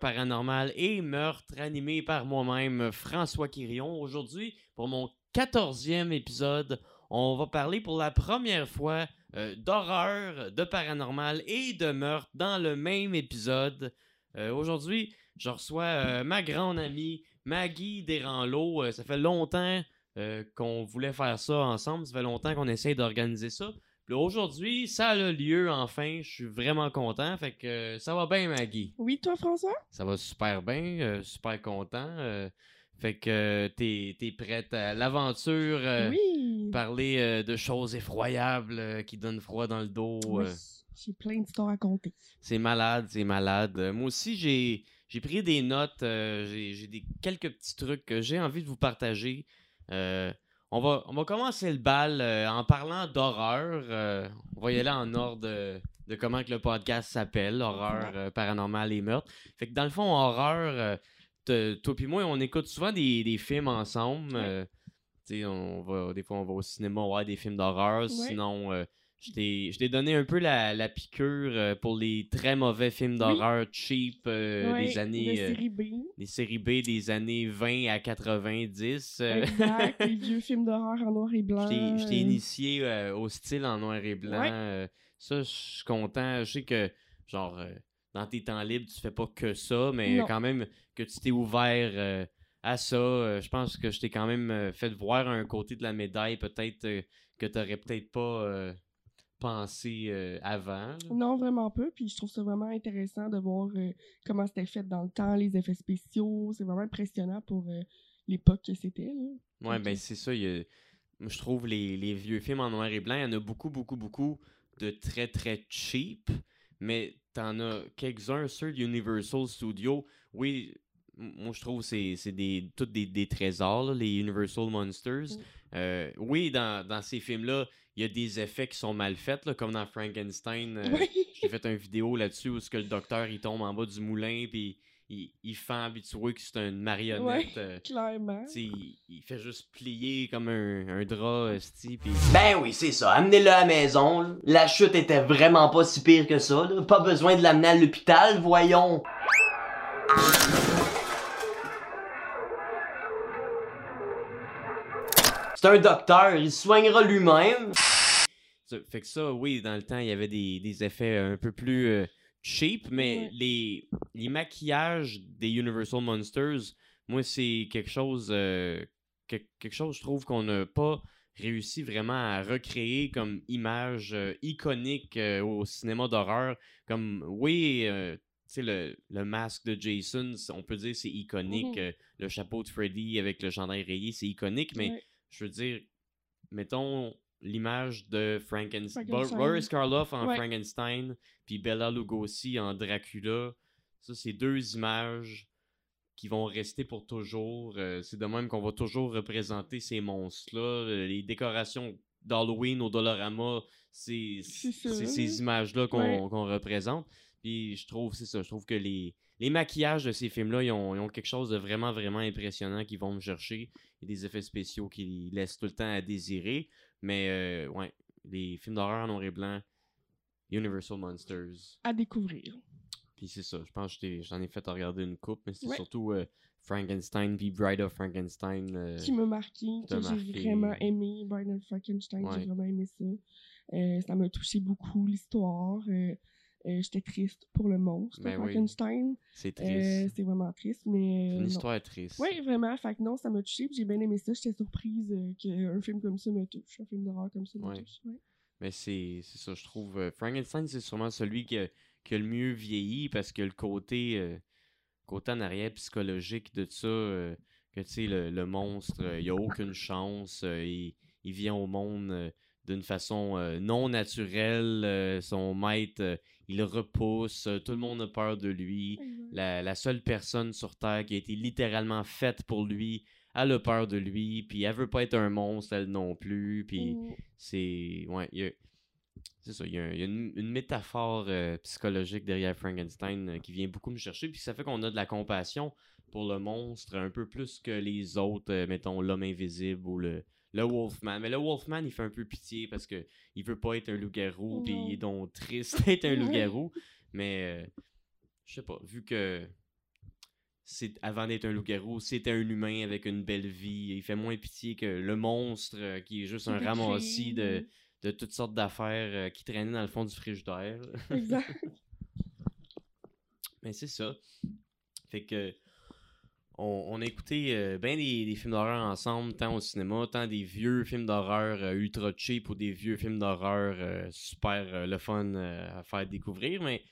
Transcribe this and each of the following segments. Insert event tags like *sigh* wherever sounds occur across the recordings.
paranormal et meurtre animé par moi-même, François Quirion. Aujourd'hui, pour mon 14e épisode, on va parler pour la première fois euh, d'horreur, de paranormal et de meurtre dans le même épisode. Euh, aujourd'hui, je reçois euh, ma grande amie Maggie Desranleau. Euh, ça fait longtemps qu'on voulait faire ça ensemble. Ça fait longtemps qu'on essaye d'organiser ça. Aujourd'hui, ça a lieu enfin. Je suis vraiment content. Fait que euh, ça va bien, Maggie? Oui, toi, François? Ça va super bien. euh, super content. euh, fait que euh, t'es t'es prête à l'aventure. oui. Parler de choses effroyables qui donnent froid dans le dos. Oui. J'ai plein d'histoires à compter. c'est malade, c'est malade. Moi aussi, j'ai j'ai pris des notes. j'ai quelques petits trucs que j'ai envie de vous partager. Euh, on, va, on va commencer le bal euh, en parlant d'horreur. euh, on va y aller en ordre de, de comment que le podcast s'appelle, horreur euh, paranormal et meurtre. Fait que dans le fond, horreur, euh, te- toi puis moi, on écoute souvent des, des films ensemble. Ouais. tu sais, on va, des fois, on va au cinéma voir des films d'horreur. Sinon, je t'ai je t'ai donné un peu la, la piqûre euh, pour les très mauvais films d'horreur cheap euh, des années. De euh, série B. les séries B des années 20 à 90. euh, Exact. les *laughs* vieux films d'horreur en noir et blanc. je t'ai- je t'ai euh, initié euh, au style en noir et blanc. Euh, ça, je suis content. Je sais que, genre, euh, dans tes temps libres, tu fais pas que ça, mais Non. quand même que tu t'es ouvert euh, à ça. euh, je pense que je t'ai quand même euh, fait voir un côté de la médaille, peut-être euh, que tu n'aurais peut-être pas euh, pensé euh, avant. là? Non, vraiment pas. Puis je trouve ça vraiment intéressant de voir euh, comment c'était fait dans le temps, les effets spéciaux. C'est vraiment impressionnant pour euh, l'époque que c'était. là. Ouais, ben c'est ça. il y a- moi, Je trouve les, les vieux films en noir et blanc, il y en a beaucoup, beaucoup, beaucoup de très, très cheap. Mais t'en as quelques-uns sur Universal Studios. Oui, moi je trouve que c'est c'est des, tous des, des trésors, là, les Universal Monsters. Mm. Euh, oui, dans, dans ces films-là, il y a des effets qui sont mal faits, là, comme dans Frankenstein. euh, Oui. J'ai fait une vidéo là-dessus où ce que le docteur il tombe en bas du moulin, puis il, il tu vois que c'est une marionnette. Ouais. euh, Clairement. il, il fait juste plier comme un, un drap, pis... Ben oui, c'est ça. Amenez-le à la maison. là. La chute était vraiment pas si pire que ça. là. Pas besoin de l'amener à l'hôpital, voyons. C'est un docteur, il soignera lui-même. Ça- Fait que ça, oui, dans le temps, il y avait des, des effets un peu plus euh, cheap, mais Ouais. les, les maquillages des Universal Monsters, moi, c'est quelque chose, euh, que- quelque chose, je trouve, qu'on n'a pas réussi vraiment à recréer comme image euh, iconique euh, au cinéma d'horreur. Comme, oui, euh, tu sais, le, le masque de Jason, on peut dire c'est iconique. Mhm. euh, le chapeau de Freddy avec le chandail rayé, c'est iconique, mais Ouais. Je veux dire, mettons l'image de Frankenstein. Frankenstein. Boris Karloff en Ouais. Frankenstein, puis Bella Lugosi en Dracula. Ça, c'est deux images qui vont rester pour toujours. Euh, c'est de même qu'on va toujours représenter ces monstres-là. Euh, Les décorations d'Halloween au Dollarama, c'est ces images-là qu'on Ouais. qu'on représente. Puis je trouve, c'est ça, je trouve que les, les maquillages de ces films-là, ils ont, ils ont quelque chose de vraiment, vraiment impressionnant qui vont me chercher. Il y a des effets spéciaux qui laissent tout le temps à désirer. Mais euh, ouais, les films d'horreur en noir et blanc, Universal Monsters. À découvrir. Puis c'est ça, je pense que j'en ai fait à regarder une coupe, mais c'est Ouais. surtout euh, Frankenstein puis Bride of Frankenstein. euh, qui m'a marqué, que j'ai vraiment aimé. Brandon Frankenstein, Ouais. j'ai vraiment aimé ça. Euh, ça m'a touché beaucoup, l'histoire. Euh, J'étais triste pour le monstre, Ben oui. Frankenstein. c'est Euh, triste. c'est vraiment triste, mais. Euh, une non. histoire triste. Oui, vraiment. Fait que non, ça m'a touché. J'ai bien aimé ça. J'étais surprise qu'un film comme ça me touche. Un film d'horreur comme ça me Ouais. touche. ouais. Mais c'est c'est ça, je trouve. Frankenstein, c'est sûrement celui qui a, qui a le mieux vieilli parce que le côté, euh, côté en arrière psychologique de ça, euh, que tu sais, le, le monstre, euh, il a aucune chance. il, il vient au monde d'une façon non naturelle. son maître, il repousse. euh, tout le monde a peur de lui. Exact. La, la seule personne sur Terre qui a été littéralement faite pour lui, elle a peur de lui. Puis elle veut pas être un monstre, elle non plus. Puis Mm. c'est ouais a- c'est ça il y a, il y a une, une métaphore euh, psychologique derrière Frankenstein euh, qui vient beaucoup me chercher puis ça fait qu'on a de la compassion pour le monstre un peu plus que les autres euh, mettons l'homme invisible ou le le Wolfman mais le Wolfman il fait un peu pitié parce que il veut pas être un loup-garou puis il est donc triste *laughs* d'être un loup-garou mais euh, je sais pas vu que c'est avant d'être un loup-garou, c'était un humain avec une belle vie. Il fait moins pitié que le monstre euh, qui est juste un ramassis de, de toutes sortes d'affaires euh, qui traînaient dans le fond du frigidaire. Exact. *laughs* Mais c'est ça. Fait que on, on a écouté euh, bien des, des films d'horreur ensemble, tant au cinéma, tant des vieux films d'horreur euh, ultra cheap ou des vieux films d'horreur euh, super le fun à faire découvrir. Mais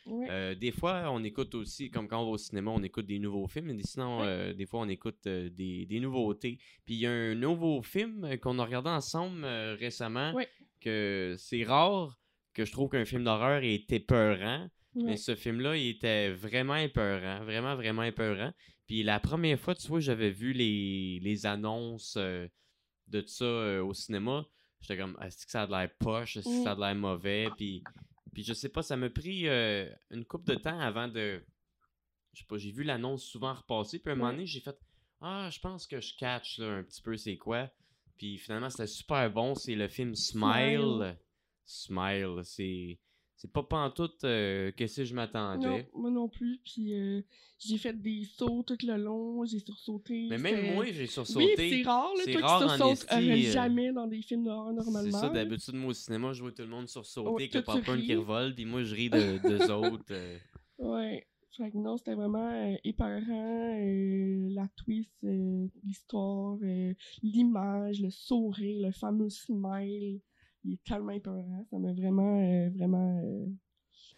des fois, on écoute aussi, comme quand on va au cinéma, on écoute des nouveaux films. Mais sinon, des fois, on écoute des, des nouveautés. Puis il y a un nouveau film qu'on a regardé ensemble récemment, que c'est rare que je trouve qu'un film d'horreur est épeurant. Mais ce film-là, il était vraiment épeurant. Vraiment, vraiment épeurant. Puis la première fois, tu vois, j'avais vu les, les annonces euh, de ça euh, au cinéma. J'étais comme, est-ce que ça a de l'air poche? Est-ce que ça a de l'air mauvais? Puis, puis je sais pas, ça m'a pris euh, une couple de temps avant de. Je sais pas, j'ai vu l'annonce souvent repasser. Puis à un moment donné, j'ai fait, ah, je pense que je catch là, un petit peu c'est quoi. Puis finalement, c'était super bon. C'est le film Smile. Smile, c'est. C'est pas pantoute euh, que si je Non, m'attendais. moi non plus. Puis euh, j'ai fait des sauts tout le long, j'ai sursauté. Mais même moi, j'ai Oui, sursauté. c'est rare, là. C'est Toi rare qui sursautes euh, euh, jamais dans des films d'horreur c'est normalement. ça, là. d'habitude, moi au cinéma, je vois tout le monde sursauter toi, tu popcorn qui revole, puis moi je ris de *laughs* deux autres. Ouais. Fait que non, c'était vraiment épeurant. la twist, l'histoire, l'image, le sourire, le fameux smile. Il est tellement épeurant. Ça m'a vraiment, euh, vraiment. euh,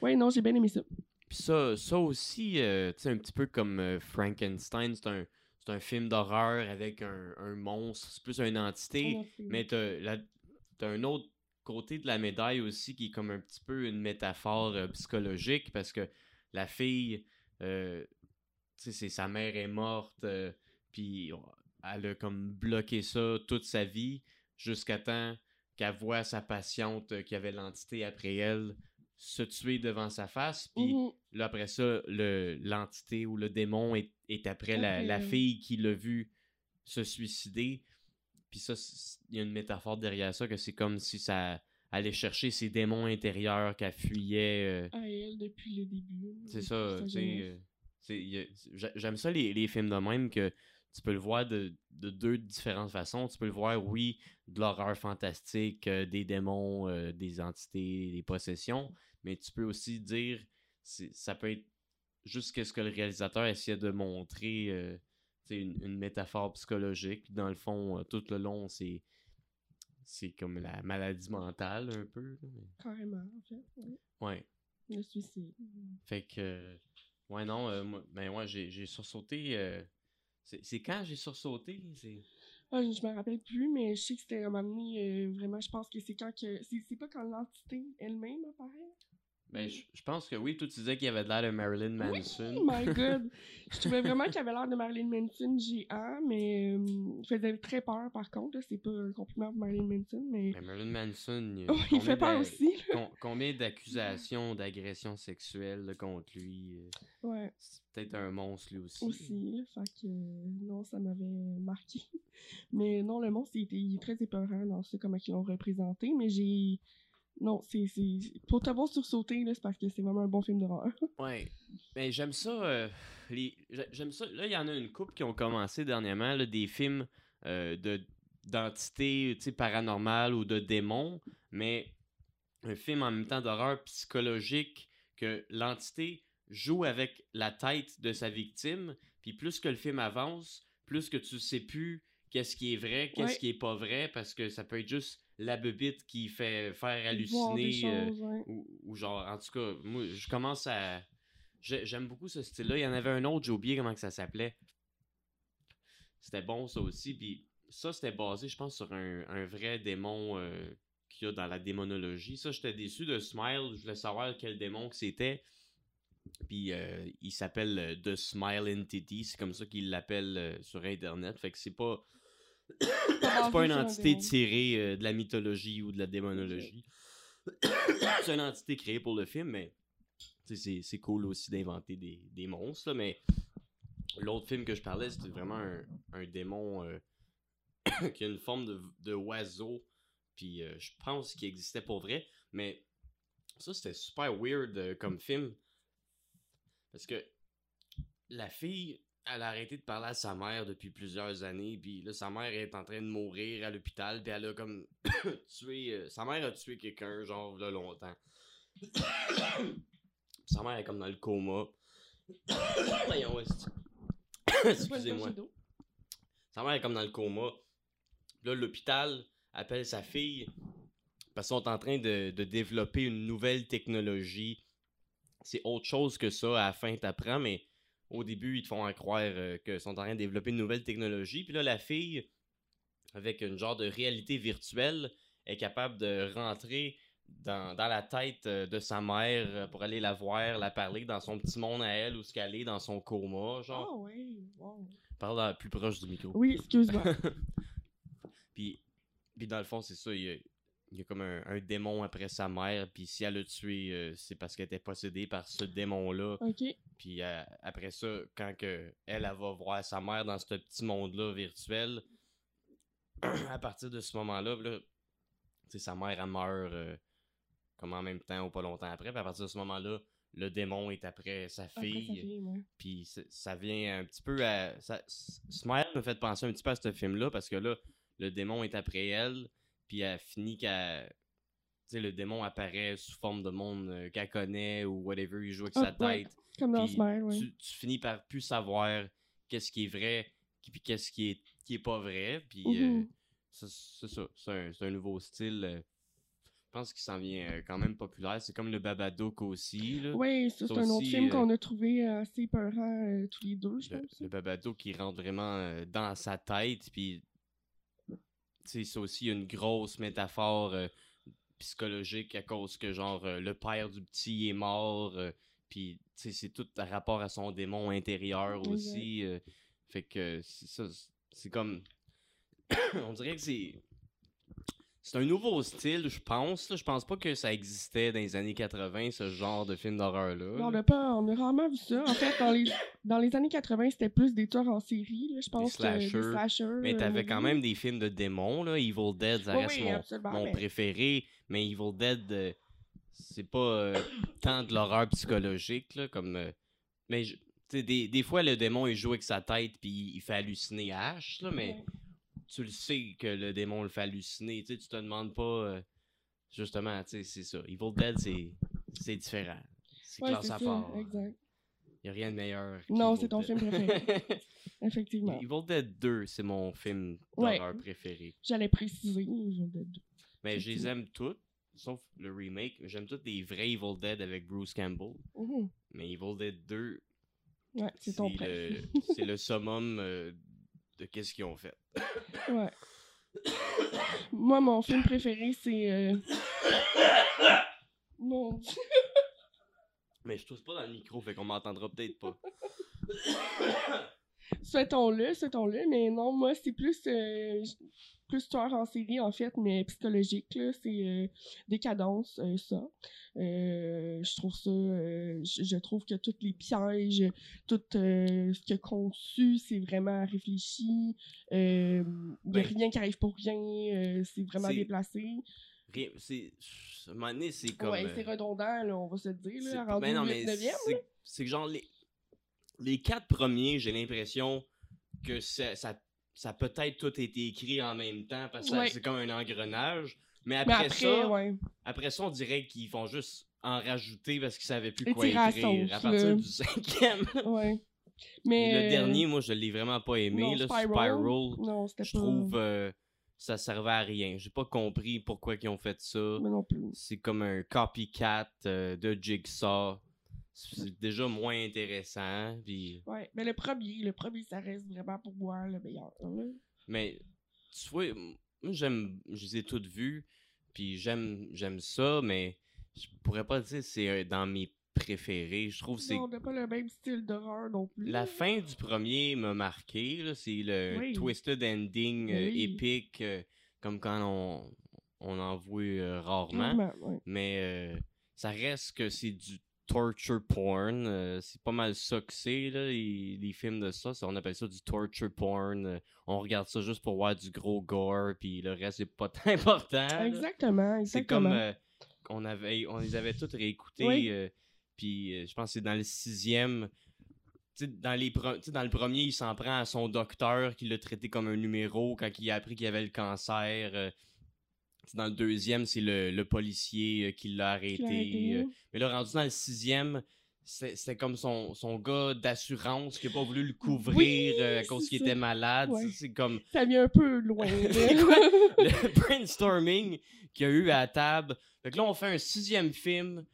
Ouais, non, j'ai bien aimé ça. Puis ça, ça aussi, euh, tu sais, un petit peu comme euh, Frankenstein, c'est un, c'est un film d'horreur avec un, un monstre, c'est plus une entité. Mais t'as, la- t'as un autre côté de la médaille aussi qui est comme un petit peu une métaphore euh, psychologique parce que la fille, tu sais, c'est sa mère est morte, puis elle a comme bloqué ça toute sa vie jusqu'à temps qu'elle voit sa patiente euh, qui avait l'entité après elle se tuer devant sa face, puis Mhm. Là, après ça, le, l'entité ou le démon est, est après la, fille qui l'a vu se suicider. Puis ça, il y a une métaphore derrière ça, que c'est comme si ça allait chercher ses démons intérieurs qu'elle fuyait. euh, À elle depuis le début. c'est ça, tu sais. euh, J'aime ça, les, les films de même, que tu peux le voir de, de deux différentes façons. Tu peux le voir, oui, de l'horreur fantastique, euh, des démons, euh, des entités, des possessions, mais tu peux aussi dire, c'est- ça peut être juste ce que le réalisateur essayait de montrer, euh, une, une métaphore psychologique. Dans le fond, euh, tout le long, c'est c'est comme la maladie mentale, un peu. mais- Carrément, en fait. ouais. Ouais. Le suicide. Fait que. Ouais, non, moi, ben ouais, j'ai j'ai sursauté. C'est quand j'ai sursauté Ah, je me rappelle plus, mais je sais que c'était à un moment euh, vraiment, je pense que c'est quand que. C'est pas quand l'entité elle-même apparaît? Ben, je je pense que oui, toi, tu disais qu'il y avait de l'air de Marilyn Manson. Oh my god! *laughs* Je trouvais vraiment qu'il avait l'air de Marilyn Manson géant, mais euh, il faisait très peur par contre. C'est pas un compliment pour Marilyn Manson, mais. Ben, Marilyn Manson. il Oh, il fait peur aussi, là. combien d'accusations d'agression sexuelle contre lui euh, Ouais, C'est peut-être un monstre lui aussi. aussi. là. Fait que euh, non, ça m'avait marqué. *laughs* Mais non, le monstre, il, était, il est très épeurant dans ce comment ils l'ont représenté, mais j'ai. Non, c'est. Pour t'avoir sursauté, là, c'est parce que c'est vraiment un bon film d'horreur. *laughs* Ouais. Mais j'aime ça. euh, les... j'a- J'aime ça. Là, il y en a une couple qui ont commencé dernièrement, là, des films euh, de d'entités paranormales ou de démons, mais un film en même temps d'horreur psychologique que l'entité joue avec la tête de sa victime, puis plus que le film avance, plus que tu sais plus qu'est-ce qui est vrai, qu'est-ce Ouais. qui est pas vrai, parce que ça peut être juste la bebite qui fait faire halluciner. euh, choses, ouais. ou, ou genre, en tout cas, moi, je commence à. j'ai- J'aime beaucoup ce style-là. Il y en avait un autre, j'ai oublié comment que ça s'appelait. C'était bon, ça aussi. Puis ça, c'était basé, je pense, sur un, un vrai démon euh, qu'il y a dans la démonologie. Ça, j'étais déçu de Smile. Je voulais savoir quel démon que c'était. Puis euh, il s'appelle euh, The Smile Entity. C'est comme ça qu'ils l'appellent euh, sur Internet. Fait que c'est pas. C'est pas *coughs* une entité tirée euh, de la mythologie ou de la démonologie. *coughs* c'est une entité créée pour le film, mais c'est c'est cool aussi d'inventer des, des monstres. là, mais l'autre film que je parlais, c'était vraiment un, un démon euh, *coughs* qui a une forme de, de oiseau. Puis euh, je pense qu'il existait pour vrai. Mais ça, c'était super weird euh, comme film. Parce que la fille, elle a arrêté de parler à sa mère depuis plusieurs années, puis là, sa mère est en train de mourir à l'hôpital, puis elle a comme *coughs* tué... euh, sa mère a tué quelqu'un, genre, là, longtemps. *coughs* sa mère est comme dans le coma. *coughs* Voyons, est-ce- Excusez-moi. Sa mère est comme dans le coma. Là, l'hôpital appelle sa fille parce qu'ils sont en train de, de développer une nouvelle technologie. C'est autre chose que ça, à la fin, t'apprends, mais au début, ils te font croire euh, qu'ils sont en train de développer une nouvelle technologie. Puis là, la fille, avec une genre de réalité virtuelle, est capable de rentrer dans, dans la tête euh, de sa mère euh, pour aller la voir, la parler dans son petit monde à elle, où ce qu'elle est, dans son coma, genre. Ah ouais, wow. Parle plus proche du micro. Oui, excuse-moi. *laughs* Puis, puis dans le fond, c'est ça. Il y a, il y a comme un, un démon après sa mère. Puis si elle l'a tué, euh, c'est parce qu'elle était possédée par ce démon-là. Puis euh, après ça, quand que elle, elle va voir sa mère dans ce petit monde-là virtuel, *clears throat* à partir de ce moment-là, là, sa mère, elle meurt euh, comme en même temps ou pas longtemps après. Puis à partir de ce moment-là, le démon est après sa fille. ouais. Puis ça vient un petit peu à. Ça, Smile me fait penser un petit peu à ce film-là parce que là, le démon est après elle, puis elle finit qu'elle. Tu sais, le démon apparaît sous forme de monde euh, qu'elle connaît ou whatever, il joue avec Ah, sa ouais. tête. Comme dans Smile, ouais. tu, tu finis par plus savoir qu'est-ce qui est vrai, puis qu'est-ce qui est, qui est pas vrai. Puis euh, Mhm. ça, c'est ça, c'est un, nouveau style. euh, je pense qu'il s'en vient quand même populaire. C'est comme le Babadook aussi. Là. Ça c'est un autre film euh, qu'on a trouvé assez peurant euh, tous les deux, je le, pense. le babado qui rentre vraiment euh, dans sa tête puis ça aussi une grosse métaphore euh, psychologique à cause que genre euh, le père du petit est mort euh, puis tu sais c'est tout à rapport à son démon intérieur aussi fait que c'est ça c'est comme *coughs* on dirait que c'est c'est un nouveau style, je pense. Je pense pas que ça existait dans les années 80, ce genre de film d'horreur-là. On là. a pas, on a rarement vu ça. En fait, dans les, dans les années 80, c'était plus des tueurs en série, je pense. que slashers. des slashers. Mais euh, t'avais quand movies. même des films de démons, là. Evil Dead, ça Oui, reste oui, mon, mais- préféré. Mais Evil Dead, euh, c'est pas euh, tant de l'horreur psychologique, là, comme... euh, mais, je- des, des fois, le démon, il joue avec sa tête, puis il fait halluciner Ash, là, mais Ouais. Tu le sais que le démon le fait halluciner, tu sais, tu te demandes pas... euh, justement, tu sais, c'est ça. Evil Dead, c'est c'est différent. C'est Ouais, classe c'est à ça, part. exact. Il a rien de meilleur. Non, c'est ton Dead. film préféré. *laughs* Effectivement. Evil Dead 2, c'est mon film Ouais. d'horreur préféré. J'allais préciser. je vais- Mais je les aime toutes, sauf le remake. J'aime toutes les vrais Evil Dead avec Bruce Campbell. Mais Evil Dead 2, Ouais, c'est c'est ton le, *laughs* c'est le summum euh, de qu'est-ce qu'ils ont fait. Ouais. Moi, mon film préféré, c'est. euh, Mon Dieu. Mais je tousse pas dans le micro, fait qu'on m'entendra peut-être pas. Souhaitons-le, souhaitons-le, mais non, moi, c'est plus. euh, plus tueur en série, en fait, mais psychologique, là. C'est euh, Décadence, euh, ça. Euh, je trouve ça. euh, je, je trouve que tous les pièges, tout ce a conçu, c'est vraiment réfléchi. Il n'y a Ben, rien qui arrive pour rien. c'est vraiment déplacé. C'est. À un moment donné, c'est comme. ouais, c'est redondant, là, on va se le dire, là, rendu mais non, au mais 9e. c'est- c'est que genre les, les quatre premiers, j'ai l'impression que ça, ça, ça a peut-être tout été écrit en même temps parce que Ouais. c'est comme un engrenage. Mais Mais après, ça, ouais. après ça, on dirait qu'ils font juste en rajouter parce qu'ils savaient plus quoi à écrire. sauce, à partir du cinquième. *laughs* ouais. Et Mais. le euh, dernier, moi, je l'ai vraiment pas aimé. non, là, Spiral, Spiral, Non, c'était je pas. trouve euh, ça servait à rien. J'ai pas compris pourquoi ils ont fait ça. Moi non plus. C'est comme un copycat euh, de Jigsaw. C'est déjà moins intéressant. Puis... Ouais, mais le premier, le premier, ça reste vraiment pour moi le meilleur. là. Mais tu vois, moi j'aime. Je les ai toutes vues. Puis j'aime j'aime ça, mais je pourrais pas dire que c'est dans mes préférés. Je trouve que c'est. On n'a pas le même style d'horreur non plus. La fin du premier m'a marqué. là. C'est le Oui. twisted ending euh, Oui. épique, euh, comme quand on, on en voit euh, rarement. Mais ça reste que c'est du torture porn. euh, c'est pas mal ça que c'est, là, les, les films de ça. ça. On appelle ça du torture porn. euh, on regarde ça juste pour voir du gros gore, puis le reste, c'est pas *laughs* tant important. là. Exactement, C'est exactement. comme. euh, on, avait, on les avait toutes réécoutés. Oui. puis je pense que c'est dans le sixième dans, les dans le premier, il s'en prend à son docteur qui l'a traité comme un numéro quand il a appris qu'il avait le cancer. Dans le deuxième, c'est le, le policier euh, qui l'a arrêté. Euh. Mais là, rendu dans le sixième, c'est comme son, son gars d'assurance qui a pas voulu le couvrir Oui, euh, à cause qu'il était malade. Ouais. C'est comme Ça vient un peu loin. *laughs* le *laughs* brainstorming qu'il y a eu à la table. Fait que là, on fait un sixième film.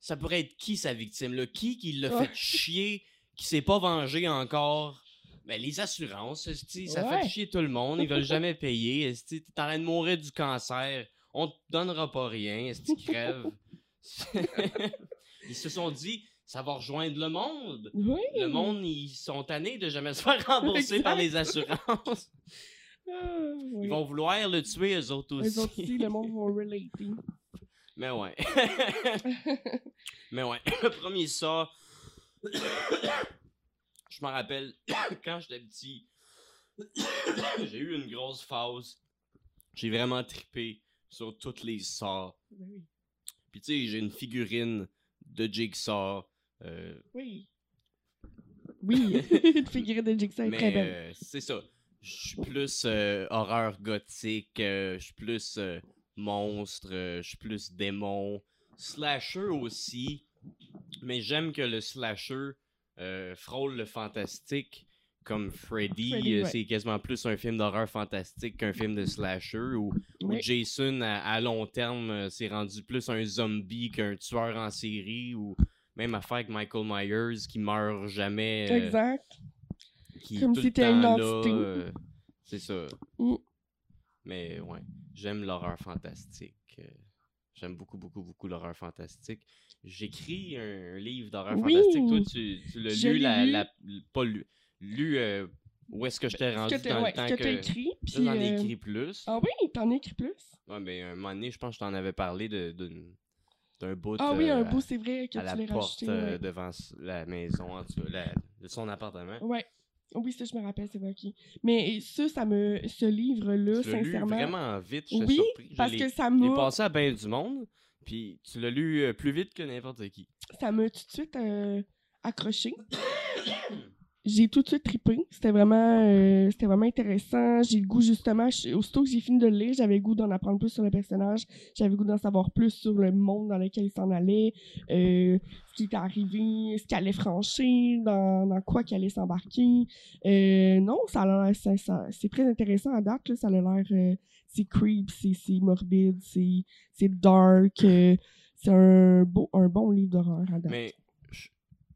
Ça pourrait être qui sa victime? Là? Qui qui l'a fait chier, qui s'est pas vengé encore? Ben, les assurances, ça fait chier tout le monde. Ils veulent *laughs* jamais payer. esti. T'es en train de mourir du cancer. On te donnera pas rien. Est-ce crève? *laughs* Ils se sont dit, ça va rejoindre le monde. oui. Le monde, ils sont tannés de jamais se faire rembourser par les assurances. *laughs* Ah, oui. Ils vont vouloir le tuer, eux autres aussi. Les autres aussi, le monde va relater. Mais ouais. Mais ouais. Le premier sort. Je me rappelle, *coughs* quand j'étais petit, *coughs* j'ai eu une grosse phase. J'ai vraiment trippé sur toutes les sorts. Ben oui. Puis tu sais, j'ai une figurine de Jigsaw. euh, Oui. Oui, *laughs* une figurine de Jigsaw est très belle. euh, c'est ça. Je suis plus euh, horreur gothique, je suis plus monstre, je suis plus démon. Slasher aussi. Mais j'aime que le slasher euh, frôle le fantastique. Comme Freddy, Freddy, euh, ouais. c'est quasiment plus un film d'horreur fantastique qu'un film de slasher. Ou. Jason, à, à long terme, euh, c'est rendu plus un zombie qu'un tueur en série. Ou même affaire avec Michael Myers qui meurt jamais. euh, Exact. qui Comme si c'était une entité. euh, c'est ça. Mm. Mais ouais, j'aime l'horreur fantastique. Euh, j'aime beaucoup, beaucoup, beaucoup l'horreur fantastique. J'écris un, un livre d'horreur Oui. fantastique. Toi, tu, tu l'as lu, la, lu. la- pas lu, lu euh, où est-ce que je t'ai rendu que dans ouais, le temps que t'as que... écrit. Là, Puis, j'en ai euh, écrit plus. Ah oui, t'en as écrit plus? Ouais, mais un moment donné, je pense que je t'en avais parlé de, d'un bout Ah oui, euh, un à- bout, c'est vrai que à la tu l'as porte rajouté. euh, ouais. devant la maison, en tout cas, la- de son appartement. Ouais. Oui, ça, je me rappelle, c'est vrai, ok. Mais ça, ça me. Ce livre-là, Tu l'as lu sincèrement. vraiment vite, j'étais Oui, surpris. Je Parce que ça m'a. passé à bien du monde, puis tu l'as lu euh, plus vite que n'importe qui. Ça m'a tout de suite euh, accroché. *coughs* J'ai tout de suite trippé. C'était vraiment, euh, c'était vraiment intéressant. J'ai le goût, justement, je- aussitôt que j'ai fini de le lire, j'avais le goût d'en apprendre plus sur le personnage. J'avais le goût d'en savoir plus sur le monde dans lequel il s'en allait, euh, ce qui était arrivé, ce qu'il allait franchir, dans, dans quoi qu'il allait s'embarquer. Euh, non, ça a l'air, ça, ça- c'est très intéressant à date, là. Ça a l'air, c'est creep, c'est, c'est morbide, c'est, c'est dark. c'est un, beau, un bon livre d'horreur à. Mais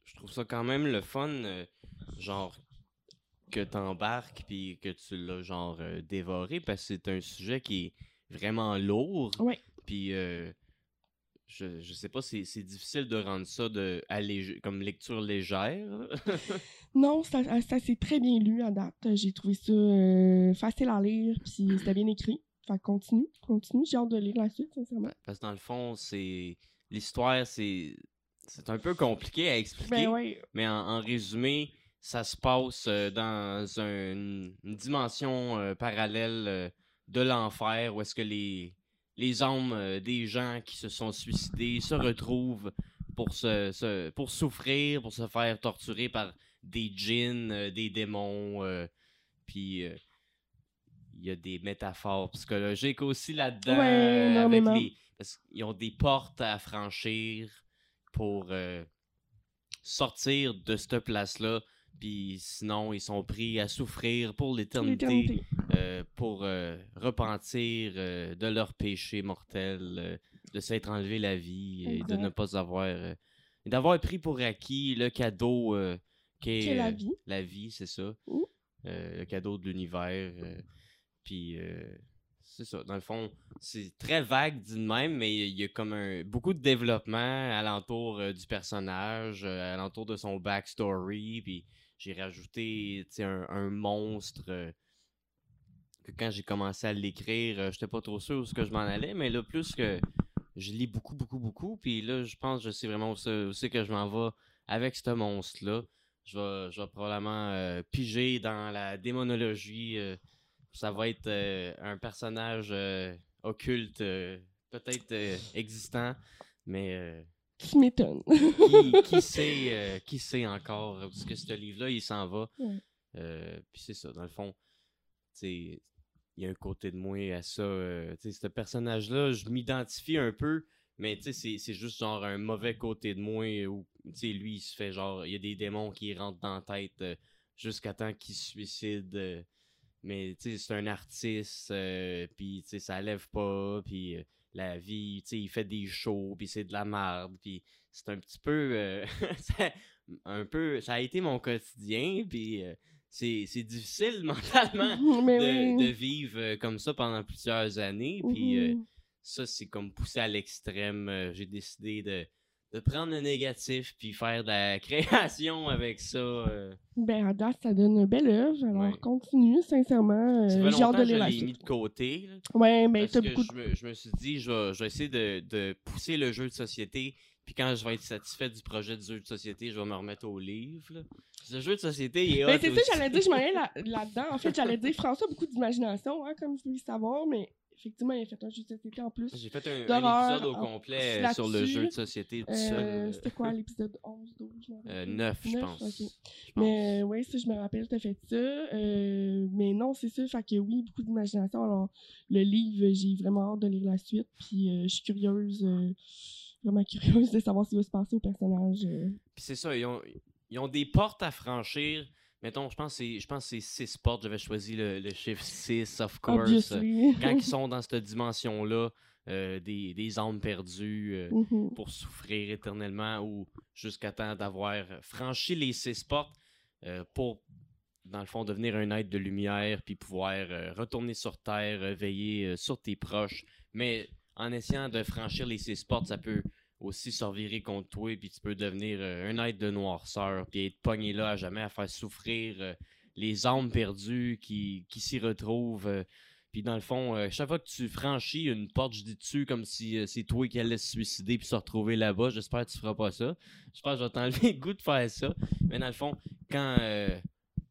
je trouve ça quand même le fun, genre, que t'embarques puis que tu l'as, genre, euh, dévoré, parce que c'est un sujet qui est vraiment lourd. Ouais. Puis, euh, je, je sais pas, c'est c'est difficile de rendre ça de, allég- comme lecture légère. *laughs* Non, ça, ça s'est très bien lu à date. J'ai trouvé ça euh, facile à lire, puis c'était bien écrit. Fait que continue, continue. J'ai hâte de lire la suite, sincèrement. parce que dans le fond, c'est. L'histoire, c'est. C'est un peu compliqué à expliquer. Ben ouais, Mais en, en résumé, ça se passe euh, dans un- une dimension euh, parallèle euh, de l'enfer où est-ce que les, les âmes des gens qui se sont suicidés se retrouvent pour, se, se- pour souffrir, pour se faire torturer par des djinns, des démons. euh, puis euh, il y a des métaphores psychologiques aussi là-dedans. Ouais, les, parce qu'ils ont des portes à franchir pour euh, sortir de cette place-là. Puis sinon, ils sont pris à souffrir pour l'éternité, euh, pour euh, repentir euh, de leurs péchés mortels, euh, de s'être enlevé la vie et de ne pas avoir. d'avoir pris pour acquis le cadeau qu'est la vie. la vie, c'est ça. Le cadeau de l'univers. puis c'est ça. Dans le fond, c'est très vague dit de même, mais il y a comme un, beaucoup de développement alentour euh, du personnage, euh, alentour de son backstory. Puis j'ai rajouté un, un monstre euh, que quand j'ai commencé à l'écrire, euh, j'étais pas trop sûr où ce que je m'en allais, mais là, plus que je lis beaucoup, beaucoup, beaucoup, puis là, je pense que je sais vraiment où c'est que je m'en vais avec ce monstre-là. Je vais, je vais probablement euh, piger dans la démonologie. ça va être un personnage occulte, peut-être existant, mais qui, *laughs* qui sait, euh, qui sait encore parce que ce livre-là, il s'en va. Ouais. Euh, puis c'est ça, dans le fond, il y a un côté de moi à ça. euh, ce personnage-là, je m'identifie un peu, mais c'est- c'est juste genre un mauvais côté de moi où, lui, il se fait genre, il y a des démons qui rentrent dans la tête euh, jusqu'à temps qu'il se suicide. mais c'est un artiste, puis ça lève pas, puis la vie, tu sais, il fait des shows, puis c'est de la merde, puis c'est un petit peu, euh, *laughs* ça, un peu, ça a été mon quotidien, puis euh, c'est difficile *laughs* mentalement *laughs* de, oui. de vivre euh, comme ça pendant plusieurs années, puis euh, Mhm. ça, c'est comme poussé à l'extrême. J'ai décidé de, de prendre le négatif, puis faire de la *laughs* création avec ça. euh. Ben, à date, ça donne une belle œuvre. Alors, Ouais. continue, sincèrement. Ça euh, longtemps de je mis de côté, là. Ouais, ben, Parce t'as que beaucoup de... je, me, je me suis dit, je vais, je vais essayer de, de pousser le jeu de société. Puis quand je vais être satisfait du projet du jeu de société, je vais me remettre au livre. là. Ce jeu de société, il est Ben, c'est ça, j'allais dire, je m'en là- là-dedans. en fait, j'allais dire François a beaucoup d'imagination, hein, comme je veux savoir, mais effectivement, il a fait un jeu de société en plus. J'ai fait un, épisode au en- complet euh, sur le jeu de société tout Euh, seul. C'était quoi, *laughs* l'épisode 11, 12, je m'en rappelle Euh, plus. 9, je pense. Mais euh, oui, ça, je me rappelle, t'as fait ça. Euh, mais non, c'est ça, fait que oui, beaucoup d'imagination. Alors, le livre, j'ai vraiment hâte de lire la suite, puis euh, je suis curieuse, euh, vraiment curieuse de savoir ce qui va se passer au personnage. euh. Puis c'est ça, ils ont, ils ont des portes à franchir. Mettons, je pense que c'est- je pense que c'est 6 portes. J'avais choisi le, le chiffre 6, of course. Obviously. Quand ils *laughs* sont dans cette dimension-là, euh, des, des âmes perdues euh, Mhm. pour souffrir éternellement ou jusqu'à temps d'avoir franchi les 6 portes euh, pour, dans le fond, devenir un être de lumière puis pouvoir retourner sur Terre, veiller sur tes proches. Mais en essayant de franchir les 6 portes, ça peut aussi se contre toi, puis tu peux devenir euh, un être de noirceur, puis être pogné là à jamais à faire souffrir euh, les âmes perdues qui, qui s'y retrouvent. euh, puis dans le fond, chaque fois que tu franchis une porte, je dis dessus comme si c'est toi qui allais se suicider puis se retrouver là-bas. J'espère que tu feras pas ça. J'espère que je vais t'enlever *laughs* le goût de faire ça. Mais dans le fond, quand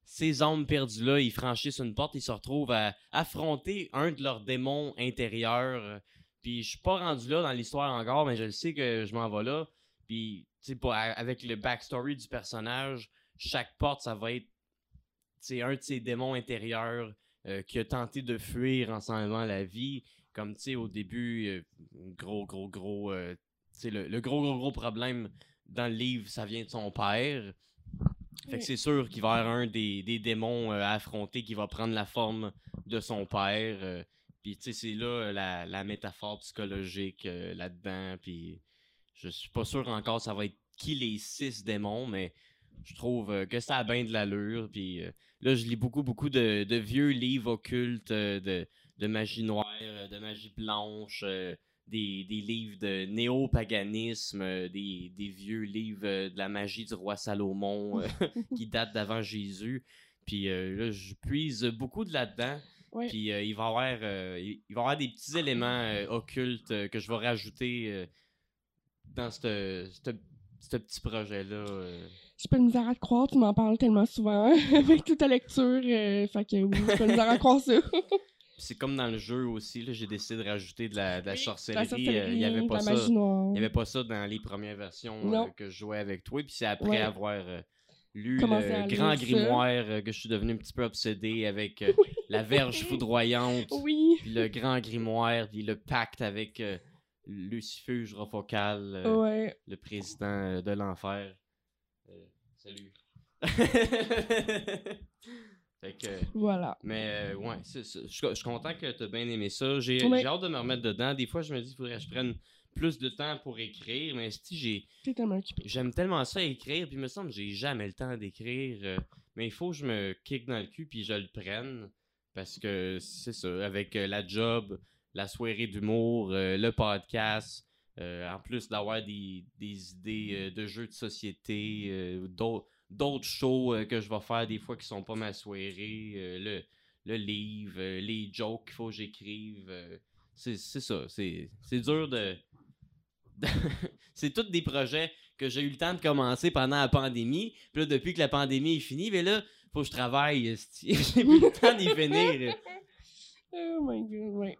ces âmes perdues-là, ils franchissent une porte, ils se retrouvent à affronter un de leurs démons intérieurs. Euh, Puis je suis pas rendu là dans l'histoire encore, mais je le sais que je m'en vais là. Puis, tu sais, avec le backstory du personnage, chaque porte, ça va être un de ses démons intérieurs euh, qui a tenté de fuir en s'enlevant la vie. Comme, tu sais, au début, euh, gros, gros, gros... euh, tu sais, le, le gros, gros, gros problème dans le livre, ça vient de son père. Fait que c'est sûr qu'il va y avoir un des, des démons euh, à affronter qui va prendre la forme de son père. Puis, tu sais, c'est là euh, la, la métaphore psychologique euh, là-dedans. Puis, je suis pas sûr encore ça va être qui les six démons, mais je trouve euh, que ça a bien de l'allure. Puis, euh, là, je lis beaucoup, beaucoup de, de vieux livres occultes de, de magie noire, de magie blanche, des, des livres de néo-paganisme, des, des vieux livres de la magie du roi Salomon *laughs* qui datent d'avant Jésus. Puis là, je puise beaucoup de là-dedans. Ouais. Puis euh, il, va y avoir, euh, il va avoir des petits éléments euh, occultes que je vais rajouter dans ce petit projet-là. J'ai pas de misère à te croire, tu m'en parles tellement souvent *laughs* avec toute ta lecture. fait que oui, j'ai pas de misère à croire ça. C'est comme dans le jeu aussi, j'ai décidé de rajouter de la, de la Oui, sorcellerie. euh, Il n'y avait pas ça. y avait pas ça dans les premières versions euh, que je jouais avec toi. Puis c'est après Ouais. avoir euh, lu le grand grimoire euh, que je suis devenu un petit peu obsédé avec euh, la verge foudroyante, Oui. puis le grand grimoire, puis le pacte avec euh, Lucifuge Rofocal, euh, Ouais. le président de l'enfer. Salut. *laughs* fait que, Voilà. mais ouais, je suis content que tu as bien aimé ça. J'ai Ouais. hâte de me remettre dedans. Des fois, je me dis faudrait que je prenne plus de temps pour écrire, mais si j'ai T'es tellement occupé. J'aime tellement ça écrire, puis il me semble que j'ai jamais le temps d'écrire. euh, mais il faut que je me kick dans le cul puis je le prenne. Parce que c'est ça, avec euh, la job, la soirée d'humour, euh, le podcast, euh, en plus d'avoir des, des idées euh, de jeux de société, euh, d'autres d'autres shows euh, que je vais faire des fois qui sont pas ma soirée, euh, le, le livre, euh, les jokes qu'il faut que j'écrive. euh, c'est c'est ça, c'est c'est dur de... *laughs* c'est tous des projets que j'ai eu le temps de commencer pendant la pandémie. Puis là, depuis que la pandémie est finie, mais là, faut que je travaille. *laughs* j'ai plus le temps d'y finir. *laughs* Oh my god, ouais.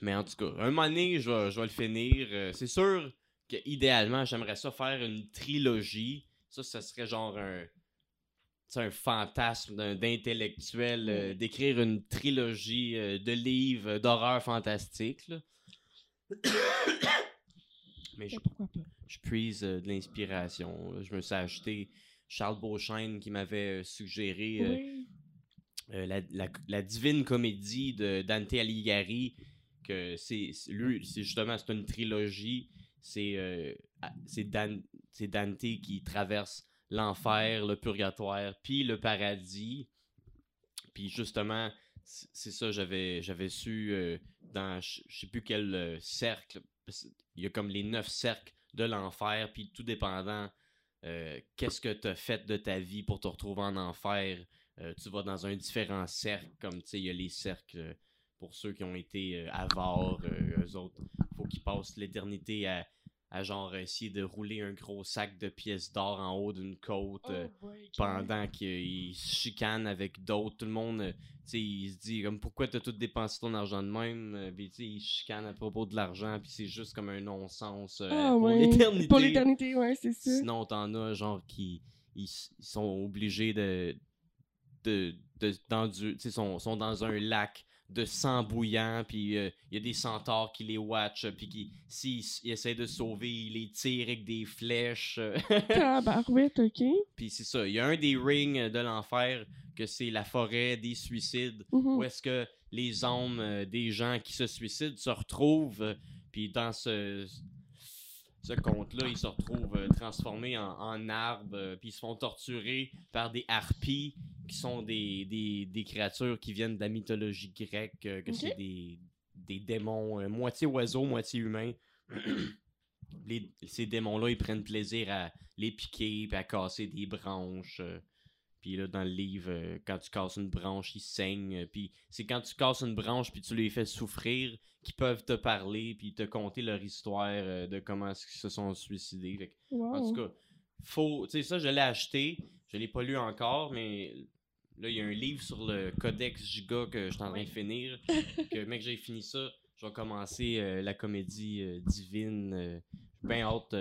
Mais en tout cas, un moment donné, je vais, je vais le finir. Euh, c'est sûr que idéalement, j'aimerais ça faire une trilogie. Ça, ça serait genre un. Un fantasme d'intellectuel euh, d'écrire une trilogie euh, de livres d'horreur fantastique. *coughs* Mais je, pourquoi pas? je puise euh, de l'inspiration. Je me suis acheté Charles Beauchesne qui m'avait euh, suggéré euh, Oui. euh, la, la- la divine comédie de Dante Alighieri que c'est lui c'est justement c'est une trilogie c'est euh, ah, c'est Dan- c'est Dante qui traverse l'enfer le purgatoire puis le paradis puis justement c'est ça j'avais j'avais su euh, dans je je sais plus quel euh, cercle il y a comme les neuf cercles de l'enfer puis tout dépendant euh, qu'est-ce que tu as fait de ta vie pour te retrouver en enfer euh, tu vas dans un différent cercle, comme tu sais, il y a les cercles euh, pour ceux qui ont été avares, eux autres, faut qu'ils passent l'éternité à, à genre essayer de rouler un gros sac de pièces d'or en haut d'une côte euh, Oh ok. pendant qu'ils se chicanent avec d'autres. Tout le monde, euh, tu sais, il se dit comme pourquoi t'as tout dépensé ton argent de même, euh, puis tu se chicanent à propos de l'argent, puis c'est juste comme un non-sens euh, Ah, pour ouais. l'éternité. Pour l'éternité, ouais, c'est ça. Sinon, t'en as genre qui ils, sont obligés de de, de tu sais, sont, sont dans un lac de sang bouillant, puis euh, il y a des centaures qui les watchent, puis qui s'ils ils essaient de sauver, ils les tirent avec des flèches. euh, *laughs* Tabarouette, ok. puis c'est ça, il y a un des rings de l'enfer que c'est la forêt des suicides Mhm. où est-ce que les âmes euh, des gens qui se suicident se retrouvent, euh, puis dans ce, ce conte-là, ils se retrouvent euh, transformés en, en arbres, euh, puis ils se font torturer par des harpies, qui sont des, des, des créatures qui viennent de la mythologie grecque, euh, que c'est des, des démons, moitié oiseaux, moitié humains. *clears throat* Les- ces démons-là, ils prennent plaisir à les piquer, puis à casser des branches. Puis là, dans le livre, euh, quand tu casses une branche, ils saignent. euh, Puis c'est quand tu casses une branche, puis tu les fais souffrir, qu'ils peuvent te parler, puis te conter leur histoire euh, de comment est-ce qu'ils se sont suicidés. Fait que, Wow. en tout cas, faut. Tu sais, ça, je l'ai acheté. Je l'ai pas lu encore, mais là, il y a un livre sur le Codex Giga que je suis en train de finir. *laughs* que, mec, j'ai fini ça. Je vais commencer euh, la comédie divine. J'ai bien hâte,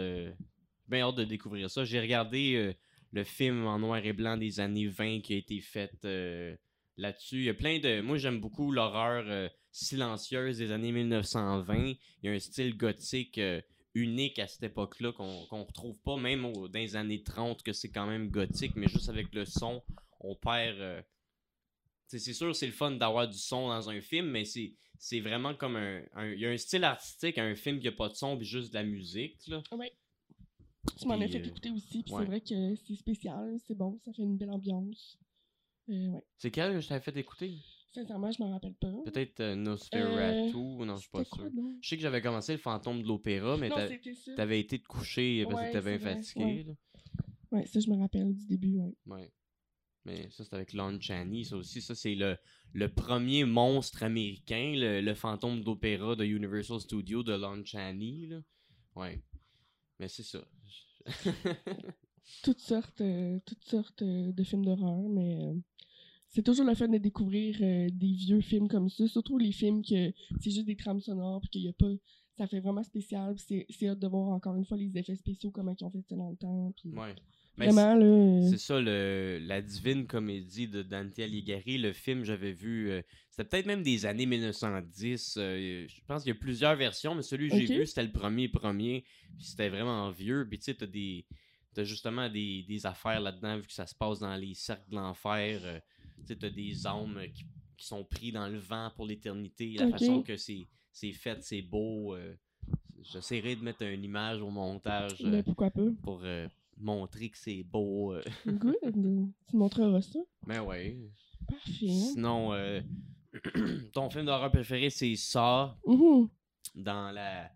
ben hâte de découvrir ça. J'ai regardé le film en noir et blanc des années 20 qui a été fait euh, là-dessus. Il y a plein de. Moi, j'aime beaucoup l'horreur euh, silencieuse des années 1920. Il y a un style gothique euh, unique à cette époque-là qu'on qu'on retrouve pas, même dans les années 30, que c'est quand même gothique, mais juste avec le son, on perd. c'est sûr, c'est le fun d'avoir du son dans un film, mais c'est vraiment comme un, Il y a un style artistique à un film qui a pas de son, puis juste de la musique. Là. Tu m'en as Puis, fait euh, écouter aussi, puis ouais. c'est vrai que c'est spécial, c'est bon, ça fait une belle ambiance. Euh, ouais. C'est quel que je t'avais fait écouter? Sincèrement, je m'en rappelle pas. Peut-être euh, Nosferatu, non, je suis pas sûr. Je sais que j'avais commencé le fantôme de l'opéra, mais t'avais été te coucher parce Ouais, que t'avais c'est vrai, fatigué. ouais. ça, je me rappelle du début, ouais. Ouais. Mais ça, c'est avec Lon Chaney. Ça aussi, ça, c'est le, le premier monstre américain, le, le fantôme d'opéra de Universal Studios de Lon Chaney. Là. Ouais. Mais c'est ça. *laughs* Toutes sortes, euh, toutes sortes euh, de films d'horreur, mais euh, c'est toujours le fun de découvrir euh, des vieux films comme ça, surtout les films que c'est juste des trames sonores, puis qu'il y a pas... Ça fait vraiment spécial, puis c'est c'est hâte de voir encore une fois les effets spéciaux, comment ils ont fait ça dans le temps, puis... ouais. Vraiment, là... euh, C'est ça, le, la divine comédie de Dante Alighieri. Le film, j'avais vu. euh, c'était peut-être même des années 1910. euh, je pense qu'il y a plusieurs versions, mais celui que j'ai vu, c'était le premier premier. Puis c'était vraiment vieux. Puis tu sais, t'as des. T'as justement des, des affaires là-dedans, vu que ça se passe dans les cercles de l'enfer. euh, tu sais, t'as des âmes euh, qui, qui sont pris dans le vent pour l'éternité. La façon que c'est c'est fait, c'est beau. J'essaierai de mettre une image au montage mais pourquoi pas? pour montrer que c'est beau. euh. Good, tu montreras ça. Ben ouais. Parfait. Sinon, euh, *clears throat* ton film d'horreur préféré, c'est ça. Mhm. Dans la.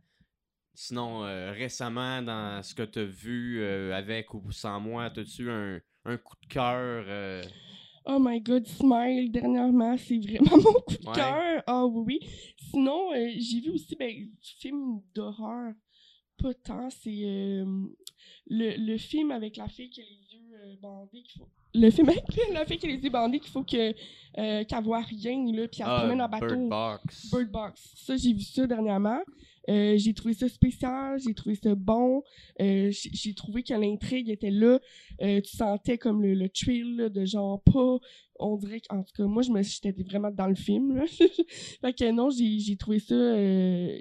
Sinon, euh, récemment, dans ce que tu as vu euh, avec ou sans moi, as-tu un, un coup de cœur Oh my god, Smile, dernièrement, c'est vraiment *laughs* mon coup de Ouais. cœur. Ah oui, oui. Sinon, euh, j'ai vu aussi ben, du film d'horreur. Pas tant, c'est euh, le, le film avec la fille qui a les yeux euh, bandés. qu'il faut... Le film avec *laughs* la fille qui a les yeux bandés qu'il faut que, euh, qu'elle voit rien, là, puis elle se ah, promène en bateau. Bird Box. Bird Box. Ça, j'ai vu ça dernièrement. Euh, j'ai trouvé ça spécial, j'ai trouvé ça bon. Euh, j'ai trouvé que l'intrigue était là. Euh, tu sentais comme le, le thrill là, de genre pas. On dirait qu'en tout cas, moi, je me j'étais vraiment dans le film. Là. *laughs* fait que non, j'ai trouvé ça.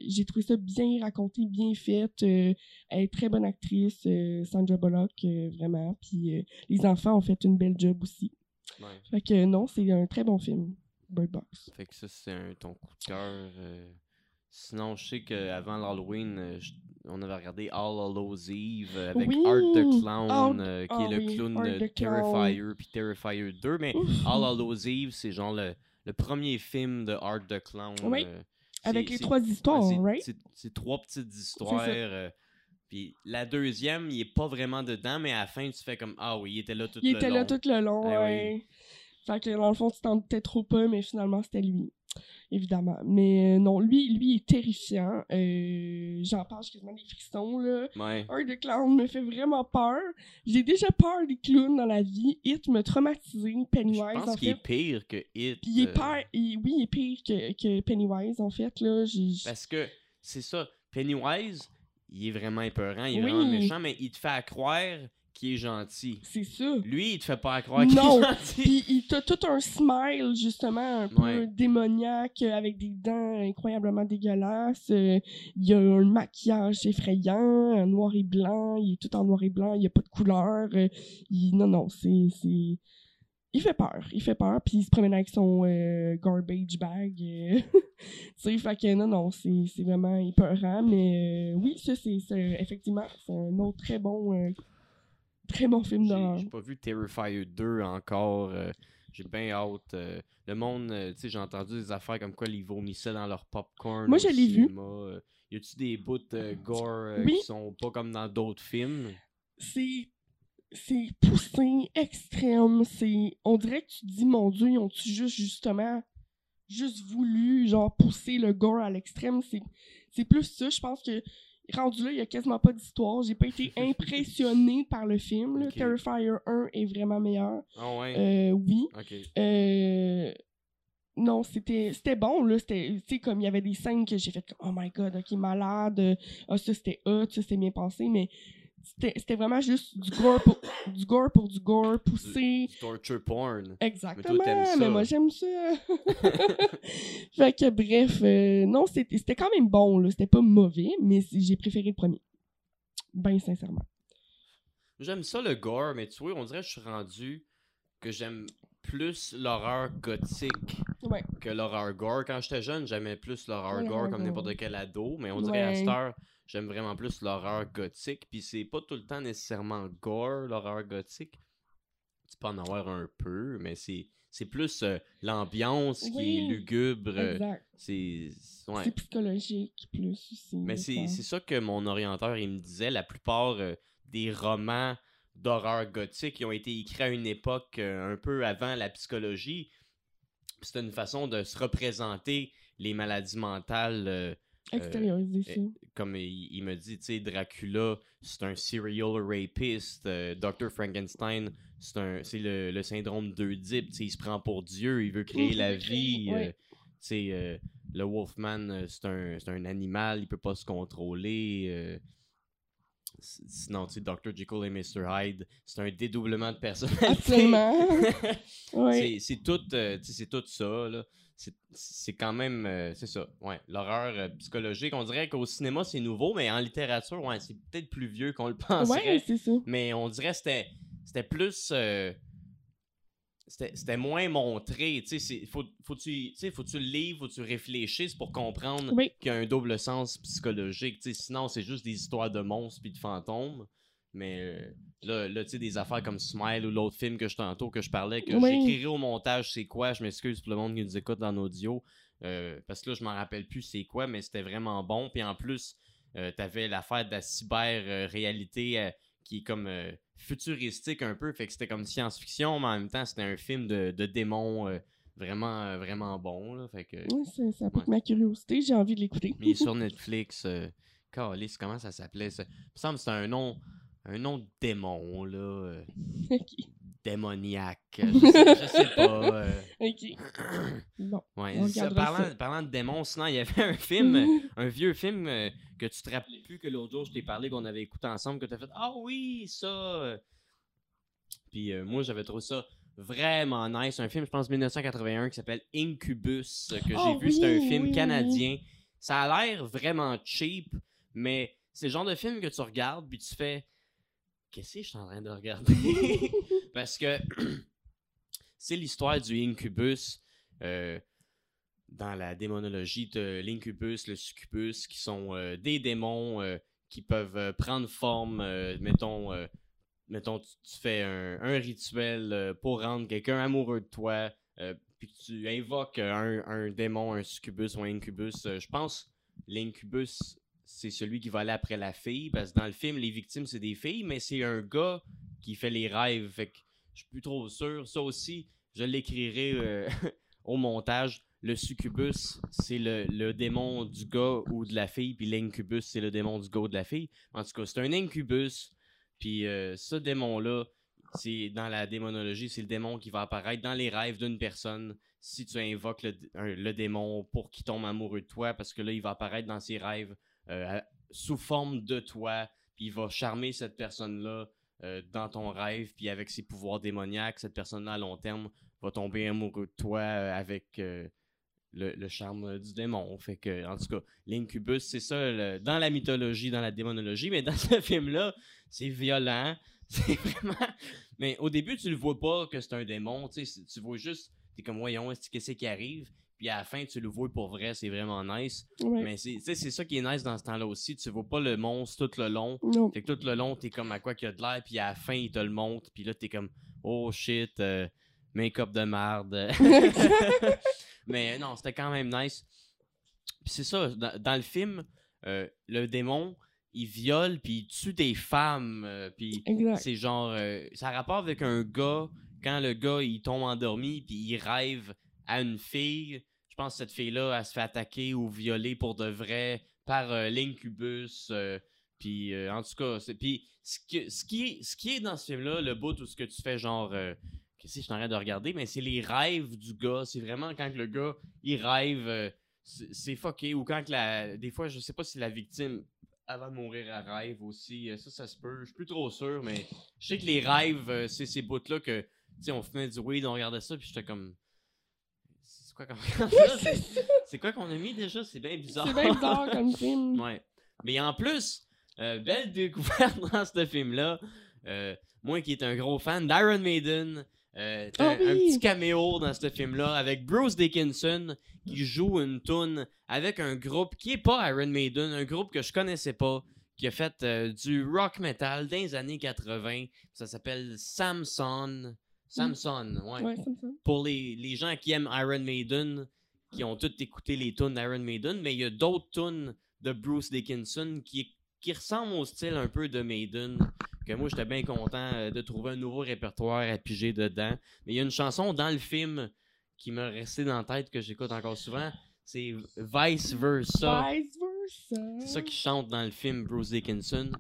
j'ai trouvé ça bien raconté, bien fait. Elle est très bonne actrice, Sandra Bullock, vraiment. Puis les enfants ont fait une belle job aussi. Ouais. Fait que non, c'est un très bon film. Bird Box. Fait que ça, c'est un- ton coup de cœur. Sinon, je sais qu'avant l'Halloween, euh, je- on avait regardé All Hallows Eve euh, avec Oui! Art the Clown, Art- euh, qui ah est le oui, clown de. Terrifier puis Terrifier 2. Mais Ouf. All Hallows Eve, c'est genre le, le premier film de Art the Clown. Oui, euh, Avec les trois histoires, Ouais, c'est- right? c'est- trois petites histoires. euh, puis la deuxième, il est pas vraiment dedans, mais à la fin, tu fais comme Ah oui, il était là tout Il le était long. là tout le long, Eh oui. ouais. Fait que dans le fond, tu t'en doutais trop peu, mais finalement, c'était lui. Évidemment. Mais euh, non, lui, lui il est terrifiant. Euh, J'en parle quasiment des frissons, là. Ouais. Art the Clown me fait vraiment peur. J'ai déjà peur des clowns dans la vie. It m'a traumatisé. Je Pennywise, pense en qu'il est pire que It. Puis il est euh, il- oui, il est pire que, que Pennywise, en fait, là. Parce que c'est ça. Pennywise, il est vraiment épeurant, il est Oui. vraiment méchant, mais il te fait à croire qu'il est gentil. C'est ça. Lui, il te fait pas croire qu'il est gentil. Puis il t'a tout un smile, justement, un peu Ouais. démoniaque, avec des dents incroyablement dégueulasses. Euh, il a un maquillage effrayant, noir et blanc. Il est tout en noir et blanc, il n'y a pas de couleur. euh, il- Non, non, c'est... Il fait peur, il fait peur, puis il se promène avec son euh, garbage bag. *laughs* tu sais, fait que non, non, c'est c'est vraiment épeurant, mais oui, ça, c'est effectivement, c'est un autre très bon, très bon film d'horreur. j'ai pas vu Terrifier 2 encore. euh, j'ai bien hâte. euh, le monde, euh, tu sais, j'ai entendu des affaires comme quoi ils vomissaient dans leur popcorn. Moi, je l'ai vu. y a-tu des bouts euh, gore Oui. qui sont pas comme dans d'autres films? c'est c'est poussé extrême c'est on dirait que tu te dis mon dieu ils ont tu juste justement juste voulu genre pousser le gore à l'extrême? C'est plus ça je pense que rendu là il y a quasiment pas d'histoire j'ai pas été *laughs* impressionné par le film là. Terrifier 1 est vraiment meilleur Ah ouais? euh, oui euh, non, c'était c'était bon, là. C'était, tu sais, comme il y avait des scènes que j'ai fait comme, oh my god, ok, malade. Ah, ça c'était hot, ça c'était bien pensé, mais c'était vraiment juste du gore pour du gore, pour du gore poussé. Du torture porn. Exactement, mais, ça. moi j'aime ça. *laughs* fait que bref, euh, non, c'était quand même bon, là. C'était pas mauvais, mais j'ai préféré le premier. Ben sincèrement. J'aime ça le gore, mais tu vois, on dirait que je suis rendu que j'aime plus l'horreur gothique Ouais. que l'horreur gore. Quand j'étais jeune, j'aimais plus l'horreur gore comme n'importe quel ado, mais on dirait à cette heure, j'aime vraiment plus l'horreur gothique. Puis c'est pas tout le temps nécessairement gore, l'horreur gothique. Tu peux en avoir un peu, mais c'est c'est plus euh, l'ambiance qui est lugubre. euh, Exact. C'est ouais. C'est psychologique plus aussi. Mais c'est c'est ça que mon orienteur il me disait. La plupart euh, des romans d'horreur gothique qui ont été écrits à une époque euh, un peu avant la psychologie. C'était une façon de se représenter les maladies mentales. Euh, comme il, il me dit, tu sais, Dracula, c'est un serial rapist. euh, Dr. Frankenstein, c'est un c'est le, le syndrome d'Oedipe. Tu sais, il se prend pour Dieu, il veut créer la *laughs* veut créer, vie. ouais. euh, tu sais, euh, le Wolfman, euh, c'est un, c'est un animal, il peut pas se contrôler. Sinon, tu sais, Dr. Jekyll et Mr. Hyde, c'est un dédoublement de personnalité. Absolument. *laughs* Ouais. C'est- tout, euh, tout ça, là. C'est- quand même, euh, c'est ça, ouais, l'horreur euh, psychologique. On dirait qu'au cinéma, c'est nouveau, mais en littérature, ouais, c'est peut-être plus vieux qu'on le *laughs* penserait. Ouais, c'est ça. mais on dirait que c'était c'était plus... euh, c'était moins montré, tu sais, faut, faut tu, faut tu le livres, faut tu réfléchisses pour comprendre Oui. qu'il y a un double sens psychologique, tu sais, sinon c'est juste des histoires de monstres puis de fantômes. Mais euh, là, là tu sais, des affaires comme Smile ou l'autre film que je tantôt que je parlais, que Oui. j'écrirai au montage c'est quoi, je m'excuse pour le monde qui nous écoute en audio, euh, parce que là, je m'en rappelle plus c'est quoi, mais c'était vraiment bon. Puis en plus, euh, t'avais l'affaire de la cyber-réalité euh, qui est comme futuristique un peu, fait que c'était comme science-fiction, mais en même temps, c'était un film de, de démons vraiment, vraiment bon, là, fait que... Ouais, ça, ça pique Ouais. ma curiosité, j'ai envie de l'écouter. Mais il est sur *laughs* Netflix. Calisse, comment ça s'appelait ça? Il me semble que c'était un nom, un nom de démon, là. euh, *laughs* démoniaque. Je sais, je sais pas. euh. Ok. Bon. Ouais, On ça, regardera parlant, ça. parlant de démons, sinon, il y avait *laughs* un film, *laughs* un vieux film euh, que tu te rappelais plus que l'autre jour, je t'ai parlé qu'on avait écouté ensemble, que tu as fait Ah oui, ça. euh. Puis moi, j'avais trouvé ça vraiment nice. Un film, je pense, 1981 qui s'appelle Incubus, que j'ai Oh vu. C'est un film oui, oui, canadien. Ça a l'air vraiment cheap, mais c'est le genre de film que tu regardes, puis tu fais Qu'est-ce que je suis en train de regarder? *laughs* Parce que *clears throat* c'est l'histoire du Incubus. euh, dans la démonologie, de l'incubus, le succubus, qui sont euh, des démons euh, qui peuvent prendre forme. mettons, mettons tu, tu fais un, un rituel pour rendre quelqu'un amoureux de toi, puis tu invoques un, un démon, un succubus ou un incubus. je pense l'incubus, c'est celui qui va aller après la fille, parce que dans le film, les victimes, c'est des filles, mais c'est un gars qui fait les rêves. Fait que je suis plus trop sûr. Ça aussi, je l'écrirai euh, *laughs* au montage. Le succubus, c'est le, démon du gars ou de la fille, puis l'incubus, c'est le démon du gars ou de la fille. En tout cas, c'est un incubus, puis euh, ce démon-là, c'est dans la démonologie, c'est le démon qui va apparaître dans les rêves d'une personne si tu invoques le, le démon pour qu'il tombe amoureux de toi, parce que là, il va apparaître dans ses rêves euh, sous forme de toi, puis il va charmer cette personne-là euh, dans ton rêve, puis avec ses pouvoirs démoniaques, cette personne-là à long terme va tomber amoureux de toi euh, avec le, charme du démon. Fait que, en tout cas, l'incubus, c'est ça dans la mythologie, dans la démonologie, mais dans *laughs* ce film-là, c'est violent. *laughs* Mais au début, tu le vois pas que c'est un démon, tu vois juste, t'es comme, voyons, est-ce que c'est qui arrive? Puis à la fin, tu le vois pour vrai, c'est vraiment nice. Ouais. Mais c'est ça qui est nice dans ce temps-là aussi. Tu vois pas le monstre tout le long. Non. Fait que tout le long, t'es comme à quoi qu'il y a de l'air, puis à la fin, il te le montre, puis là, t'es comme, oh shit, euh, make-up de marde. *laughs* *laughs* Mais non, c'était quand même nice. Puis c'est ça, dans, dans le film, euh, le démon, il viole, puis il tue des femmes, euh, puis c'est genre, ça a rapport avec un gars, quand le gars, il tombe endormi, puis il rêve à une fille. Je pense que cette fille-là, elle se fait attaquer ou violer pour de vrai par euh, l'incubus. euh, puis euh, en tout cas, puis ce, ce qui ce qui est dans ce film-là, le bout où ce que tu fais genre qu'est-ce que je suis en train de regarder, mais c'est les rêves du gars. C'est vraiment quand le gars il rêve, c'est fucké ou quand la des fois je sais pas si la victime avant de mourir elle rêve aussi. Ça, ça se peut. Je suis plus trop sûr, mais je sais que les rêves, c'est ces bouts-là que tu sais, on fumait du weed, on regardait ça, puis j'étais comme quoi qu'on *laughs* C'est- quoi qu'on a mis déjà? C'est bien bizarre. C'est bien bizarre comme *laughs* film. Ouais. Mais en plus, euh, belle découverte dans ce film-là. Euh, moi qui est un gros fan d'Iron Maiden, euh, Ah un, petit caméo dans ce film-là avec Bruce Dickinson qui joue une tune avec un groupe qui est pas Iron Maiden, un groupe que je connaissais pas, qui a fait du rock metal dans les années 80. Ça s'appelle Samson. Samson, ouais Ouais, pour les, les gens qui aiment Iron Maiden, qui ont tous écouté les tunes d'Iron Maiden, mais il y a d'autres tunes de Bruce Dickinson qui, qui ressemblent au style un peu de Maiden, que moi j'étais bien content euh, de trouver un nouveau répertoire à piger dedans. Mais il y a une chanson dans le film qui m'a resté dans la tête que j'écoute encore souvent, c'est Vice Versa. Vice versa. C'est ça qui chante dans le film Bruce Dickinson.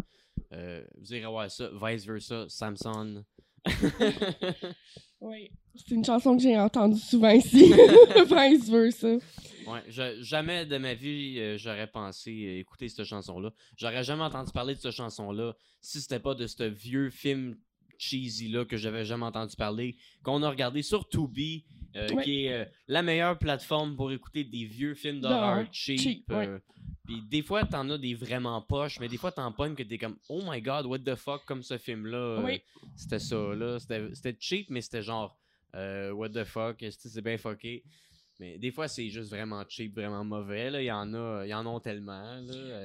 Euh, vous irez voir ça, Vice Versa, Samson. *laughs* Oui. C'est une chanson que j'ai entendue souvent ici. *laughs* Vice versa. Ouais, je- jamais de ma vie euh, j'aurais pensé euh, écouter cette chanson-là. J'aurais jamais entendu parler de cette chanson-là si c'était pas de ce vieux film cheesy-là que j'avais jamais entendu parler, qu'on a regardé sur Tubi, euh, Ouais. qui est euh, la meilleure plateforme pour écouter des vieux films d'horreur cheap. cheap, ouais. euh, Puis des fois, t'en as des vraiment poches, mais des fois, t'en pognes que t'es comme « Oh my God, what the fuck », comme ce film-là. euh, Oui. C'était ça, là. C'était cheap, mais c'était genre What the fuck, c'est bien fucké ». Mais des fois, c'est juste vraiment cheap, vraiment mauvais. Là. Il y en a, il y en tellement.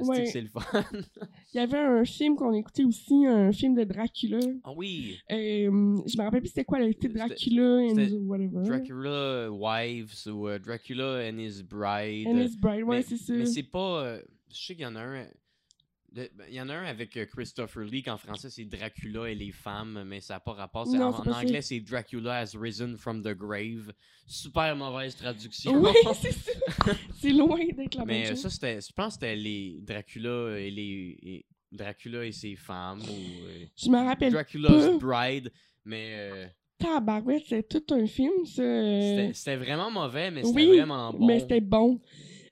Ouais. que c'est le fun? Il y avait un film qu'on écoutait aussi, un film de Dracula. Ah oui! Euh, je me rappelle plus c'était quoi le titre Dracula and whatever. Dracula Wives ou euh, Dracula and His Bride. And His Bride, ouais, c'est ça. mais c'est pas. euh, je sais qu'il y en a un. Ben, Il y en a un avec euh, Christopher Lee, qu'en français c'est Dracula et les femmes, mais ça n'a pas rapport. Non, en anglais, c'est Dracula has risen from the grave. Super mauvaise traduction. Oui, *laughs* c'est loin d'être la Mais euh, chose. ça, c'était. Je pense que c'était les Dracula et les. et- Dracula et ses femmes ou. euh, Je me rappelle Dracula's. Bride. Mais. euh, tabarouette, c'est tout un film, ça. C'était c'était vraiment mauvais, mais c'était Oui, vraiment bon. Mais c'était bon.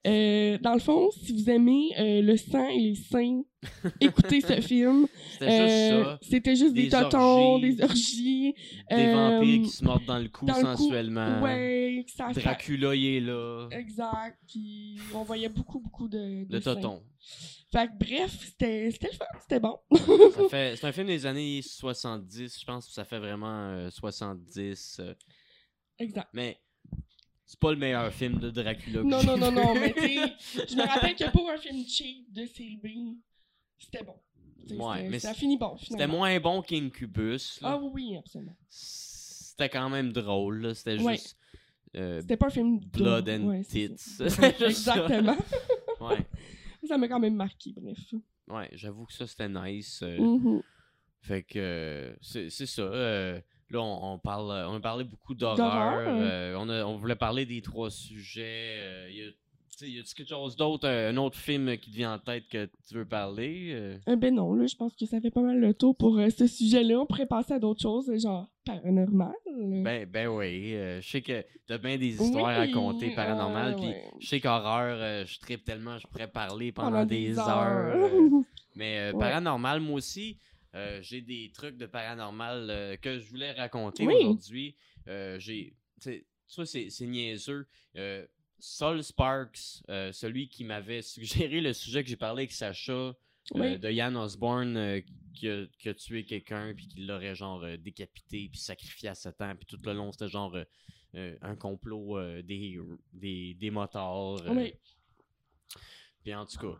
Euh, dans le fond, si vous aimez euh, le sang et les seins, *laughs* écoutez ce film. C'était juste Euh, ça. C'était juste des, Des totons, orgies. des orgies. Des vampires qui se mordent dans le cou dans le cou, sensuellement. Ouais, ça Dracula, il est là. Exact. Puis on voyait beaucoup, beaucoup de. de Le seins. toton. Fait que bref, c'était le fun, c'était bon. *laughs* C'est un film des années 70, je pense que ça fait vraiment euh, 70. euh, exact. mais c'est pas le meilleur film de Dracula Non, non, non, non, mais tu je me rappelle que pour un film cheap de série B, c'était bon. Ouais, mais ça finit bon, C'était moins bon qu'Incubus. Ah oui, absolument. C'était quand même drôle. là. C'était Ouais. juste euh, C'était pas un film de- Blood and ouais, Tits. *laughs* Exactement. *laughs* Ouais, *laughs* Ça m'a quand même marqué, bref. ouais j'avoue que ça c'était nice. euh, Mhm. Fait que euh, c'est c'est ça. Là, on, on parle, euh, on a parlé beaucoup d'horreur. Euh, on, voulait parler des trois sujets. euh, y a- y quelque chose d'autre, un autre film qui te vient en tête que tu veux parler euh? Ben non, là, je pense que ça fait pas mal le tour pour ce sujet-là. On pourrait passer à d'autres choses, genre paranormal. Ben, ben oui. je sais que t'as bien des histoires à raconter paranormales. euh, puis ouais. je sais qu'horreur, je tripe tellement, je pourrais parler pendant, Pendant des, heures. Mais *laughs* Ouais. paranormal, moi aussi, euh, j'ai des trucs de paranormal euh, que je voulais raconter Oui. aujourd'hui. Euh, j'ai, tu sais, ça c'est, c'est niaiseux. Euh, Sol Sparks, celui qui m'avait suggéré le sujet que j'ai parlé avec Sacha Oui. de Yann Osborne qui, a, qui a tué quelqu'un puis qui l'aurait genre décapité puis sacrifié à 7 ans puis tout le long c'était genre un complot des, des, des motards. Oui. puis en tout cas,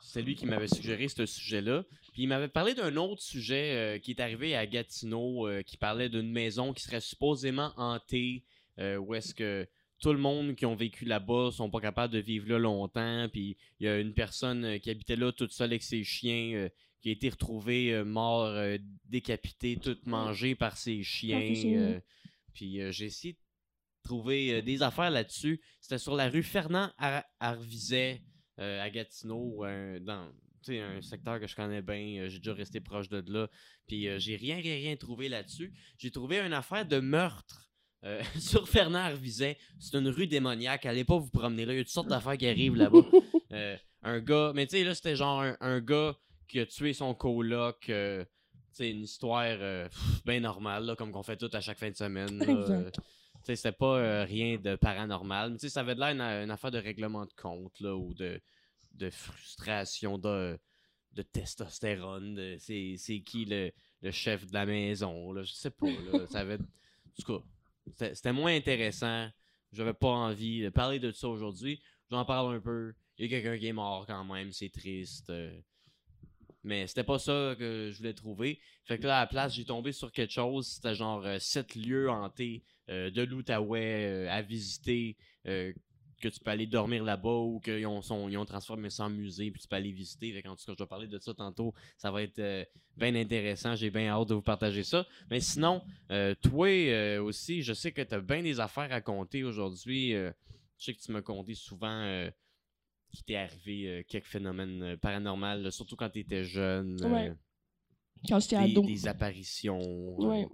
c'est lui qui m'avait suggéré ce sujet-là. Puis il m'avait parlé d'un autre sujet euh, qui est arrivé à Gatineau, euh, qui parlait d'une maison qui serait supposément hantée, euh, où est-ce que tout le monde qui ont vécu là-bas sont pas capables de vivre là longtemps. Puis il y a une personne qui habitait là toute seule avec ses chiens, qui a été retrouvée mort, décapitée, toute mangée par ses chiens. Ses chiens. puis j'ai essayé de trouver des affaires là-dessus. C'était sur la rue Fernand Ar- Arviset euh, à Gatineau, dans sais, un secteur que je connais bien. euh, j'ai déjà resté proche de là. Puis euh, j'ai rien, rien, rien trouvé là-dessus. J'ai trouvé une affaire de meurtre. euh, *laughs* sur Fernand Arviset, c'est une rue démoniaque. Allez pas vous promener là. Il y a toutes sortes d'affaires qui arrivent là-bas. *laughs* Euh, un gars, mais tu sais, là, c'était genre un, un gars qui a tué son coloc. sais, une histoire bien normale, là, comme qu'on fait tout à chaque fin de semaine. là. C'était pas rien de paranormal. Mais tu sais, ça avait de l'air une, une affaire de règlement de compte, là, ou de, de frustration, de, de testostérone. c'est, qui le, le chef de la maison, là, je sais pas. Là, ça en tout cas, c'était, moins intéressant. J'avais pas envie de parler de ça aujourd'hui. J'en parle un peu. Il y a quelqu'un qui est mort quand même, c'est triste. euh. Mais c'était pas ça que je voulais trouver. Fait que là, à la place, j'ai tombé sur quelque chose. C'était genre 7 lieux hantés euh, de l'Outaouais euh, à visiter. Euh, que tu peux aller dormir là-bas ou qu'ils ont, sont- ils ont transformé ça en musée puis tu peux aller visiter. Fait qu'en tout cas, je vais parler de ça tantôt. Ça va être bien intéressant. J'ai bien hâte de vous partager ça. Mais sinon, euh, toi euh, aussi, je sais que tu as bien des affaires à compter aujourd'hui. Euh, je sais que tu m'as conté souvent euh, qu'il t'est arrivé euh, quelques phénomènes euh, paranormaux, surtout quand tu étais jeune. euh, Ouais. Quand j'étais des, ado. des apparitions. euh, Ouais.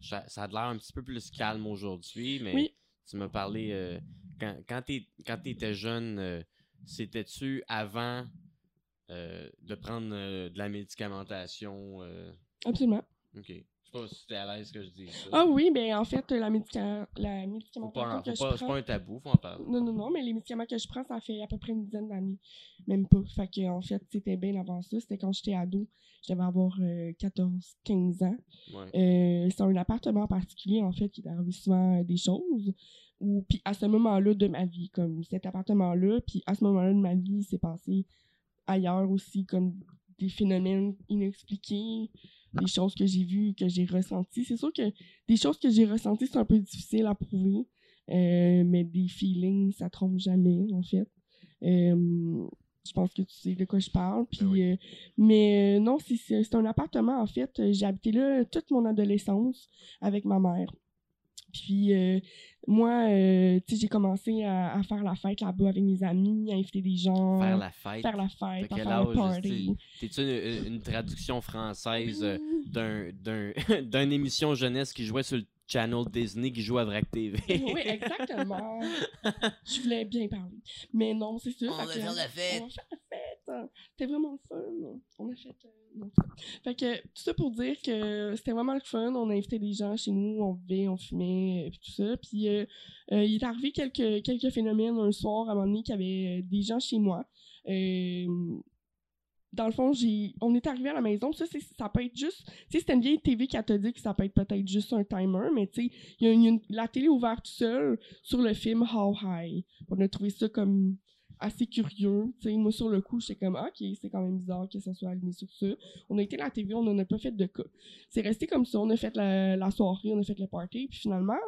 ça, ça a l'air un petit peu plus calme aujourd'hui, mais Oui. Tu m'as parlé. euh, quand quand tu étais jeune, euh, c'était-tu avant euh, de prendre de la médicamentation Absolument. Ok. Pas si t'es à l'aise que je dise ça. Ah oui, ben en fait, la, médica... la médicamentation que je pas- c'est prends... pas un tabou, faut en parler. Non, non, non, mais les médicaments que je prends, ça fait à peu près une dizaine d'années. Même pas. Fait que, en fait, c'était bien avant ça. C'était quand j'étais ado. Je devais avoir 14-15 ans. Ouais. Euh, c'est un appartement en particulier, en fait, qui arrivé souvent euh, des choses. Ou, puis à ce moment-là de ma vie, comme cet appartement-là, puis à ce moment-là de ma vie, il s'est passé ailleurs aussi, comme des phénomènes inexpliqués, des choses que j'ai vues, que j'ai ressenties. C'est sûr que des choses que j'ai ressenties, c'est un peu difficile à prouver, euh, mais des feelings, ça trompe jamais, en fait. Euh, je pense que tu sais de quoi je parle. Puis, Ben oui. euh, mais euh, non, c'est- un appartement, en fait. J'ai habité là toute mon adolescence avec ma mère. Puis euh, moi, euh, tu sais, j'ai commencé à, à faire la fête là-bas avec mes amis, à inviter des gens, Faire la fête? faire la fête, à quel faire le âge, party. T'es-tu une, une traduction française euh, d'un, d'un, *laughs* d'une émission jeunesse qui jouait sur le channel Disney qui joue à Vrac TV? oui, exactement. *laughs* Je voulais bien parler. Mais non, c'est ça. On fait va faire la fête. On va faire la fête. C'était vraiment fun. On a fait. Fait que tout ça pour dire que c'était vraiment le fun. On a invité des gens chez nous, on buvait, on fumait, euh, puis tout ça. Puis euh, euh, il est arrivé quelques, quelques phénomènes un soir, à un moment donné, qu'il y avait des gens chez moi. Dans le fond, j'ai, on est arrivé à la maison. Ça, ça peut être juste. Tu sais, c'était une vieille TV cathodique, ça peut être peut-être juste un timer, mais tu sais, il y a la télé ouverte tout seul sur le film How High. On a trouvé ça comme assez curieux. Tu sais, moi, sur le coup, j'étais comme, OK, c'est quand même bizarre que ça soit allumé sur ça. On a été à la TV, on n'en a pas fait de cas. C'est resté comme ça. On a fait la, la soirée, on a fait le party, puis finalement,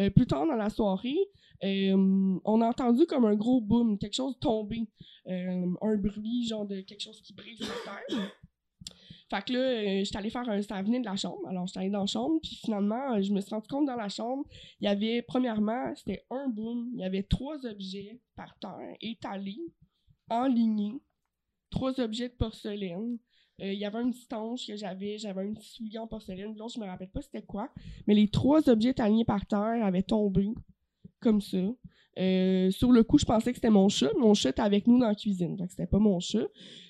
euh, plus tard dans la soirée, euh, on a entendu comme un gros boom, quelque chose tomber. Euh, un bruit, genre de quelque chose qui brise sur terre. Fait que là, euh, j'étais allée faire un. Ça de la chambre. Alors, j'étais allée dans la chambre, puis finalement, euh, je me suis rendu compte dans la chambre, il y avait, premièrement, c'était un boom. Il y avait trois objets par terre, étalés, enlignés. Trois objets de porcelaine. Euh, il y avait un petit ange que j'avais, j'avais un petit soulier en porcelaine. L'autre, je me rappelle pas c'était quoi. Mais les trois objets alignés par terre avaient tombé, comme ça. Euh, sur le coup, je pensais que c'était mon chat. Mon chat était avec nous dans la cuisine. Que c'était pas mon chat.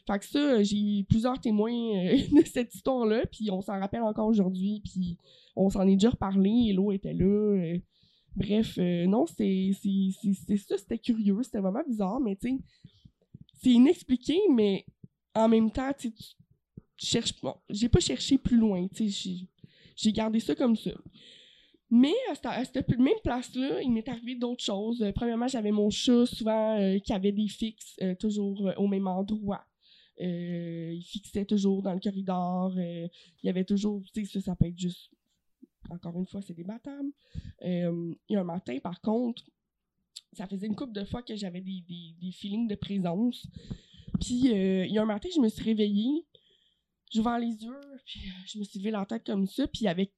Fait que ça, euh, j'ai eu plusieurs témoins euh, *laughs* de cette histoire-là, puis on s'en rappelle encore aujourd'hui, puis on s'en est déjà reparlé, l'eau était là. bref, non, c'est ça, c'était curieux, c'était vraiment bizarre, mais tu c'est inexpliqué, mais en même temps, tu cherches bon, j'ai pas cherché plus loin, j'ai gardé ça comme ça. Mais à cette, à cette même place-là, il m'est arrivé d'autres choses. Euh, premièrement, j'avais mon chat souvent euh, qui avait des fixes euh, toujours euh, au même endroit. Euh, il fixait toujours dans le corridor. euh, il y avait toujours, tu sais, ça, peut être juste, encore une fois, c'est débattable. Euh, a un matin, par contre, ça faisait une couple de fois que j'avais des, des, feelings de présence. Puis, euh, il y a un matin, je me suis réveillée, ouvert les yeux, puis euh, je me suis levé la tête comme ça, puis il y avait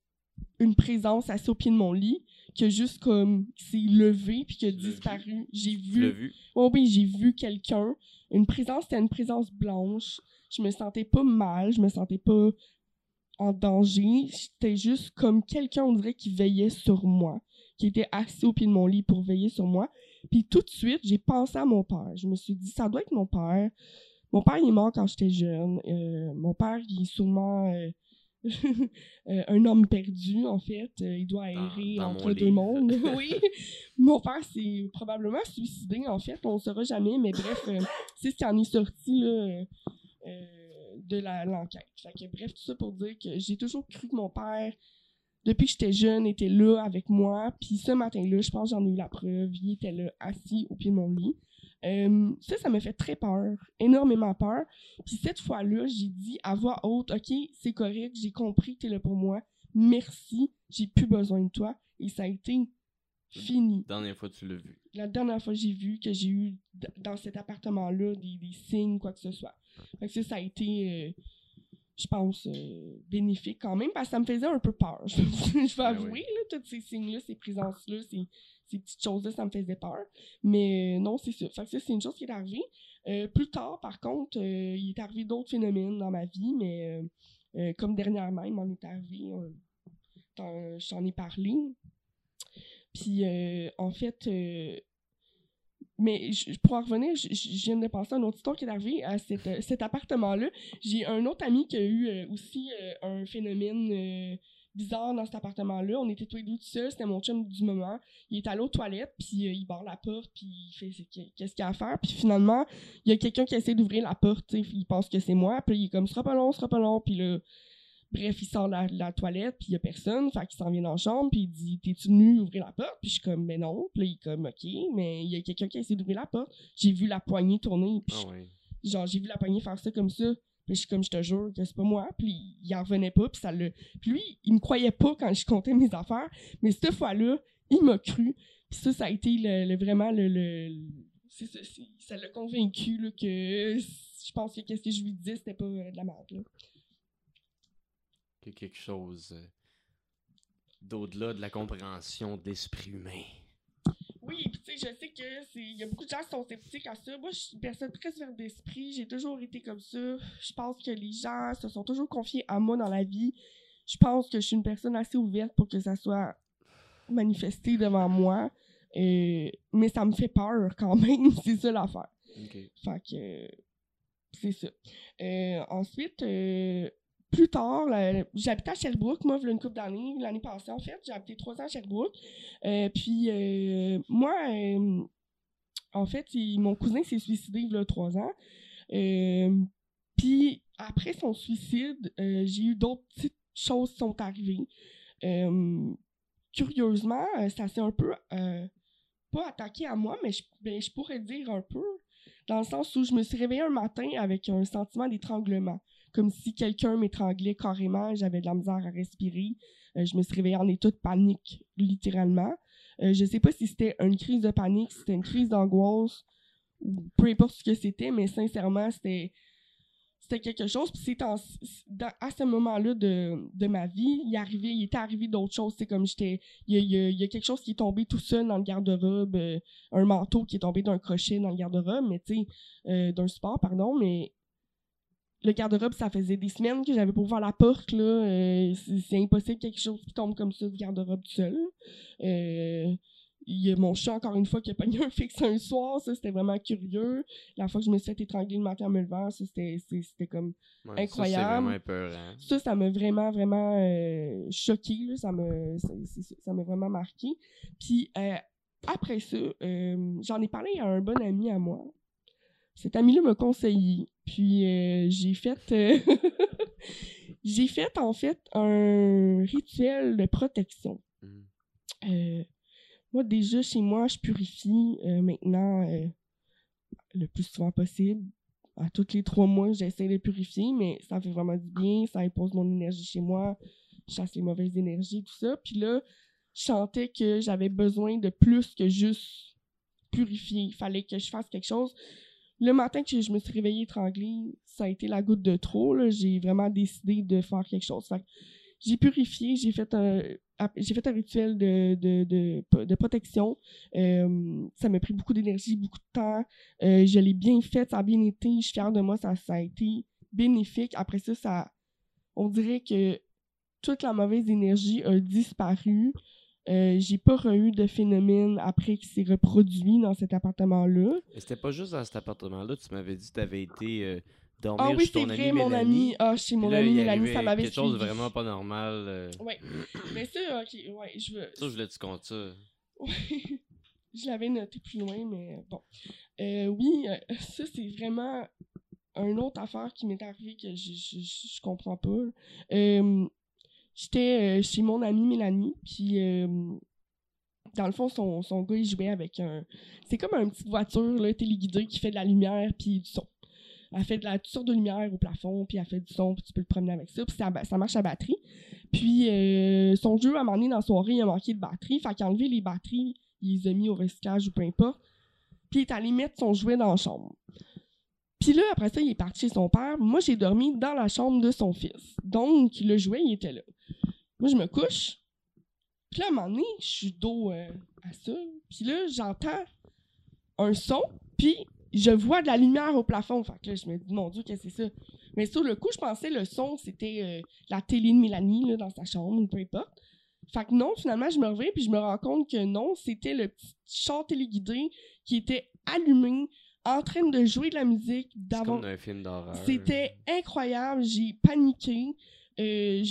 une présence assise au pied de mon lit qui a juste comme s'est levé puis qui a disparu. J'ai vu vu? Oh oui, j'ai vu quelqu'un. Une présence, c'était une présence blanche. Je me sentais pas mal, je me sentais pas en danger. C'était juste comme quelqu'un, on dirait, qui veillait sur moi, qui était assis au pied de mon lit pour veiller sur moi. Puis tout de suite, j'ai pensé à mon père. Je me suis dit, ça doit être mon père. Mon père, il est mort quand j'étais jeune. Euh, mon père, il est sûrement euh, *laughs* un homme perdu, en fait. Euh, il doit errer dans entre deux livre. mondes. *laughs* oui. Mon père s'est probablement suicidé, en fait. On ne saura jamais, mais bref, euh, c'est ce qui en est sorti là, euh, euh, de la- l'enquête. Bref, tout ça pour dire que j'ai toujours cru que mon père, depuis que j'étais jeune, était là avec moi. Puis ce matin-là, je pense que j'en ai eu la preuve. Il était là, assis au pied de mon lit. Euh, ça, ça me fait très peur, énormément peur. Puis cette fois-là, j'ai dit à voix haute, OK, c'est correct, j'ai compris que tu es là pour moi. Merci, j'ai plus besoin de toi. Et ça a été fini. Dernière fois, tu l'as vu. La dernière fois que j'ai vu que j'ai eu dans cet appartement-là des, des signes, quoi que ce soit. Fait que ça, ça a été, euh, je pense, euh, bénéfique quand même, parce que ça me faisait un peu peur. *laughs* Je, vais Ben avouer, oui. là, tous ces signes-là, ces présences-là, ces, ces petites choses-là, ça me faisait peur. Mais euh, non, c'est ça. Fait que ça, c'est une chose qui est arrivée. Euh, plus tard, par contre, euh, il est arrivé d'autres phénomènes dans ma vie, mais comme dernièrement, il m'en est arrivé, je t'en ai parlé. Puis, en fait, mais pour en revenir, je, viens de penser à une autre histoire qui est arrivée à cet, euh, cet appartement-là. J'ai un autre ami qui a eu aussi un phénomène bizarre dans cet appartement-là. On était tous les deux tout seuls, c'était mon chum du moment. Il est allé aux toilettes, puis euh, il barre la porte, puis il fait qu'est-ce qu'il y a à faire. Puis finalement, il y a quelqu'un qui essaie d'ouvrir la porte, il pense que c'est moi, puis il est comme, sera pas long, sera pas long, puis là, bref, il sort de la, de la toilette, puis il y a personne, fait qu'il s'en vient dans la chambre, puis il dit, t'es-tu venu ouvrir la porte? Puis je suis comme, mais non, puis là, il est comme, ok, mais il y a quelqu'un qui a essayé d'ouvrir la porte. J'ai vu la poignée tourner, puis Ah ouais. genre, j'ai vu la poignée faire ça comme ça. Puis je suis comme, je te jure que c'est pas moi. Puis il en revenait pas, puis ça le... Puis lui, il me croyait pas quand je comptais mes affaires, mais cette fois-là, il m'a cru. Puis ça, ça a été le, vraiment le... ça, l'a convaincu là, que je pense que qu'est-ce que je lui disais, c'était pas euh, de la merde. quelque chose. euh, d'au-delà de la compréhension de l'esprit humain. Sais, je sais que c'est. Il y a beaucoup de gens qui sont sceptiques à ça. Moi, je suis une personne très ouverte d'esprit. J'ai toujours été comme ça. Je pense que les gens se sont toujours confiés à moi dans la vie. Je pense que je suis une personne assez ouverte pour que ça soit manifesté devant moi. Euh, mais ça me fait peur quand même, *laughs* c'est ça l'affaire. Ok. Fait que c'est ça. Euh, ensuite, euh, plus tard, j'habitais à Sherbrooke, moi, une couple d'années, l'année passée en fait, j'ai habité trois ans à Sherbrooke. Euh, puis euh, moi, euh, en fait, mon cousin s'est suicidé il y a trois ans. Puis après son suicide, j'ai eu d'autres petites choses qui sont arrivées. Curieusement, ça s'est un peu pas attaqué à moi, mais je, ben, je pourrais dire un peu, dans le sens où je me suis réveillée un matin avec un sentiment d'étranglement, comme si quelqu'un m'étranglait carrément, j'avais de la misère à respirer. Euh, je me suis réveillée en état de panique, littéralement. Euh, je sais pas si c'était une crise de panique, si c'était une crise d'angoisse, ou peu importe ce que c'était, mais sincèrement, c'était quelque chose. Puis c'est à ce moment-là de, ma vie, il, il était arrivé d'autres choses. C'est comme j'étais. Il y a, quelque chose qui est tombé tout seul dans le garde-robe, euh, un manteau qui est tombé d'un crochet dans le garde-robe, mais tu sais, d'un support, pardon, mais le garde-robe, ça faisait des semaines que j'avais pour ouvrir la porte, là. euh, c'est impossible quelque chose qui tombe comme ça du garde-robe tout seul. Euh, il y a mon chat, encore une fois, qui a pogné un fixe un soir. Ça, c'était vraiment curieux. La fois que je me suis fait étrangler le matin en me levant, ça, c'était comme... Ouais, Incroyable. Ça, ça m'a vraiment, vraiment euh, choqué. Là. Ça m'a ça m'a vraiment marqué. Puis euh, après ça, euh, j'en ai parlé à un bon ami à moi. Cet ami-là m'a conseillé. Puis euh, j'ai fait... euh, *laughs* j'ai fait, en fait, un rituel de protection. Mhm. Euh, moi, déjà, chez moi, je purifie maintenant le plus souvent possible. À tous les trois mois, j'essaie de purifier, mais ça fait vraiment du bien. Ça impose mon énergie chez moi. Je chasse les mauvaises énergies, tout ça. Puis là, je sentais que j'avais besoin de plus que juste purifier. Il fallait que je fasse quelque chose. Le matin que je me suis réveillée étranglée, ça a été la goutte de trop. J'ai vraiment décidé de faire quelque chose. J'ai purifié, j'ai fait un, fait un rituel de, de, de, de protection. Euh, ça m'a pris beaucoup d'énergie, beaucoup de temps. Euh, je l'ai bien fait, ça a bien été. Je suis fière de moi, ça, ça a été bénéfique. Après ça, ça, on dirait que toute la mauvaise énergie a disparu. Euh, j'ai pas eu de phénomène après qui s'est reproduit dans cet appartement-là. C'était pas juste dans cet appartement-là, tu m'avais dit que tu avais été euh, dormir Ah oui, chez ton ami vrai, mon Mélanie. ami. Ah, chez mon là, ami il Mélanie, ça m'avait quelque chose de vraiment pas normal. euh. Ouais. Mais ça, ok, ouais, je veux. Ça, je voulais que tu comptes ça. Ouais. *laughs* je l'avais noté plus loin, mais bon. Euh, oui, euh, ça, c'est vraiment une autre affaire qui m'est arrivée que je, je, je, je comprends pas. Euh, J'étais euh, chez mon amie Mélanie, puis euh, dans le fond, son, son gars, il jouait avec un... C'est comme une petite voiture là, téléguidée qui fait de la lumière puis du son. Elle fait de la, sortes de lumière au plafond, puis elle fait du son, puis tu peux le promener avec ça, puis ça, ça marche à batterie. Puis euh, son jeu, à un moment donné, dans la soirée, il a manqué de batterie, fait qu'il a enlevé les batteries, il les a mis au recyclage ou peu importe, puis il est allé mettre son jouet dans la chambre. Puis là, après ça, il est parti chez son père. Moi, j'ai dormi dans la chambre de son fils. Donc, le jouet, il était là. Moi, je me couche. Puis là, à un moment donné, je suis dos euh, à ça. Puis là, j'entends un son, puis je vois de la lumière au plafond. Fait que là, je me dis, mon Dieu, qu'est-ce que c'est ça? Mais sur le coup, je pensais le son, c'était euh, la télé de Mélanie là, dans sa chambre, ou peu importe. Fait que non, finalement, je me réveille, puis je me rends compte que non, c'était le petit char téléguidé qui était allumé, en train de jouer de la musique, d'avoir film d'horreur. c'était incroyable, j'ai paniqué. Euh,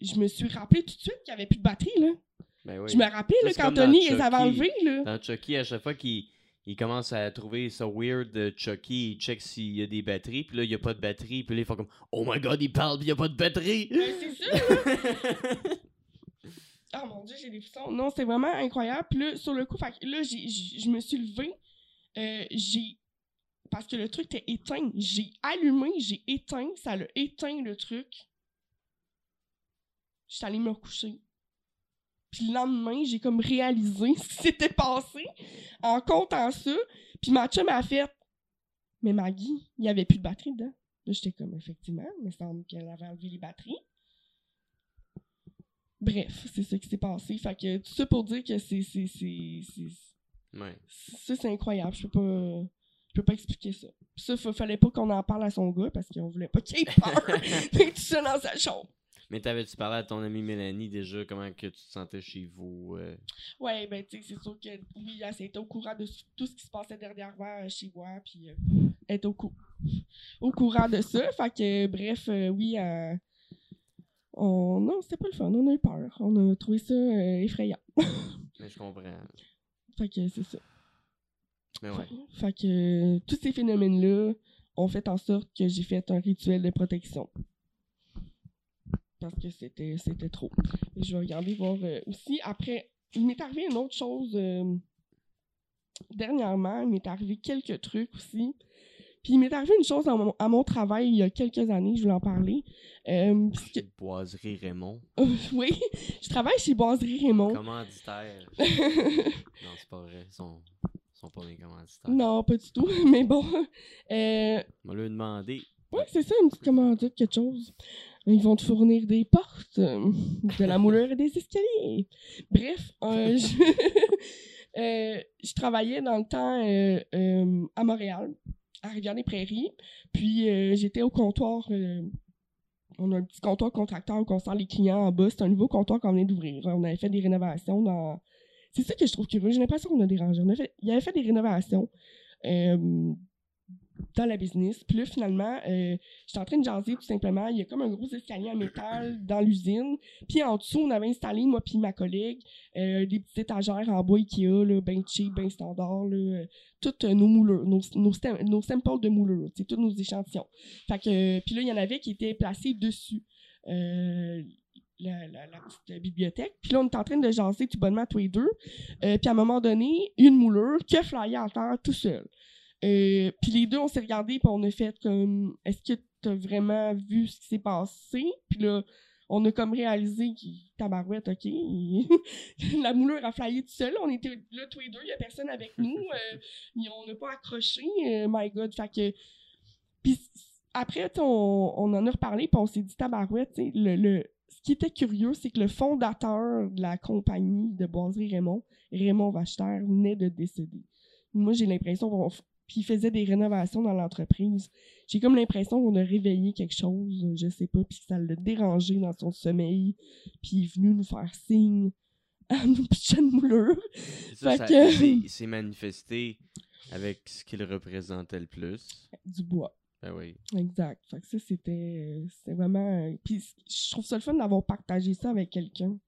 je me suis rappelé tout de suite qu'il n'y avait plus de batterie. Là. Ben oui. Je me rappelais là, quand Tony les avait Chucky. enlevés. Là. Dans Chucky, à chaque fois qu'il il commence à trouver ça weird de Chucky, il check s'il y a des batteries, puis là, il n'y a pas de batterie, puis là, il fait comme Oh my god, il parle, puis il n'y a pas de batterie! Ben, c'est ça. *laughs* Ah mon dieu, j'ai des frissons. Non, c'est vraiment incroyable. Puis là, sur le coup, fait là, je me suis levée. Euh, j'ai. Parce que le truc était éteint. J'ai allumé, j'ai éteint. Ça l'a éteint le truc. J'étais allée me recoucher. Puis le lendemain, j'ai comme réalisé *laughs* ce qui s'était passé en comptant ça. Puis ma fait Mais Maggie, il n'y avait plus de batterie dedans. Là, j'étais comme effectivement, il me semble qu'elle avait enlevé les batteries. bref, c'est ça qui s'est passé. Fait que tout ça pour dire que c'est, c'est- Ouais. ça, c'est incroyable. Je peux pas. Je peux pas expliquer ça. Ça, fa- fallait pas qu'on en parle à son gars parce qu'on voulait pas qu'il ait peur. *laughs* *laughs* tout ça dans sa chambre. Mais t'avais-tu parlé à ton amie Mélanie déjà, comment que tu te sentais chez vous? euh? Ouais, ben, tu sais, c'est sûr que oui, elle était au courant de tout ce qui se passait dernièrement euh, chez moi, puis euh, elle était au, cou- au courant de ça. Fait que, bref, euh, oui, on... non, c'était pas le fun, on a eu peur. On a trouvé ça effrayant. *laughs* Mais je comprends. Fait que c'est ça. Mais ouais. Fait, fait que tous ces phénomènes-là ont fait en sorte que j'ai fait un rituel de protection. Parce que c'était c'était trop. Et je vais regarder voir euh, aussi. Après, il m'est arrivé une autre chose euh, dernièrement. Il m'est arrivé quelques trucs aussi. Puis il m'est arrivé une chose à mon, à mon travail il y a quelques années, je voulais en parler. Euh, puisque- Boiserie Raymond. *laughs* oui, je travaille chez Boiserie Raymond. Commanditaire. *laughs* non, c'est pas vrai. Ils sont, ils sont pas mes commanditaires. non, pas du tout. *laughs* Mais bon, euh, On m'a lui demandé. Ouais, c'est ça, une petite commandite, quelque chose. Ils vont te fournir des portes, euh, de la moulure et des escaliers. Bref, euh, je, euh, je travaillais dans le temps à Montréal, à Rivière-des-Prairies. Puis euh, j'étais au comptoir. euh, on a un petit comptoir contracteur où on sent les clients en bas. C'est un nouveau comptoir qu'on venait d'ouvrir. On avait fait des rénovations dans. C'est ça que je trouve curieux. J'ai l'impression qu'on a dérangé. On a. Il avait fait des rénovations. euh, dans la business. Puis là, finalement, euh, j'étais en train de jaser tout simplement. Il y a comme un gros escalier en métal dans l'usine. Puis en dessous, on avait installé, moi puis ma collègue, euh, des petites étagères en bois Ikea, là, ben cheap, ben standard, là, euh, toutes euh, nos moulures, nos, nos, samples de moulures, tous nos échantillons. Euh, puis là, il y en avait qui étaient placés dessus. La, petite bibliothèque. Puis là, on est en train de jaser tout bonnement tous les deux. Puis à un moment donné, une moulure qui a flyé à terre tout seul. Euh, puis les deux, on s'est regardés, puis on a fait comme est-ce que t'as vraiment vu ce qui s'est passé? Puis là, on a comme réalisé qu'il tabarouette, ok. *laughs* la moulure a flyé tout seul. On était là tous les deux, il y a personne avec nous. *laughs* euh, on n'a pas accroché. euh, my God. Fait que. Puis après, on, on en a reparlé, puis on s'est dit tabarouette, le, le, ce qui était curieux, c'est que le fondateur de la compagnie de boiserie Raymond, Raymond Vacheter, venait de décéder. Moi, j'ai l'impression puis il faisait des rénovations dans l'entreprise. J'ai comme l'impression qu'on a réveillé quelque chose, euh, je sais pas, puis ça l'a dérangé dans son sommeil, puis il est venu nous faire signe à *laughs* nos petites moulures. Ça, Fait ça- que- c'est- c'est *laughs* manifesté avec ce qu'il représentait le plus. Du bois. Ben oui. Exact. Fait que ça, c'était euh, vraiment... euh, Puis je trouve ça le fun d'avoir partagé ça avec quelqu'un.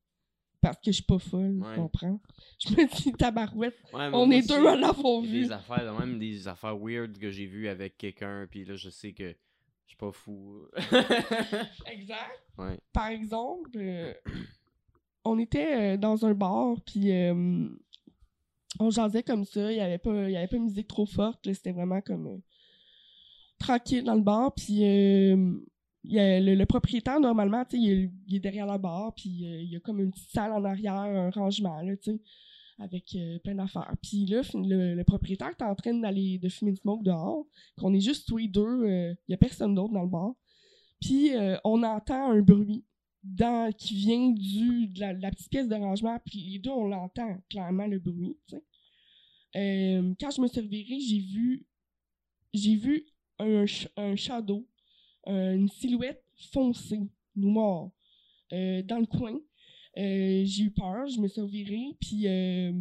Parce que je suis pas folle, Ouais. tu comprends? Je me dis, tabarouette, Ouais, on est deux à l'avoir y vu. Des affaires, même des affaires weird que j'ai vues avec quelqu'un, puis là, je sais que je suis pas fou. *laughs* Exact. ouais. par exemple, euh, on était euh, dans un bar, puis euh, on jasait comme ça. Il n'y avait, pas- il y avait pas de musique trop forte. C'était vraiment comme tranquille dans le bar. Puis euh, le, propriétaire, normalement, tu sais, il, est- derrière la bar, puis euh, il y a comme une petite salle en arrière, un rangement, là, tu sais, avec euh, plein d'affaires. Puis là, le, propriétaire est en train d'aller de fumer une smoke dehors, qu'on est juste tous les deux, euh, il y a personne d'autre dans le bar. Puis on entend un bruit qui vient du, de, la, petite pièce de rangement. Puis les deux, on l'entend clairement, le bruit. quand je me suis revirée, j'ai vu, j'ai vu un, un shadow, une silhouette foncée, noire, euh, dans le coin. Euh, j'ai eu peur, je me suis revirée, puis euh,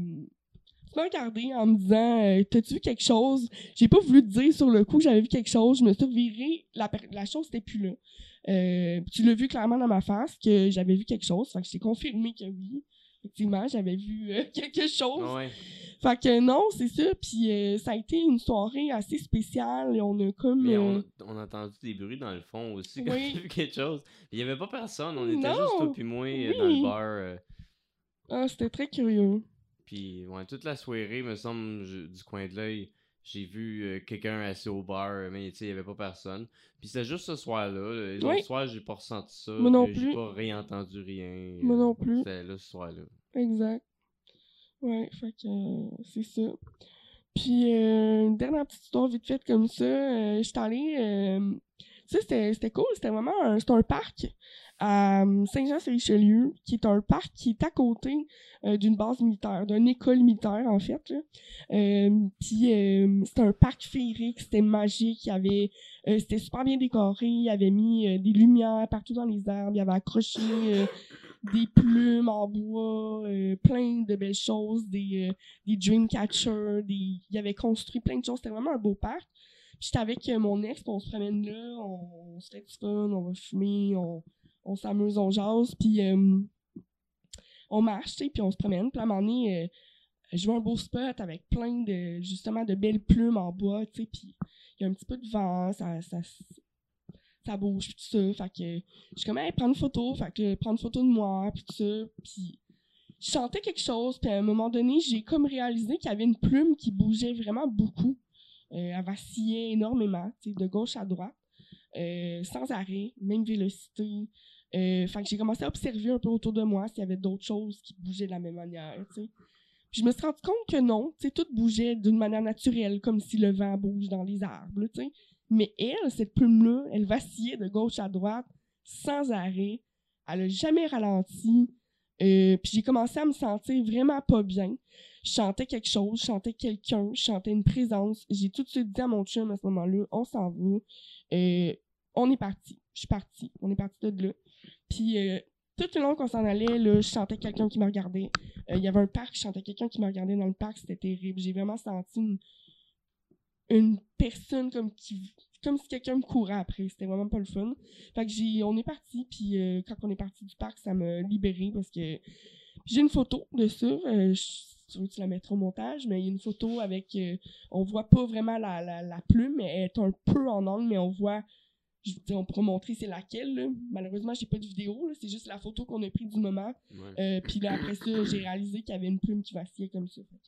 tu m'as regardé en me disant euh, T'as-tu vu quelque chose? J'ai pas voulu te dire sur le coup que j'avais vu quelque chose. Je me suis revirée, la, chose n'était plus là. Euh, tu l'as vu clairement dans ma face que j'avais vu quelque chose. Fait que je t'ai confirmé que oui. Effectivement, j'avais vu euh, *laughs* quelque chose. Fait que non, c'est ça. Puis euh, ça a été une soirée assez spéciale. Et on a comme. Mais euh, on, on a entendu des bruits dans le fond aussi quand *laughs* Oui. vu quelque chose. Il y avait pas personne, on était Non. juste toi puis moi euh, dans le bar. Ah, c'était très curieux. Puis ouais, toute la soirée, me semble, je- du coin de l'œil, j'ai vu euh, quelqu'un assis au bar, mais tu sais, il y avait pas personne. Puis c'était juste ce soir-là. Les Oui. autres soirs, j'ai pas ressenti ça. Moi non puis J'ai plus. pas réentendu rien. Moi non plus. C'était là ce soir-là. Exact. Ouais, fait que euh, c'est ça. Puis, euh, une dernière petite histoire vite faite comme ça. Euh, J'étais allée. Euh, ça, c'était cool. C'était vraiment un, c'était un parc à euh, Saint-Jean-sur-Richelieu, qui est un parc qui est à côté d'une base militaire, d'une école militaire, en fait. Puis c'était un parc féerique, c'était magique, il y avait, c'était super bien décoré, il avait mis des lumières partout dans les arbres, il avait accroché des plumes en bois, euh, plein de belles choses, des, euh, des dream catchers, des, il avait construit plein de choses, c'était vraiment un beau parc. J'étais avec euh, mon ex, on se promène là, on, se fait du fun, on va fumer, on, on s'amuse, on jase, puis on marche, puis on se promène. Puis à un moment donné, je vois un beau spot avec plein de, justement, de belles plumes en bois, puis il y a un petit peu de vent, ça, ça, ça bouge, puis tout ça. Fait que je suis comme, hey, une photo, fait que une photo de moi, puis tout ça, puis je chantais quelque chose, puis à un moment donné, j'ai comme réalisé qu'il y avait une plume qui bougeait vraiment beaucoup. Euh, elle vacillait énormément, de gauche à droite, euh, sans arrêt, même vélocité. Euh, fait que j'ai commencé à observer un peu autour de moi s'il y avait d'autres choses qui bougeaient de la même manière. Puis je me suis rendu compte que non, tu tout bougeait d'une manière naturelle, comme si le vent bouge dans les arbres, tu. Mais elle, cette plume-là, elle vacillait de gauche à droite, sans arrêt. Elle a jamais ralenti. Euh, puis j'ai commencé à me sentir vraiment pas bien. Je chantais quelque chose, je chantais quelqu'un, je chantais une présence. J'ai tout de suite dit à mon chum à ce moment-là, on s'en va. Euh, on est parti. Je suis partie. On est parti de là. Puis euh, tout le long qu'on s'en allait, là, je sentais quelqu'un qui me regardait. Il y avait un parc, je sentais quelqu'un qui me regardait dans le parc, c'était terrible. J'ai vraiment senti une, une personne comme qui comme si quelqu'un me courait après. C'était vraiment pas le fun. Fait que j'ai, on est parti, puis euh, quand on est parti du parc, ça m'a libéré parce que j'ai une photo de ça. Euh, je- tu veux que tu la mettras au montage, mais il y a une photo avec, euh, on voit pas vraiment la, la, la plume, mais elle est un peu en angle, mais on voit, je, on pourra montrer c'est laquelle. Là. Malheureusement, j'ai pas de vidéo, c'est juste la photo qu'on a prise du moment. Euh, puis là, après ça, j'ai réalisé qu'il y avait une plume qui vacillait comme ça. Fait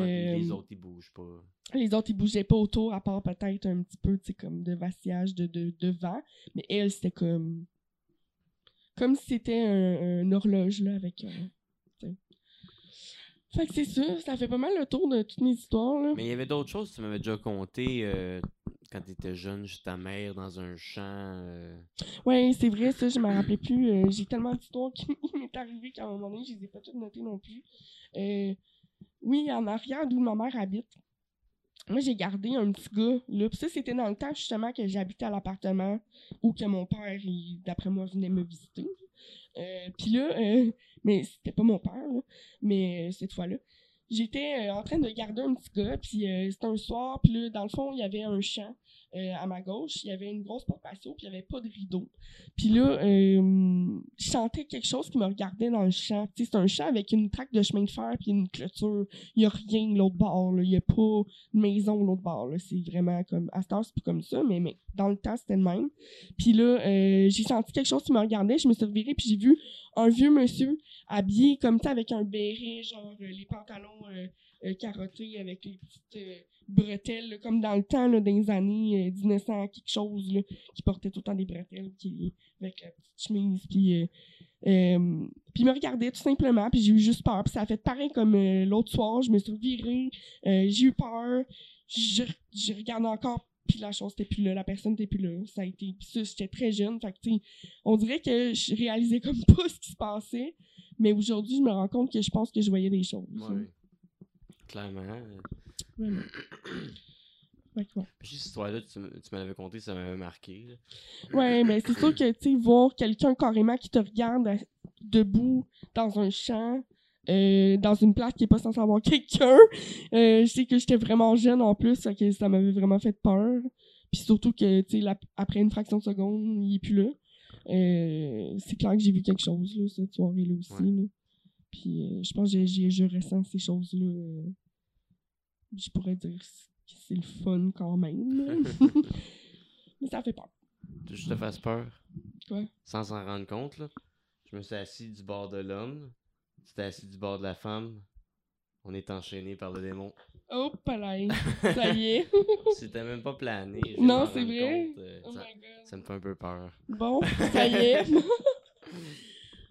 Ouais, les euh, autres, ils bougent pas. les autres, ils bougeaient pas autour, à part peut-être un petit peu, tu sais, comme de vacillage de, de, de vent. Mais elle, c'était comme. Comme si c'était un, un horloge, là, avec. euh, fait que c'est ça, ça fait pas mal le tour de toutes mes histoires, là. Mais il y avait d'autres choses que tu m'avais déjà conté euh, quand tu étais jeune, juste ta mère dans un champ. euh, Ouais, c'est vrai, ça, je m'en rappelais plus. Euh, j'ai tellement d'histoires qui *laughs* m'est arrivé qu'à un moment donné, je les ai pas toutes notées non plus. Oui, en arrière d'où ma mère habite. Moi, j'ai gardé un petit gars, là. Puis ça, c'était dans le temps, justement, que j'habitais à l'appartement ou que mon père, d'après moi, venait me visiter. Euh, puis là, euh, mais c'était pas mon père, mais euh, cette fois-là, j'étais en train de garder un petit gars, puis c'était un soir, puis là, dans le fond, il y avait un champ euh, à ma gauche, il y avait une grosse porte patio, puis il n'y avait pas de rideau. Puis là, euh, je sentais quelque chose qui me regardait dans le champ. C'est un champ avec une traque de chemin de fer puis une clôture. Il n'y a rien l'autre bord. Il n'y a pas de maison l'autre bord. C'est vraiment comme... À cette heure, c'est plus comme ça, mais, mais dans le temps, c'était le même. Puis là, euh, j'ai senti quelque chose qui me regardait. Je me suis revirée, puis j'ai vu un vieux monsieur habillé comme ça avec un béret, genre les pantalons euh, euh, carottés avec les petites euh, bretelles, là, comme dans le temps, là, dans les années euh, 1900, quelque chose, là, qui portait tout le temps des bretelles, qui, avec la petite chemise, puis... euh, euh, puis il me regardait tout simplement, puis j'ai eu juste peur. Puis ça a fait pareil comme euh, l'autre soir, je me suis revirée, euh, j'ai eu peur, je, je regarde encore, puis la chose n'était plus là, la personne n'était plus là. Ça a été, puis ça, j'étais très jeune, fait que on dirait que je réalisais comme *laughs* pas ce qui se passait, mais aujourd'hui, je me rends compte que je pense que je voyais des choses. Ouais. Clairement. *clears throat* ouais. Puis cette histoire-là, tu, tu me l'avais conté, ça m'avait marqué. là. Ouais, mais c'est sûr que, tu sais, voir quelqu'un carrément qui te regarde à- debout dans un champ, euh, dans une place qui est pas censée avoir *laughs* quelqu'un, euh, je sais que j'étais vraiment jeune en plus, que ça m'avait vraiment fait peur. Puis surtout que, tu sais, après une fraction de seconde, il est plus là. Euh, c'est clair que j'ai vu quelque chose, là, cette soirée-là aussi, Ouais. là. Puis euh, je pense que je ressens ces choses-là. euh, je pourrais dire que c'est le fun quand même. *laughs* *laughs* Mais ça fait peur. Je te fasse peur. Quoi? Sans s'en rendre compte, là. Je me suis assis du bord de l'homme. Tu t'es assis du bord de la femme. On est enchaîné par le démon. Oh, palais. *laughs* Ça y est. C'était même pas plané. je Non, c'est vrai? compte, euh, Oh ça, my god. ça me fait un peu peur. Bon, ça y est.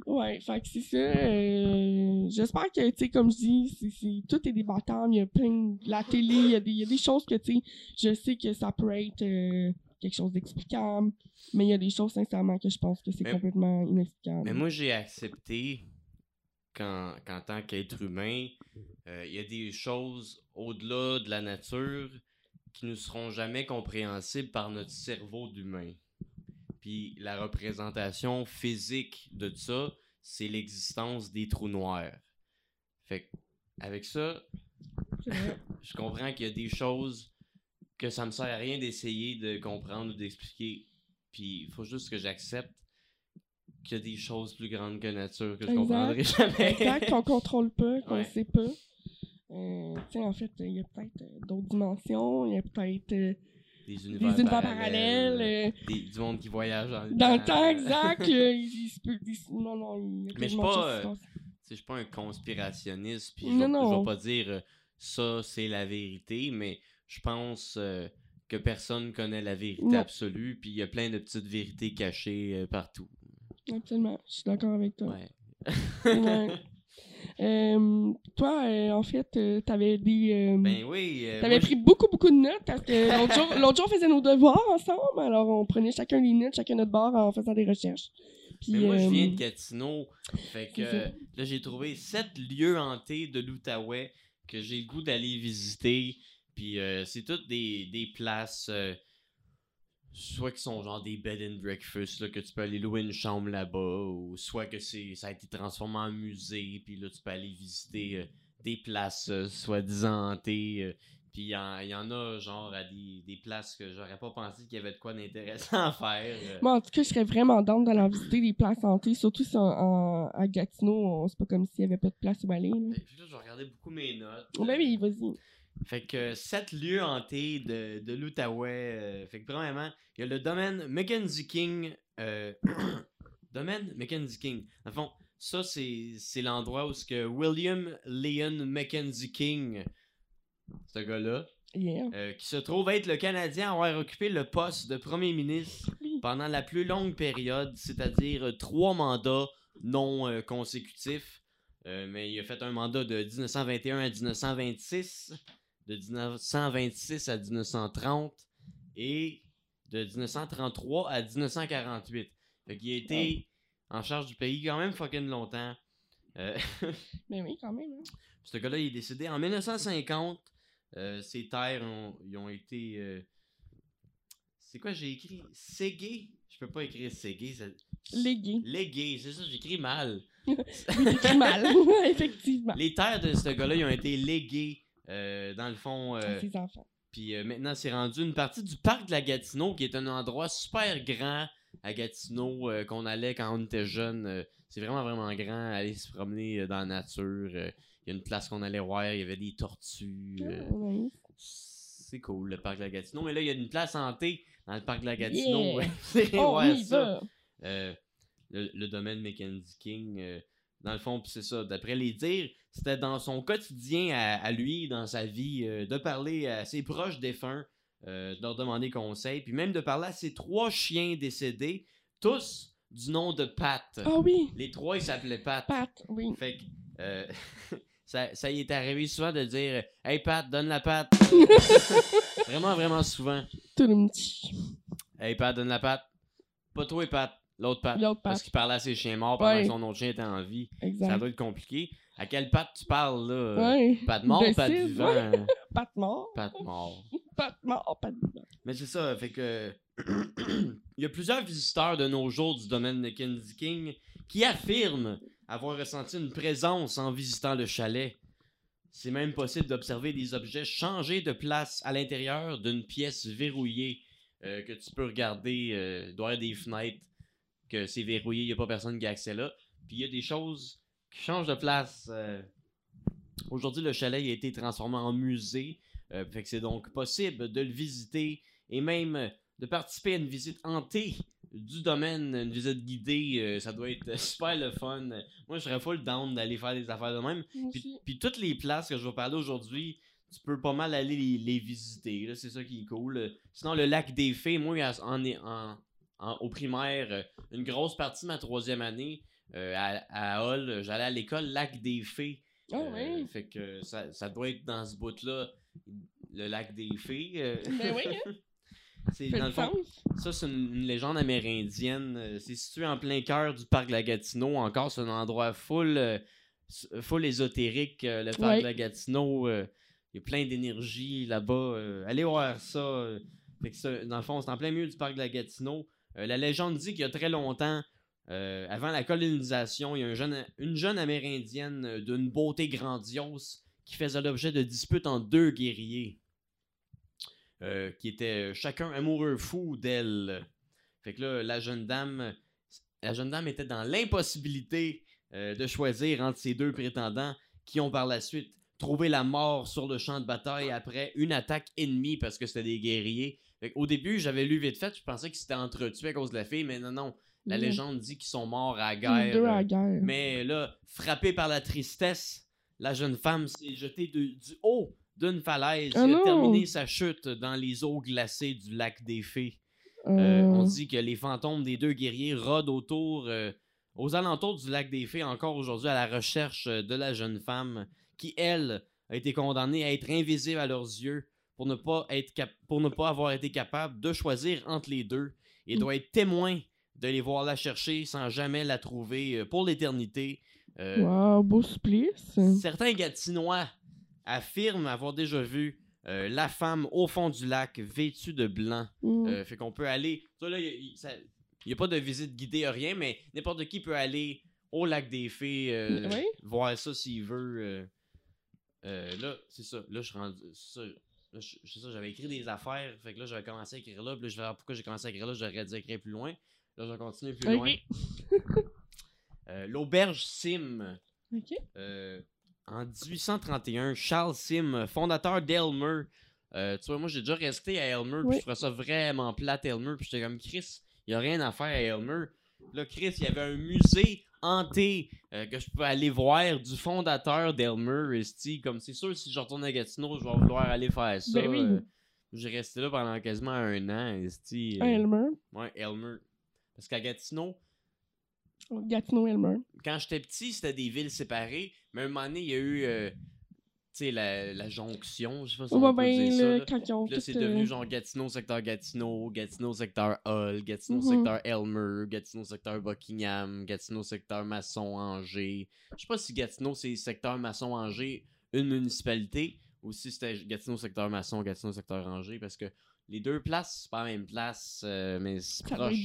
ouais, fait que c'est ça. euh, J'espère que, tu sais, comme je dis, c'est, c'est- tout est débattable. Il y a plein. La télé, il y, a des- il y a des choses que, tu sais, je sais que ça peut être euh, quelque chose d'explicable. Mais il y a des choses, sincèrement, que je pense que c'est complètement inexplicable. Mais moi, j'ai accepté qu'en qu'en tant qu'être humain, euh, il y a des choses au-delà de la nature qui ne seront jamais compréhensibles par notre cerveau d'humain. Puis la représentation physique de ça, c'est l'existence des trous noirs. Fait que, avec ça, je comprends qu'il y a des choses que ça me sert à rien d'essayer de comprendre ou d'expliquer. Puis il faut juste que j'accepte qu'il y a des choses plus grandes que nature que je Exact. comprendrai jamais. Exact, qu'on contrôle pas, qu'on Ouais. sait pas. Euh, tu sais, en fait, il y a peut-être euh, d'autres dimensions, il y a peut-être euh, des des univers, univers parallèles, parallèles. euh, des- du monde qui voyage dans le dans le temps. exact, euh, *laughs* il, se peut. non, non, il y a Mais je suis pas, euh, je suis pas un conspirationniste, puis je Non, vais- je non. vais pas dire euh, ça, c'est la vérité, mais je pense euh, que personne connaît la vérité Non. absolue, puis il y a plein de petites vérités cachées euh, partout. Absolument, je suis d'accord avec toi. Ouais. Ouais. *laughs* Euh, toi, euh, en fait, euh, t'avais des. Ben oui. T'avais pris beaucoup, beaucoup de notes parce que l'autre jour, *laughs* l'autre jour, on faisait nos devoirs ensemble. Alors, on prenait chacun les notes, chacun notre bord en faisant des recherches. Puis, Mais moi, je viens de Gatineau. Fait que là, j'ai trouvé sept lieux hantés de l'Outaouais que j'ai le goût d'aller visiter. Puis c'est toutes des, des places, soit qui sont genre des bed and breakfast, là, que tu peux aller louer une chambre là-bas, ou soit que c'est ça a été transformé en musée, puis là, tu peux aller visiter euh, des places euh, soi-disant hantées. euh, puis il y, y en a genre à des, des places que j'aurais pas pensé qu'il y avait de quoi d'intéressant à faire. Moi, en tout cas, je serais vraiment down d'aller visiter des places hantées, surtout si en, en- à Gatineau, c'est pas comme s'il y avait pas de place où aller. Là. Fait que là, je regarder beaucoup mes notes. Oh, ben oui, vas-y. Fait que sept lieux hantés de, de l'Outaouais. euh, fait que premièrement, il y a le domaine Mackenzie King. euh, *clears throat* domaine Mackenzie King. Le fond, ça, c'est, l'endroit où ce que William Leon Mackenzie King, ce gars-là, Yeah. euh, qui se trouve être le Canadien à avoir occupé le poste de premier ministre pendant la plus longue période, c'est-à-dire trois mandats non consécutifs. Mais il a fait un mandat de 1921 à 1926, de 1926 à 1930 et de 1933 à 1948. Fait qu'il a été en charge du pays quand même fucking longtemps. Euh, *laughs* Ben oui, quand même. hein. ce gars-là, il est décédé en 1950. Euh, ses terres ont, ils ont été. euh, C'est quoi j'ai écrit Ségué? Je peux pas écrire Ségué. ça- Légué. Légué, c'est ça, j'écris mal. *laughs* Oui, t'écris mal. *laughs* Effectivement. Les terres de ce gars-là, ils ont été léguées. Euh, dans le fond, euh, ses enfants. puis euh, maintenant, c'est rendu une partie du parc de la Gatineau, qui est un endroit super grand à Gatineau, qu'on allait quand on était jeune. c'est vraiment, vraiment grand, aller se promener dans la nature. Il y a une place qu'on allait voir, il y avait des tortues. Ah, c'est cool, le parc de la Gatineau. Mais là, il y a une place hantée dans le parc de la Gatineau. *laughs* Yeah. Oh, oui, ça. Euh, le, le domaine Mackenzie King, euh, dans le fond, c'est ça. D'après les dires, c'était dans son quotidien à, à lui, dans sa vie, euh, de parler à ses proches défunts, euh, de leur demander conseil, puis même de parler à ses trois chiens décédés, tous du nom de Pat. Ah oui, Les trois, ils s'appelaient Pat. Pat, oui. Fait que euh, *laughs* ça, ça y est arrivé souvent de dire Hey Pat, donne la patte. *laughs* vraiment, vraiment souvent. Touloum, tch. Hey Pat, donne la patte. Pas toi, Pat. L'autre Pat. L'autre Parce qu'il parlait à ses chiens morts pendant Ouais. que son autre chien était en vie. Ça Exact. doit être compliqué. À quelle patte tu parles, là? Ouais. Pat mort, De Pat six, vivant? Ouais. *laughs* Pat mort. Pat mort. Pat mort, Pat vivant. Mais c'est ça, fait que. *clears throat* Il y a plusieurs visiteurs de nos jours du domaine de Mackenzie King qui affirment avoir ressenti une présence en visitant le chalet. C'est même possible d'observer des objets changer de place à l'intérieur d'une pièce verrouillée euh, que tu peux regarder. Euh, il doit y avoir des fenêtres que c'est verrouillé, il n'y a pas personne qui a accès là. Puis il y a des choses qui changent de place. euh. Aujourd'hui, le chalet a été transformé en musée. Euh, fait que c'est donc possible de le visiter et même de participer à une visite hantée du domaine, une visite guidée. euh, ça doit être *laughs* super le fun. Moi, je serais full down d'aller faire des affaires de même. Puis, toutes les places que je vais parler aujourd'hui, tu peux pas mal aller les, les visiter. C'est ça qui est cool. Sinon, le lac des Fées, moi, en, en, en- au primaire, une grosse partie de ma troisième année, euh, à, à Hall, j'allais à l'école Lac des Fées. Ah Euh, oui. Fait que ça, ça doit être dans ce bout-là, le lac des Fées. euh. Ben oui, hein. *laughs* c'est Fait dans du le fond, sens. ça c'est une, une légende amérindienne. C'est situé en plein cœur du parc de la Gatineau. Encore, c'est un endroit full, euh, full ésotérique. euh, le parc Ouais. de la Gatineau, euh, il y a plein d'énergie là-bas. allez voir ça. Fait que ça, dans le fond, c'est en plein milieu du parc de la Gatineau. Euh, la légende dit qu'il y a très longtemps, euh, avant la colonisation, il y a une jeune amérindienne euh, d'une beauté grandiose qui faisait l'objet de disputes entre deux guerriers qui étaient chacun amoureux fou d'elle. Fait que là, la jeune dame, était dans l'impossibilité de choisir entre ces deux prétendants qui ont par la suite trouvé la mort sur le champ de bataille après une attaque ennemie parce que c'était des guerriers. Au début, j'avais lu vite fait, je pensais qu'ils s'étaient entretués à cause de la fille, mais non, non. La Mhm. légende dit qu'ils sont morts à la Les guerre. deux à la guerre. mais là, frappée par la tristesse, la jeune femme s'est jetée de- du haut d'une falaise Ah et a terminé sa chute dans les eaux glacées du lac des Fées. Euh, Euh, on dit que les fantômes des deux guerriers rôdent autour, euh, aux alentours du lac des Fées, encore aujourd'hui à la recherche de la jeune femme qui, elle, a été condamnée à être invisible à leurs yeux pour ne pas, être pour ne pas avoir été capable de choisir entre les deux et Mm. doit être témoin de les voir la chercher sans jamais la trouver euh, pour l'éternité. Euh, Wow, beau supplice. Certains Gatinois affirment avoir déjà vu euh, la femme au fond du lac vêtue de blanc. Mm. Euh, fait qu'on peut aller. Ça, là, il n'y a, pas de visite guidée, rien, mais n'importe qui peut aller au lac des Fées, Oui. voir ça s'il veut. Euh. Là, c'est ça. Là, je suis rendu. c'est ça. Là, je- ça, j'avais écrit des affaires. Fait que là, j'avais commencé à écrire là. Puis là, je vais voir pourquoi j'ai commencé à écrire là. J'aurais dû écrire plus loin. Là, je vais continuer plus loin. *laughs* Euh, L'auberge Sim. Ok. Euh, en 1831, Charles Sim, fondateur d'Elmer. Euh, tu vois, moi, j'ai déjà resté à Elmer, puis Oui. je trouvais ça vraiment plate, Elmer. Puis j'étais comme, Chris, il n'y a rien à faire à Elmer. Là, Chris, il y avait un musée hanté euh, que je peux aller voir du fondateur d'Elmer. esti. Comme c'est sûr, si je retourne à Gatineau, je vais vouloir aller faire ça. Ben oui. euh. j'ai resté là pendant quasiment un an. esti, euh, Elmer. ouais, Elmer. Parce qu'à Gatineau, Gatineau Elmer. quand j'étais petit, c'était des villes séparées, mais à un moment donné, il y a eu sais, la, la jonction, je sais pas si On peut dire ça. là, là. quand ils ont Puis là, c'est tout, devenu euh, genre Gatineau, secteur Gatineau, Gatineau, secteur Hull, Gatineau, Mhm. secteur Elmer, Gatineau, secteur Buckingham, Gatineau, secteur Masson-Angers. Je sais pas si Gatineau, c'est secteur Masson-Angers, une municipalité, ou si c'était Gatineau, secteur Masson, Gatineau, secteur Angers, parce que les deux places, c'est pas la même place, euh, mais c'est Ça proche.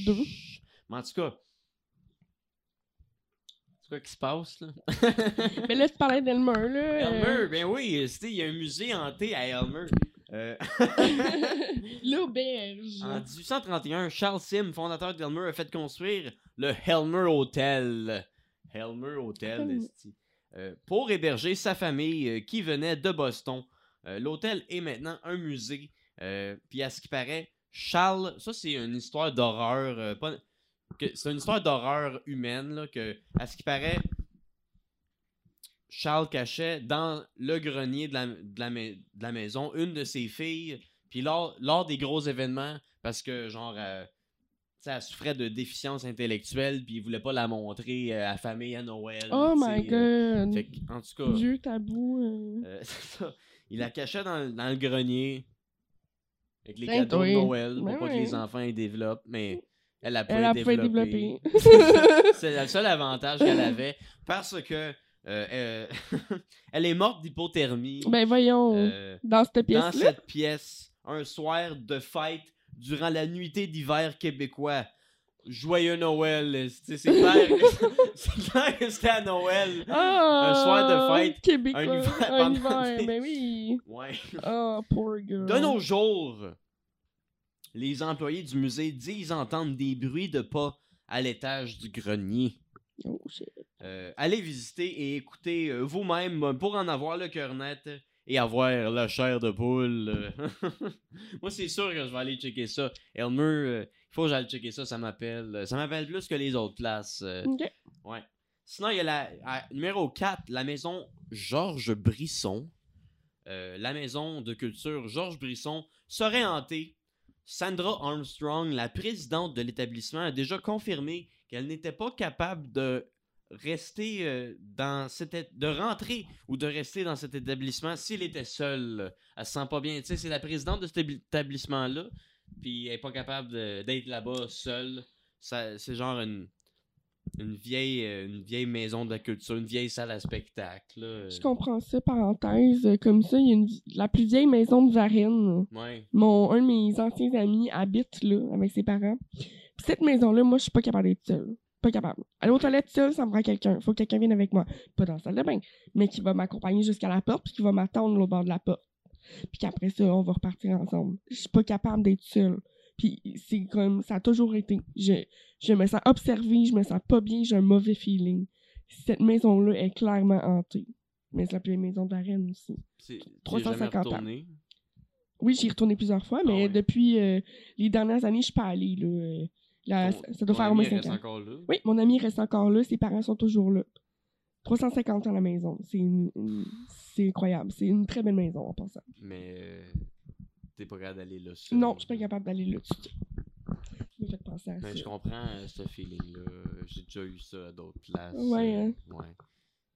Mais en tout cas, quoi qui se passe, là? *laughs* Mais là, tu parlais d'Elmer, là. Elmer, euh, ben oui, il y a un musée hanté à Elmer. Euh, *laughs* L'auberge. en 1831, Charles Sim, fondateur d'Elmer, a fait construire le Helmer Hotel. Helmer Hotel, esti. Euh, pour héberger sa famille euh, qui venait de Boston. Euh, L'hôtel est maintenant un musée. Euh, Puis à ce qui paraît, Charles, ça c'est une histoire d'horreur. euh, pas- c'est une histoire d'horreur humaine là, que, à ce qui paraît, Charles cachait dans le grenier de la, de la mai- de la maison une de ses filles. Puis lors, lors des gros événements, parce que genre, euh, tu sais, elle souffrait de déficience intellectuelle, puis il voulait pas la montrer euh, à la famille à Noël. Oh my euh, god. fait que, en tout cas, Vieux tabou. euh. euh, *laughs* c'est ça. Il la cachait dans, le- dans le grenier. Avec les Ben, cadeaux de. Noël, pour Ben pas que les enfants y développent, mais elle a pas développé. *laughs* C'est *laughs* le seul avantage qu'elle avait. Parce que euh, euh, *laughs* elle est morte d'hypothermie ben voyons. euh, dans cette dans pièce-là. cette pièce un soir de fête durant la nuitée d'hiver québécois. Joyeux Noël. C'est clair, que c'était à Noël. Ah, un soir de fête, Québécois. un hiver Un hiver, ben oui. Ouais. Oh, poor girl. De nos jours, les employés du musée disent entendre des bruits de pas à l'étage du grenier. Oh. Euh, allez visiter et écoutez euh, vous-même pour en avoir le cœur net et avoir la chair de poule. *laughs* Moi, c'est sûr que je vais aller checker ça. Elmer, euh, il faut que j'aille checker ça, ça m'appelle. Ça m'appelle plus que les autres places. euh, Ok. Ouais. Sinon, il y a la à- numéro 4, la maison Georges Brisson. Euh, la maison de culture Georges Brisson serait hantée. Sandra Armstrong, la présidente de l'établissement, a déjà confirmé qu'elle n'était pas capable de rester euh, dans de rentrer ou de rester dans cet établissement s'il était seul. Elle se sent pas bien. Tu sais, c'est la présidente de cet ébi- établissement-là. puis elle est pas capable d'être là-bas seule. C'est genre une, une, vieille, euh, une vieille maison de la culture, une vieille salle à spectacle. là. Je comprends ça, parenthèse. euh, Comme ça, il y a une, la plus vieille maison de Varennes. Ouais. Mon, un de mes anciens amis habite là, avec ses parents. Puis cette maison-là, moi, je suis pas capable d'être seule. Pas capable. Aller aux toilettes seule, ça me prend quelqu'un. Faut que quelqu'un vienne avec moi. Pas dans la salle de bain, mais qui va m'accompagner jusqu'à la porte, puis qui va m'attendre au bord de la porte. Puis qu'après ça, on va repartir ensemble. Je suis pas capable d'être seule. Puis c'est comme ça a toujours été. Je, je me sens observée, je me sens pas bien, j'ai un mauvais feeling. Cette maison-là est clairement hantée. Mais c'est la maison de la reine aussi. C'est- tu y es 350 jamais ans. Oui, j'y ai retourné plusieurs fois, mais Ah ouais. depuis euh, les dernières années, je suis pas allée. Là, là, Ton- ça doit faire au moins ami 5 reste ans. encore là? Oui, mon ami reste encore là, ses parents sont toujours là. 350 ans à la maison. C'est incroyable. C'est une très belle maison en passant. Mais euh, t'es pas capable d'aller là seul. Non, je suis pas capable d'aller là me penser à Mais ça. je comprends euh, ce feeling-là. J'ai déjà eu ça à d'autres places. Ouais, euh, hein. ouais.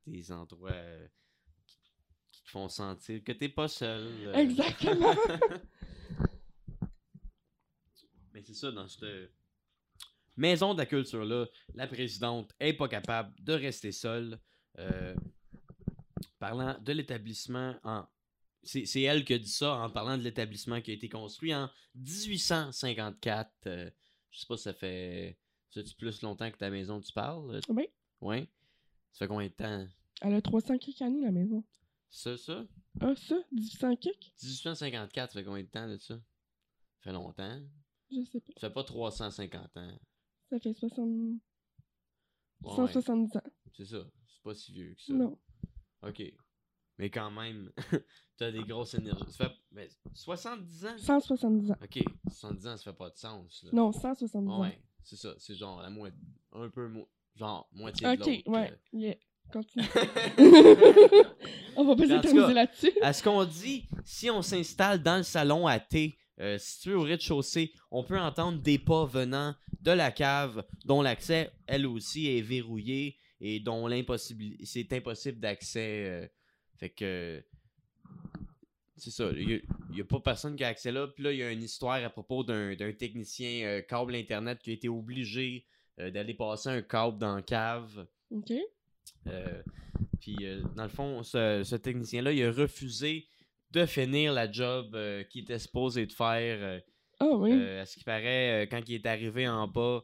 Des endroits euh, qui, qui te font sentir que t'es pas seul. euh. Exactement. *laughs* Mais c'est ça, dans cette maison de la culture-là, la présidente est pas capable de rester seule. Euh, parlant de l'établissement en. C'est elle qui a dit ça en parlant de l'établissement qui a été construit en 1854. Euh, je sais pas, ça fait. Ça fait plus longtemps que ta maison tu parles? oui, Ouais. Ça fait combien de temps? elle a 300 quelques années, la maison. Ça, ça? Ah, ça? 1800 quelques? 1854, ça fait combien de temps de ça? Ça fait longtemps. Je sais pas. Ça fait pas 350 ans. Ça fait 60... Ouais, ouais. 170 ans. C'est ça. C'est pas si vieux que ça. Non. Ok. Mais quand même, *laughs* t'as des grosses énergies. Ça fait mais 70 ans? 170 ans. Ok, 70 ans, ça fait pas de sens. Là. Non, 170 ans. Ouais, c'est ça. C'est genre la moitié. Un peu mo- genre moitié de Ok, l'autre. ouais. Yeah. Continue. euh. *laughs* on va pas s'éterniser là-dessus. à ce qu'on dit, si on s'installe dans le salon à thé, euh, situé au rez-de-chaussée, on peut entendre des pas venant de la cave, dont l'accès, elle aussi, est verrouillé et dont l'impossibilité, c'est impossible d'accès. Fait que c'est ça. Il n'y a, pas personne qui a accès là. Puis là, il y a une histoire à propos d'un technicien euh, câble Internet qui a été obligé euh, d'aller passer un câble dans la cave. Ok. Euh, puis, dans le fond, ce, ce technicien-là, il a refusé de finir la job qu'il était supposé de faire. Ah oui. à ce qui paraît, quand il est arrivé en bas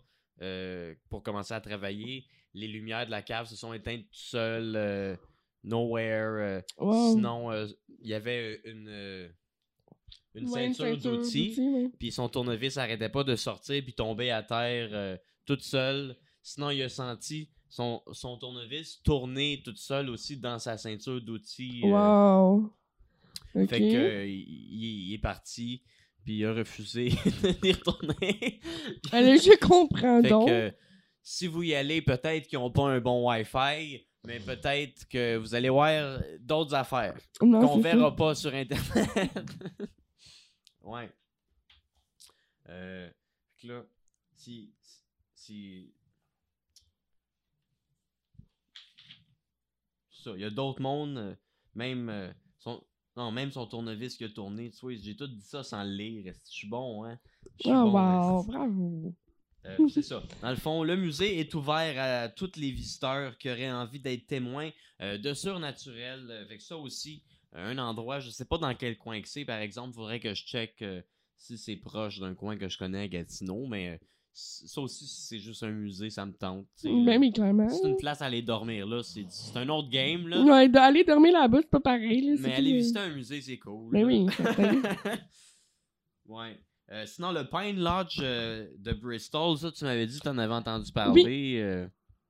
pour commencer à travailler, les lumières de la cave se sont éteintes tout seules. Nowhere. euh, wow. Sinon, euh, il y avait une, euh, une Ouais, ceinture d'outils. ouais. Puis son tournevis arrêtait pas de sortir puis tomber à terre euh, toute seule. Sinon, il a senti son, son tournevis tourner toute seule aussi dans sa ceinture d'outils. euh, Wow. Fait que euh, il est parti puis il a refusé d'y retourner. Allez, je comprends fait donc. que si vous y allez, peut-être qu'ils n'ont pas un bon Wi-Fi, mais peut-être que vous allez voir d'autres affaires non, qu'on verra ça. pas sur Internet. *laughs* ouais. Euh, fait que là, si, si... Ça, il y a d'autres mondes, euh, même euh, son... Non, même son tournevis qui a tourné, tu vois, j'ai tout dit ça sans le lire. Je suis bon, hein? Je suis Ah, bon, wow, esti. bravo. Euh, c'est ça. Dans le fond, le musée est ouvert à tous les visiteurs qui auraient envie d'être témoins euh, de surnaturel. Euh, que ça aussi, un endroit, je sais pas dans quel coin que c'est, par exemple, faudrait que je check euh, si c'est proche d'un coin que je connais à Gatineau, mais ça aussi, si c'est juste un musée, ça me tente. Ben clairement. C'est une place à aller dormir là, c'est c'est un autre game là. Ouais, d'aller dormir là-bas, c'est pas pareil. Là, mais aller visiter un musée, c'est cool. Ben là. oui, *laughs* ouais. Euh, sinon, le Pine Lodge euh, de Bristol, ça, tu m'avais dit que tu en avais entendu parler. euh,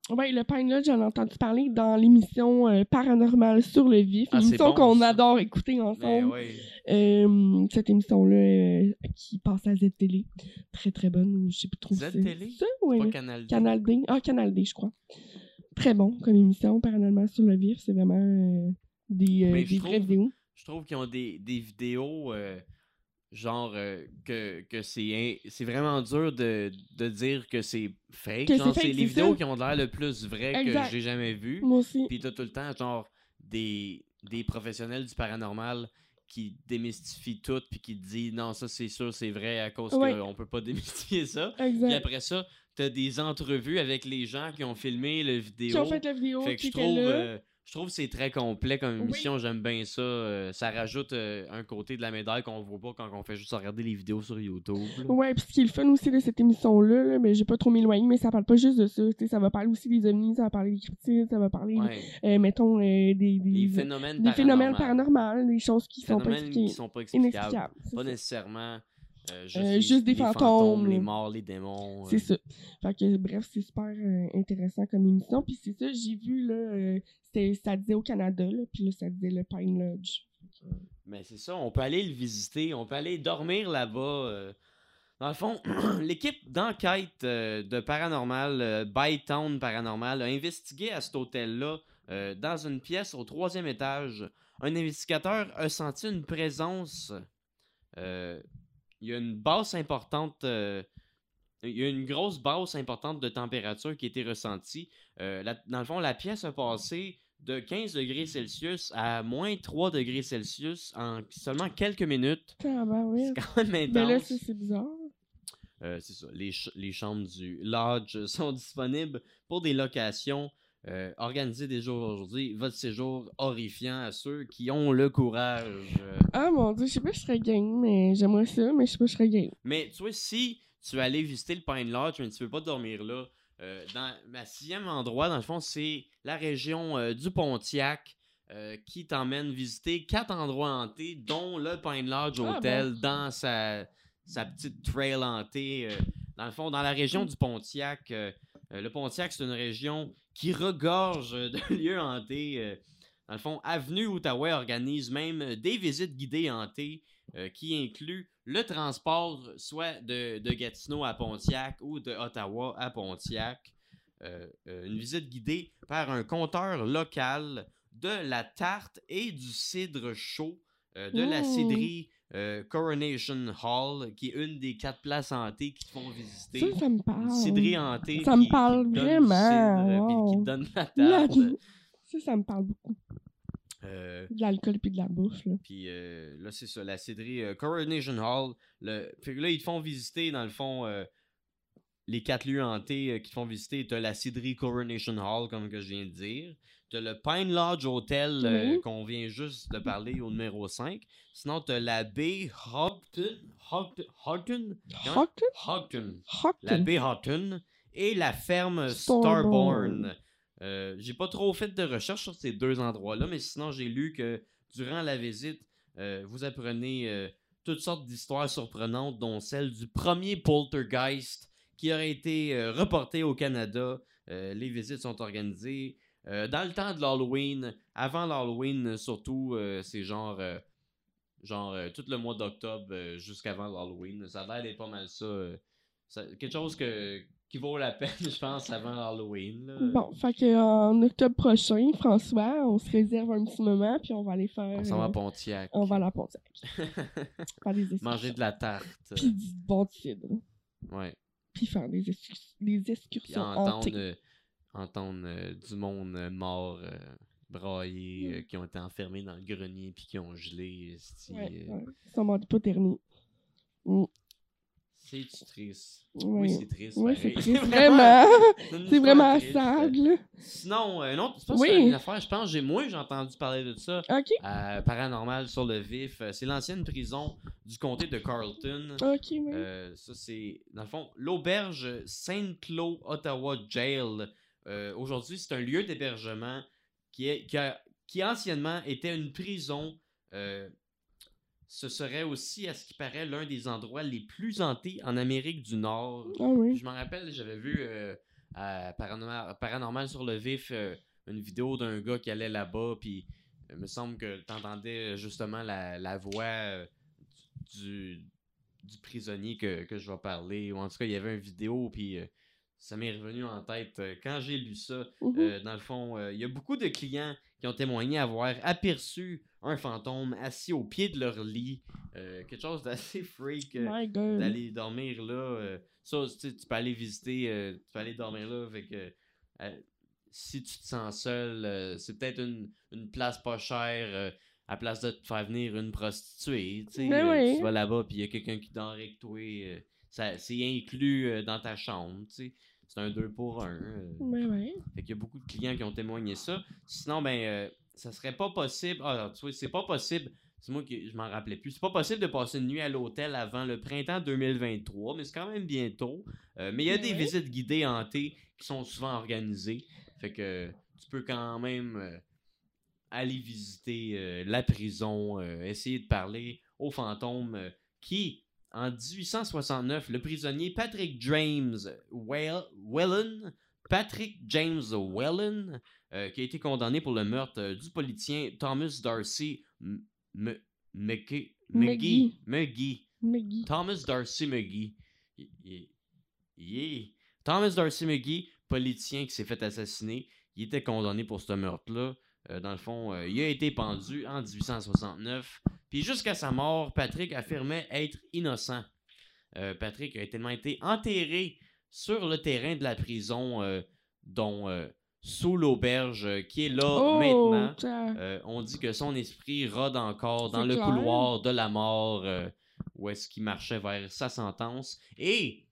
Ouais, le Pine Lodge, j'en ai entendu parler dans l'émission Paranormal sur le vif. Ah, une émission bon, qu'on adore écouter mais ensemble. ouais. Cette émission-là qui passe à Z-Télé. Très, très bonne. Je sais plus trop. c'est- Z-Télé? Ça, ouais. Pas Canal D. Canal D. Ah, Canal D, je crois. Très bon comme émission, Paranormal sur le vif. C'est vraiment des, des vraies vidéos. Je trouve qu'ils ont des, des vidéos genre euh, que, que c'est vraiment dur de, de dire que c'est fake. Que genre, c'est les vidéos ça. qui ont l'air le plus vraies Exact. que j'ai jamais vues. Moi aussi. Puis t'as tout le temps genre des, des professionnels du paranormal qui démystifie tout, puis qui te dit non, ça c'est sûr, c'est vrai, à cause Ouais. qu'on peut pas *laughs* démystifier ça. Puis Exact. après ça, t'as des entrevues avec les gens qui ont filmé le vidéo. Qui ont fait la vidéo, Fait que je trouve, euh, je trouve que c'est très complet comme Oui. émission, j'aime bien ça. euh, ça rajoute euh, un côté de la médaille qu'on voit pas quand on fait juste regarder les vidéos sur YouTube. là. Ouais, puis ce qui est le fun aussi de cette émission-là, là, mais j'ai pas trop m'éloigner, mais ça parle pas juste de ça. Ça va parler aussi des ovnis, ça va parler des cryptides, ça va parler, Ouais, euh, mettons, des, des, les phénomènes des phénomènes paranormaux. des choses qui sont pas qui sont pas explicables. Pas nécessairement euh, juste, Euh, les, juste des les fantômes, les morts, les démons. C'est euh. ça. Fait que, bref, c'est super intéressant comme émission. Puis c'est ça, j'ai vu, là, ça disait au Canada, là, puis là, ça disait le Pine Lodge. Mais c'est ça, on peut aller le visiter, on peut aller dormir là-bas. Dans le fond, *clears throat* l'équipe d'enquête euh, de paranormal, euh, Bytown Paranormal, a investigué à cet hôtel-là, euh, dans une pièce au troisième étage. Un investigateur a senti une présence. Il y a une basse importante. euh, il y a une grosse basse importante de température qui a été ressentie. Euh, la- dans le fond, la pièce a passé de 15 degrés Celsius à moins 3 degrés Celsius en seulement quelques minutes. Ah, ben oui. C'est quand même Ben là, intense. ça, c'est bizarre. Euh, c'est ça. Les, ch- les chambres du lodge *laughs* sont disponibles pour des locations. Euh, organisez des jours aujourd'hui votre séjour horrifiant à ceux qui ont le courage. euh. Ah mon dieu, je sais pas si je serais game, mais j'aimerais ça, mais je sais pas si je serais game. Mais tu vois, si tu veux aller visiter le Pine Lodge, mais tu veux pas dormir là, euh, dans ma sixième endroit, dans le fond, c'est la région euh, du Pontiac. qui t'emmène visiter quatre endroits hantés, dont le Pine Lodge Ah, Hotel dans sa, sa petite trail hantée. dans le fond, dans la région du Pontiac, le Pontiac, c'est une région qui regorge *laughs* de lieux hantés. euh. dans le fond, Avenue Outaouais organise même euh, des visites guidées hantées euh, qui incluent le transport soit de, de Gatineau à Pontiac ou de Ottawa à Pontiac. Euh, euh, une visite guidée par un compteur local de la tarte et du cidre chaud euh, de la cidrerie euh, Coronation Hall, qui est une des quatre places hantées qui te font visiter. Ça, ça me parle. Une cidrerie hantée Ça me qui- parle vraiment, cidre, puis qui te donne la tarte. Ça, ça me parle beaucoup. Euh, De l'alcool puis de la bouffe, là. Puis euh, là, c'est ça, la cidrerie euh, Coronation Hall. Le... Fait que là, ils te font visiter, dans le fond, euh, les quatre lieux hantés euh, qui te font visiter. T'as la cidrerie Coronation Hall, comme que je viens de dire. T'as le Pine Lodge Hotel, euh, Oui. qu'on vient juste de parler au numéro 5. Sinon, t'as la baie Houghton. Houghton. Houghton? Houghton? Houghton. La baie Houghton et la ferme Starborn. Euh, j'ai pas trop fait de recherche sur ces deux endroits-là, mais sinon j'ai lu que durant la visite, euh, vous apprenez euh, toutes sortes d'histoires surprenantes, dont celle du premier poltergeist qui aurait été reporté au Canada. Les visites sont organisées euh, dans le temps de l'Halloween, avant l'Halloween surtout, euh, c'est genre euh, genre tout le mois d'octobre jusqu'avant l'Halloween. Ça a l'air d'être pas mal ça. ça- quelque chose que, qui vaut la *laughs* peine, je pense, avant Halloween. là. Bon, fait que en octobre prochain, François, on se réserve un petit moment, puis on va aller faire. On s'en va à Pontiac. on va à la Pontiac. *laughs* faire des excursions. Manger de la tarte. Puis du bon cidre. Ouais. Puis faire des, excurs- des Puis excursions entendre, hantées. Entendre euh, du monde euh, mort, euh, Mm. euh, qui ont été enfermés dans le grenier puis qui ont gelé. esti, Ouais, ouais. Ils sont morts d'hypothermie. Mm. C'est triste? Ouais. Oui, c'est triste. C'est triste, vraiment. C'est vraiment sad, là. Sinon, euh, non, c'est pas Oui. une affaire. Je pense, j'ai moi j'ai entendu parler de ça. Ok, Paranormal sur le vif. C'est l'ancienne prison du comté de Carleton. ok, oui. Euh, ça, c'est, dans le fond, l'auberge Saint-Cloud Ottawa Jail. Euh, Aujourd'hui, c'est un lieu d'hébergement qui, est, qui, a, qui anciennement était une prison. Euh, ce serait aussi, à ce qui paraît, l'un des endroits les plus hantés en Amérique du Nord. Ah oui. Je m'en rappelle, j'avais vu euh, à Paranormal, Paranormal sur le vif une vidéo d'un gars qui allait là-bas, puis il me semble que tu entendais justement la, la voix du, du prisonnier que, que je vais parler, ou en tout cas, il y avait une vidéo, puis euh, ça m'est revenu en tête euh, quand j'ai lu ça. Mhm. Euh, dans le fond, euh, il y a beaucoup de clients qui ont témoigné avoir aperçu un fantôme assis au pied de leur lit. Euh, quelque chose d'assez *laughs* freak. d'aller dormir là. ça, tu sais, tu peux aller visiter, tu peux aller dormir là. Fait que, si tu te sens seul, c'est peut-être une, une place pas chère à place de te faire venir une prostituée, tu sais, Ben oui. tu vas là-bas, puis il y a quelqu'un qui dort avec toi, ça- c'est inclus dans ta chambre, tu sais. C'est un deux pour un. euh. Ouais, ouais. Fait qu'il y a beaucoup de clients qui ont témoigné ça. Sinon, ben, euh, ça serait pas possible. Ah, tu vois, c'est pas possible. C'est moi qui je m'en rappelais plus. C'est pas possible de passer une nuit à l'hôtel avant le printemps 2023, mais c'est quand même bientôt. Euh, mais il y a des visites guidées hantées qui sont souvent organisées. Fait que tu peux quand même euh, aller visiter la prison, essayer de parler aux fantômes qui, en 1869, le prisonnier Patrick James Well- Whelan, Patrick James Whelan, euh, qui a été condamné pour le meurtre euh, du politicien Thomas Darcy McGee. Thomas Darcy McGee. Thomas Darcy McGee, politicien qui s'est fait assassiner, il était condamné pour ce meurtre-là. Euh, dans le fond, euh, il a été pendu en 1869. Puis jusqu'à sa mort, Patrick affirmait être innocent. Euh, Patrick a tellement été enterré sur le terrain de la prison, euh, dont euh, sous l'auberge, qui est là Oh, maintenant. on dit que son esprit rôde encore dans le clair. couloir de la mort où est-ce qu'il marchait vers sa sentence. Et,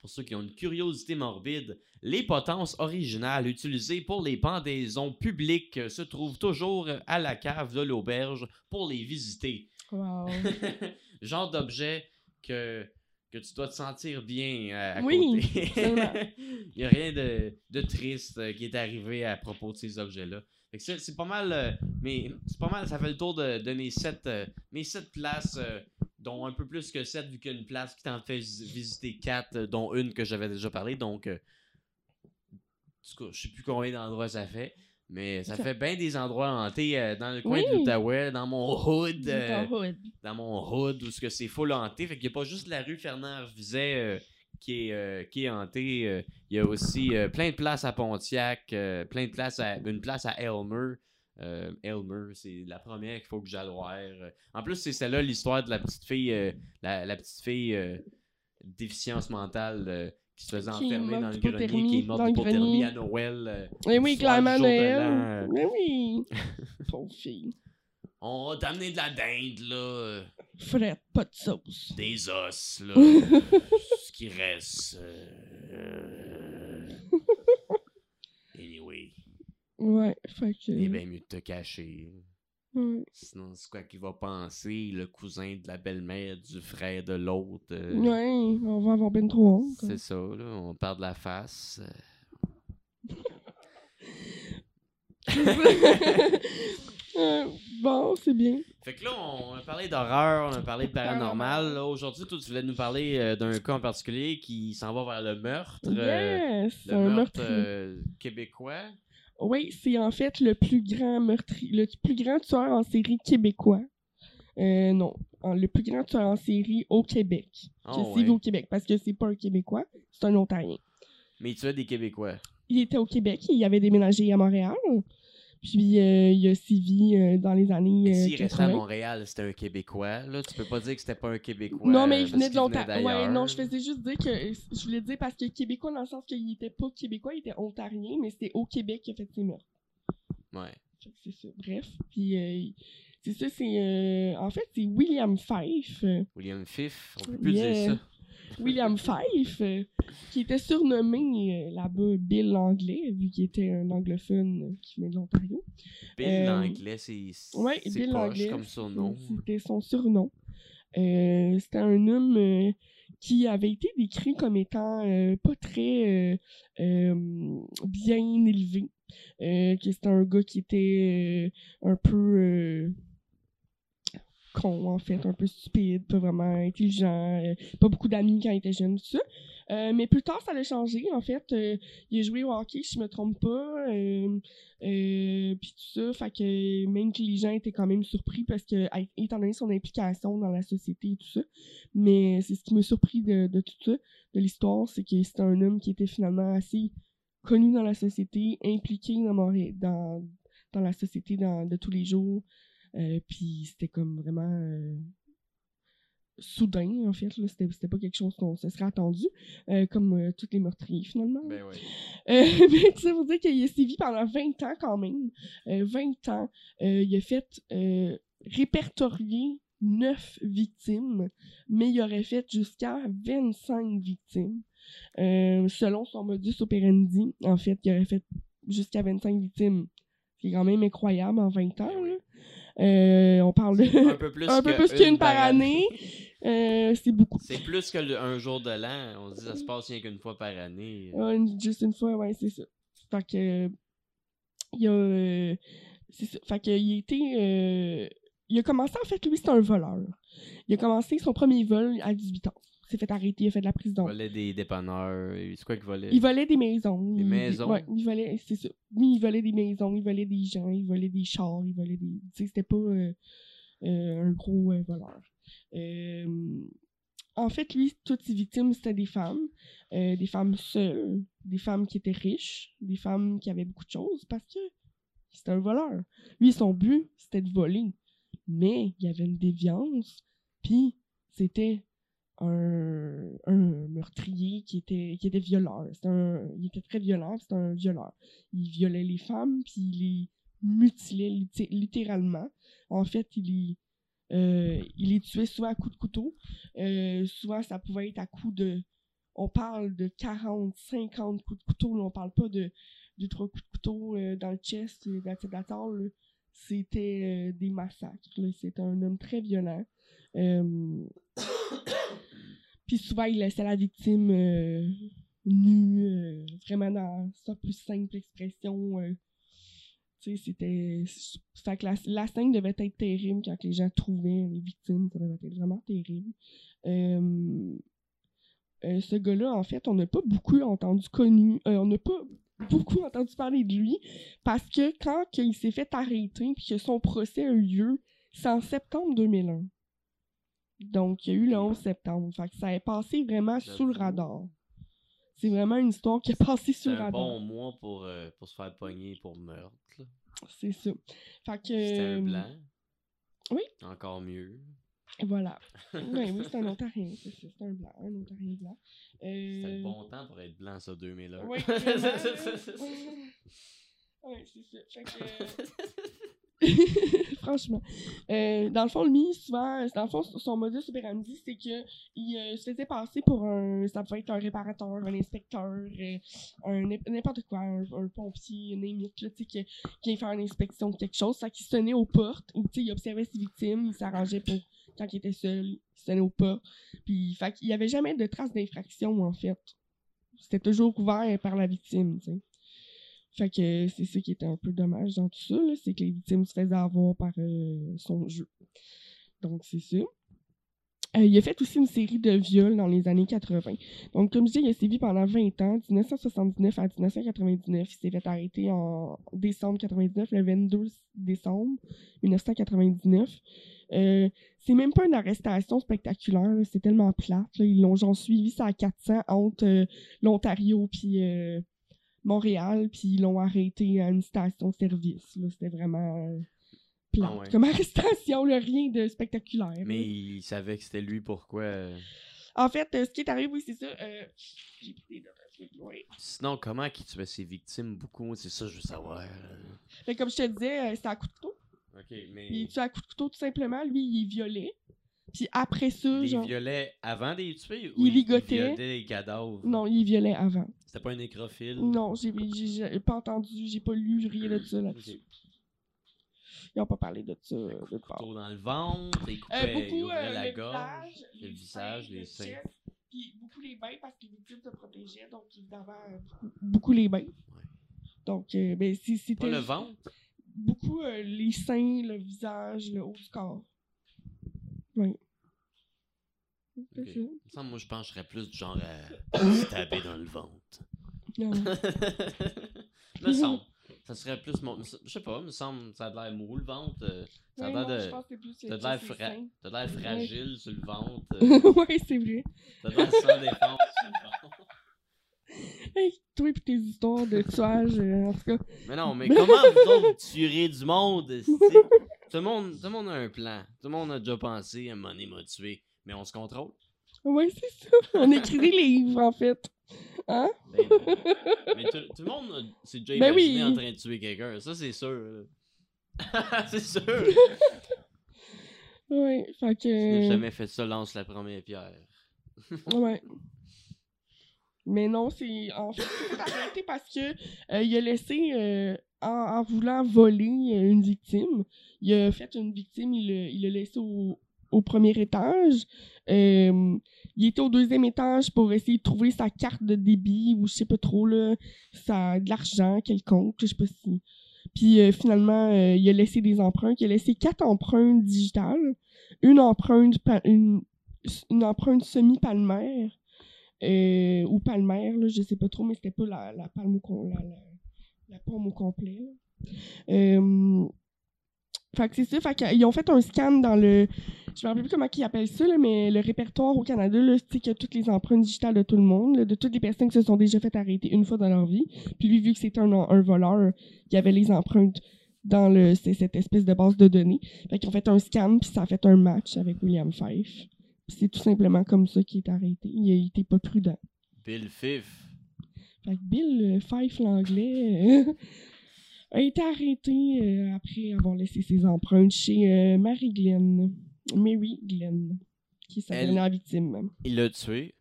pour ceux qui ont une curiosité morbide, les potences originales utilisées pour les pendaisons publiques euh, se trouvent toujours euh, à la cave de l'auberge pour les visiter. Wow. *laughs* Genre d'objet que, que tu dois te sentir bien euh, à Oui, côté. *laughs* Il n'y a rien de, de triste qui est arrivé à propos de ces objets-là. C'est pas mal, mais c'est pas mal, ça fait le tour de, de mes sept, mes sept places, euh, dont un peu plus que sept, vu qu'il y a une place qui t'en fait vis- visiter quatre, euh, dont une que j'avais déjà parlé, donc, euh, je sais plus combien d'endroits ça fait, mais ça fait bien des endroits hantés euh, dans le coin Oui. de l'Outaouais, dans mon hood, euh, Dans Hood. dans mon hood où ce que c'est full hanté. Fait qu'il n'y a pas juste la rue Fernand Vizet euh, qui, est, qui est hantée. Il y a aussi plein de places à Pontiac, plein de places à, une place à Elmer. Euh, Elmer, c'est la première qu'il faut que j'aille voir. En plus, c'est celle-là l'histoire de la petite fille, euh, la, la petite fille euh, déficience mentale qui se faisait Qui enfermer dans le grenier, qui est morte d'hypothermie à Noël. euh, Eh oui, clairement, Noël. Mais oui. Pauvre fille. On va t'amener de la dinde, là. Frette, pas de sauce. des os, là. *laughs* ce qui reste. Ouais, fait que. il est bien mieux de te cacher. Ouais. Sinon, c'est quoi qu'il va penser, le cousin de la belle-mère, du frère de l'autre. euh, Ouais, on va avoir ben trop honte. C'est ça, là. On perd la face. euh. *laughs* Euh, bon, c'est bien. Fait que là, on a parlé d'horreur, on a parlé de paranormal. Aujourd'hui, toi, tu voulais nous parler euh, d'un cas en particulier qui s'en va vers le meurtre. Yes, le un meurtre québécois. Oui, c'est en fait le plus grand meurtrier, le plus grand tueur en série québécois. Euh, non, le plus grand tueur en série au Québec. Oh, que ouais. au Québec, parce que c'est pas un Québécois, c'est un Ontarien. Mais tu as des Québécois. Il était au Québec, il avait déménagé à Montréal. Puis euh, il a sévi euh, dans les années euh, S'il restait à 80. Montréal, c'était un Québécois. Là, tu peux pas dire que c'était pas un Québécois. Non, mais il venait de l'Ontario. Ouais, non, je faisais juste dire que je voulais dire parce que Québécois dans le sens qu'il était pas Québécois, il était ontarien, mais c'était au Québec qu'il a fait ses meurtres. Ouais. C'est ça. Bref, puis c'est ça, c'est euh, en fait c'est William Fife, William Fiff, on peut plus dire ça. William Fife, euh, qui était surnommé euh, là-bas Bill l'anglais vu qu'il était un anglophone qui venait de l'Ontario. Bill Euh, l'anglais, c'est Ouais, c'est Bill l'anglais. comme surnom. C'était son surnom. C'était un homme qui avait été décrit comme étant pas très bien élevé. Que c'était un gars qui était un peu con, en fait, un peu stupide, pas vraiment intelligent, euh, pas beaucoup d'amis quand il était jeune, tout ça. Euh, mais plus tard, ça a changé, en fait. Euh, il a joué au hockey, si je me trompe pas. Puis tout ça, fait que même que les gens étaient quand même surpris parce que, étant donné son implication dans la société et tout ça, mais c'est ce qui m'a surpris de, tout ça, de l'histoire, c'est que c'était un homme qui était finalement assez connu dans la société, impliqué dans, dans, dans la société dans, de tous les jours, euh, puis c'était comme vraiment... euh, soudain, en fait. C'était pas quelque chose qu'on se serait attendu, euh, comme tous les meurtriers, finalement. Ben oui. *laughs* Mais ça pour dire qu'il a sévi pendant 20 ans quand même. Euh, 20 ans. Il a fait répertorier 9 victimes, mais il aurait fait jusqu'à 25 victimes. Selon son modus operandi, en fait, il aurait fait jusqu'à 25 victimes. C'est quand même incroyable en 20 ans. là. Euh, on parle de Un peu plus *laughs* un peu plus qu'une une par année. Euh, c'est beaucoup. C'est plus que le- un jour de l'an. On se dit ça se passe rien qu'une fois par année. Une- juste une fois, ouais, c'est ça. Fait que. il a. euh, c'est ça. Fait que, il était. euh, il a commencé, en fait, lui, c'est un voleur. Il a commencé son premier vol à 18 ans. S'est fait arrêter, il a fait de la prison. Il volait des dépanneurs. C'est quoi qu'il volait? Il volait des maisons. Des Il- maisons? Ouais, il volait, c'est ça. Lui, il volait des maisons, il volait des gens, il volait des chars, il volait des. Tu sais, c'était pas euh, euh, un gros euh, voleur. En fait, lui, toutes ses victimes, c'était des femmes. Des femmes seules, des femmes qui étaient riches, des femmes qui avaient beaucoup de choses parce que c'était un voleur. Lui, son but, c'était de voler. Mais il y avait une déviance, puis c'était un, meurtrier qui était, qui était violeur. Un, il était très violent, c'était un violeur. Il violait les femmes, puis il les mutilait litté- littéralement. En fait, il les, euh, il les tuait souvent à coups de couteau. Euh, souvent, ça pouvait être à coups de... On parle de 40, 50 coups de couteau. Là, on parle pas de, de trois coups de couteau euh, dans le chest, dans là. C'était euh, des massacres. C'était un homme très violent. Puis souvent, il laissait la victime euh, nue, euh, vraiment dans sa plus simple expression. euh. tu sais, c'était. Fait que la, scène devait être terrible quand les gens trouvaient les victimes. Ça devait être vraiment terrible. Ce gars-là, en fait, on n'a pas beaucoup entendu connu. on n'a pas beaucoup *laughs* entendu parler de lui parce que quand il s'est fait arrêter puis que son procès a eu lieu, c'est en septembre 2001. Donc, il y a eu le 11 septembre. Fait que ça est passé vraiment sous le radar. C'est vraiment une histoire qui est *laughs* passée sous C'est le un radar. bon mois pour, euh, pour se faire pogner pour meurtre. C'est ça. Fait que. C'était un euh, blanc. oui. Encore mieux. Voilà. oui, *laughs* oui, c'est un Ontarien. C'est c'est un blanc. Un Ontarien blanc. Euh, C'était le bon temps pour être blanc, ça, 2001. Oui, *laughs* vraiment, là. Ouais, c'est ça. Fait que, euh, *laughs* Franchement. Euh, dans le fond, lui, souvent, dans le fond, son modus operandi, c'est que il euh, se faisait passer pour un. Ça pouvait être un réparateur, un inspecteur, euh, un n'importe quoi, un, pompier, un limite, là, tu sais, qui, qui faire une inspection de quelque chose. Fait qu'il sonnait aux portes, ou, tu sais, il observait ses victimes, il s'arrangeait pour. Quand il était seul, il sonnait aux portes. Puis, fait qu'il y avait jamais de traces d'infraction, en fait. C'était toujours couvert par la victime, tu sais. Fait que c'est ça qui était un peu dommage dans tout ça, c'est que les victimes se faisaient avoir par euh, son jeu. Donc c'est ça. Euh, il a fait aussi une série de viols dans les années 80. Donc, comme je dis, il a sévi pendant 20 ans, 1979 à 1999. Il s'est fait arrêter en décembre 99, le 22 décembre 1999. Euh, c'est même pas une arrestation spectaculaire, c'est tellement plate. Ils l'ont suivi ça à 400 entre l'Ontario puis Montréal, puis ils l'ont arrêté à une station-service. C'était vraiment euh, plate. Ah ouais. Comme *laughs* arrestation, là, rien de spectaculaire. là. Mais il savait que c'était lui, pourquoi. euh, En fait, euh, ce qui est arrivé, oui, c'est ça. euh, J'ai pris des loin. Sinon, comment qu'il tuait ses victimes beaucoup C'est ça, je veux savoir. Fait que comme je te disais, c'était à coup de couteau. Ok, mais. Il tue à coup de couteau, tout simplement. Lui, il est violé. Puis après ça, Il genre... violait avant de les tuer ou Il ligotait. Violait les cadavres? Non, il violé avant. C'était pas un nécrophile? Non, j'ai j'ai- pas entendu, j'ai pas lu rien de ça là-dessus. Ils ont pas parlé de ça. de Couteau part. dans le ventre, Euh, il beaucoup ouvrait euh, la le gorge. visage, le visage, les le seins. Puis beaucoup les bains parce que les victimes se protégeaient, donc évidemment, euh, beaucoup, beaucoup les bains. Donc, euh, ben, si Pas c'était le ventre? Beaucoup euh, les seins, le visage, le haut du corps. Oui. Ça. Moi, je pense que je serais plus du genre à *laughs* se taper dans le ventre. Non. *laughs* me semble. Ça serait plus mon. Je sais pas, me semble, ça a l'air mou le ventre. euh, Ça a l'air de- T'as l'air fra- fragile sur le ventre. *laughs* euh, ouais, c'est vrai. T'as de l'air sans défense sur le ventre. Hey, toi et tes histoires de tuage, euh, en tout cas. Mais non, mais comment vous autres vous tuerez du monde? Tout le monde, tout le monde a un plan. Tout le monde a déjà pensé à un moment m'a tué. Mais on se contrôle. Ouais, c'est ça. On écrit des livres, en fait. Hein? Ben, euh, mais tout, tout le monde euh, s'est déjà Ben imaginé oui. en train de tuer quelqu'un. Ça, c'est sûr. *laughs* c'est sûr. Ouais, fait Tu n'as que. jamais fait ça, lance la première pierre. *laughs* Ouais. Mais non, c'est. En fait, c'est arrêté parce que euh, il a laissé. euh, en, voulant voler euh, une victime, il a fait une victime, il l'a il l'a laissé au, premier étage. Euh, il était au deuxième étage pour essayer de trouver sa carte de débit ou je sais pas trop, là, de l'argent quelconque, je sais pas si. Puis euh, finalement, il a laissé des empreintes. Il a laissé quatre empreintes digitales, une empreinte, une, une empreinte semi-palmaire ou palmaire, là, je sais pas trop, mais c'était pas la, la palme com- la, la, la paume au complet. Euh, fait que c'est ça, fait qu'ils ont fait un scan dans le. Je me rappelle plus comment ils appellent ça, là, mais le répertoire au Canada, c'est qu'il y a toutes les empreintes digitales de tout le monde, de toutes les personnes qui se sont déjà fait arrêter une fois dans leur vie. Puis lui, vu que c'était un, voleur, il y avait les empreintes dans le, cette espèce de base de données. Fait qu'ils ont fait un scan, puis ça a fait un match avec William Fife. C'est tout simplement comme ça qu'il est arrêté. Il, a- était pas prudent. Bill Fif. Fait que Bill euh, Fife l'anglais euh, *laughs* a été arrêté euh, après avoir laissé ses empreintes chez Mary Glenn. Mary Glenn, qui est sa Elle- dernière victime. Il l'a tué?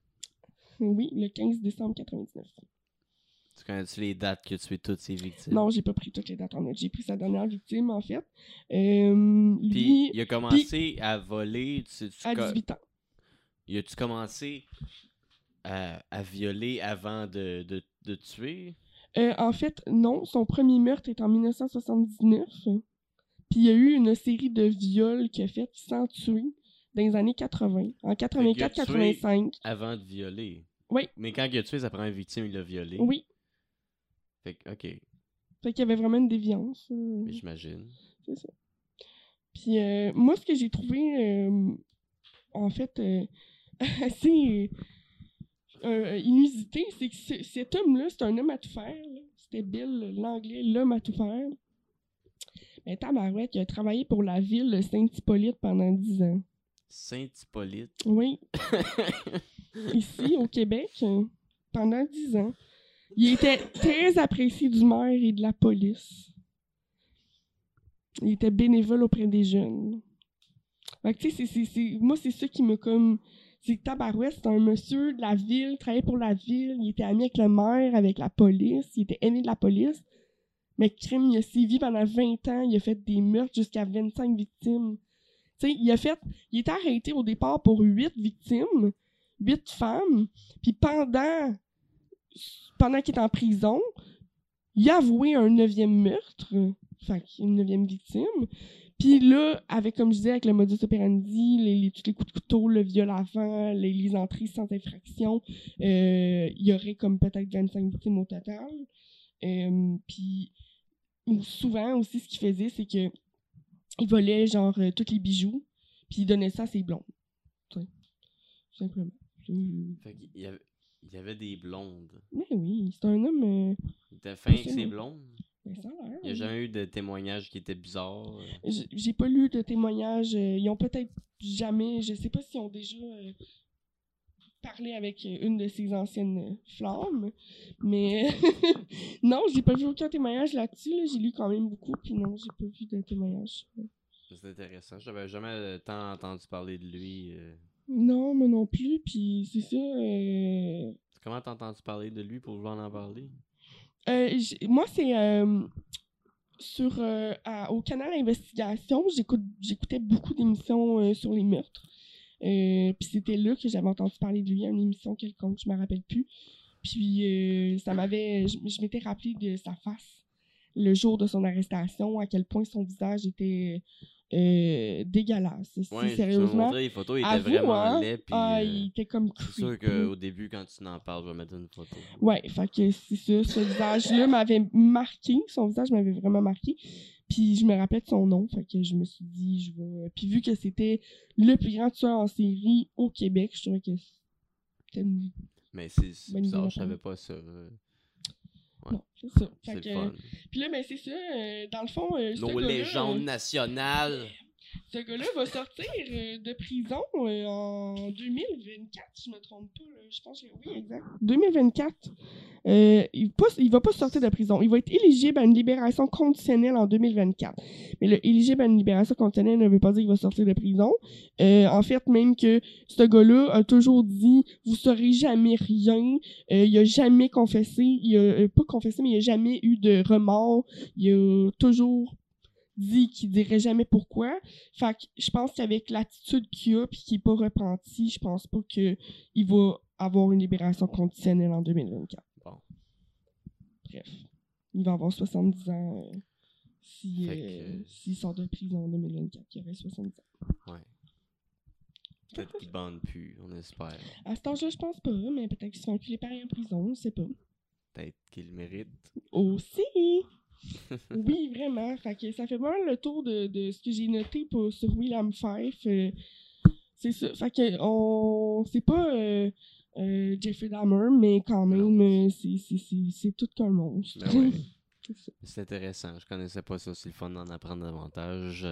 Oui, le 15 décembre 99. Tu connais-tu les dates qu'il a tué toutes ses victimes? Non, j'ai pas pris toutes les dates en note. J'ai pris sa dernière victime, en fait. Euh, Puis lui, il a commencé à voler. Tu tu à co- 18 ans. Il a-tu commencé à, à violer avant de, de, de tuer? Euh, en fait, non. Son premier meurtre est en 1979. Puis il y a eu une série de viols qu'il a fait sans tuer dans les années 80. En 84-85. Avant de violer. Oui. Mais quand il a tué sa première victime, il l'a violé. Oui. Fait que, ok, Fait qu'il y avait vraiment une déviance. euh, mais j'imagine. c'est ça. Puis euh, moi, ce que j'ai trouvé, euh, en fait, *laughs* assez euh, inusité, c'est que ce- cet homme-là, c'est un homme à tout faire. C'était Bill, l'anglais, l'homme à tout faire. Mais Tabarouette, il a travaillé pour la ville de Saint-Hippolyte pendant 10 ans. Saint-Hippolyte. Oui, *laughs* ici, au Québec, pendant 10 ans. Il était très apprécié du maire et de la police. Il était bénévole auprès des jeunes. Fait que, tu sais, moi, c'est ça qui me comme. C'est que c'est un monsieur de la ville, travaillait pour la ville, il était ami avec le maire, avec la police, il était aimé de la police. Mais crime, il a sévi pendant 20 ans, il a fait des meurtres jusqu'à 25 victimes. Il a fait. Il était arrêté au départ pour 8 victimes, 8 femmes, puis pendant. Pendant qu'il est en prison, il a avoué un neuvième meurtre, fait une neuvième victime. Puis là, avec, comme je disais, avec le modus operandi, les, les- tous les coups de couteau, le viol avant, les, les entrées sans infraction, euh, il y aurait comme peut-être 25 victimes au total. Euh, puis ou souvent aussi, ce qu'il faisait, c'est que il volait genre euh, tous les bijoux, puis il donnait ça à ses blondes. Tout simplement. Fait qu'il y avait, il y avait des blondes. Mais oui, c'est un homme. Il était fin avec ses blondes? L'air. Il n'y a jamais eu de témoignages qui étaient bizarres. euh? J'ai pas lu de témoignages. euh, ils ont peut-être jamais. Je sais pas s'ils ont déjà euh, parlé avec une de ses anciennes flammes. Mais *laughs* non, j'ai pas vu aucun témoignage là-dessus. là. J'ai lu quand même beaucoup. Puis non, j'ai pas vu de témoignage. C'est intéressant. J'avais jamais tant entendu parler de lui. euh. Non, moi non plus. Puis c'est ça. euh, Comment t'as entendu parler de lui pour vouloir en parler? Euh, moi, c'est euh, sur euh, au canal Investigation, j'écoutais beaucoup d'émissions sur les meurtres. Puis c'était là que j'avais entendu parler de lui une émission quelconque, je me rappelle plus. Puis ça m'avait je, je m'étais rappelé de sa face le jour de son arrestation, à quel point son visage était euh, dégueulasse. Ouais, m'as sérieusement. montré les photos, il était avoue, vraiment hein. Puis, ah, euh, il était comme c'est sûr qu'au début, quand tu n'en parles, je vais mettre une photo. Ouais, fait que c'est ça, ce visage-là m'avait marqué, son visage m'avait vraiment marqué. Puis je me rappelais de son nom, fait que je me suis dit, je vais. Puis vu que c'était le plus grand tueur en série au Québec, je trouvais que c'était une... Mais c'est c'est bizarre, je savais pas ça. Euh. Non, c'est ça. Fait que, fun. Puis là, ben c'est ça, euh, dans le fond. euh, ce Nos gars-là, légendes euh, nationales. Ce gars-là va sortir euh, de prison euh, en 2024, si je me trompe pas. Je pense que oui, exact. 2024. Euh, il, pas, il va pas sortir de prison. Il va être éligible à une libération conditionnelle en 2024. Mais le éligible à une libération conditionnelle ne veut pas dire qu'il va sortir de prison. En fait, même que ce gars-là a toujours dit vous saurez jamais rien. Il a jamais confessé. Il a pas confessé, mais il a jamais eu de remords. Il a toujours dit qu'il dirait jamais pourquoi. Fait que je pense qu'avec l'attitude qu'il a puis qu'il est pas repenti, je pense pas que il va avoir une libération conditionnelle en 2024. Bon. Bref. Il va avoir 70 ans euh, si, euh, que- s'il sort de prison en 2024. Il aurait 70 ans. Ouais. Peut-être qu'il bande plus, on espère. À cet âge-là, je pense pas, mais peut-être qu'ils se font enculer pareil en prison, je sais pas. Peut-être qu'il mérite. Aussi! *laughs* oui, vraiment. Fait que ça fait vraiment le tour de, de ce que j'ai noté pour, sur William Fife. euh, c'est ça. Fait que on. C'est pas euh, euh, Jeffrey Dahmer, mais quand même, c'est- tout qu'un monstre. Ben ouais. *laughs* C'est intéressant. Je connaissais pas ça. C'est le fun d'en apprendre davantage.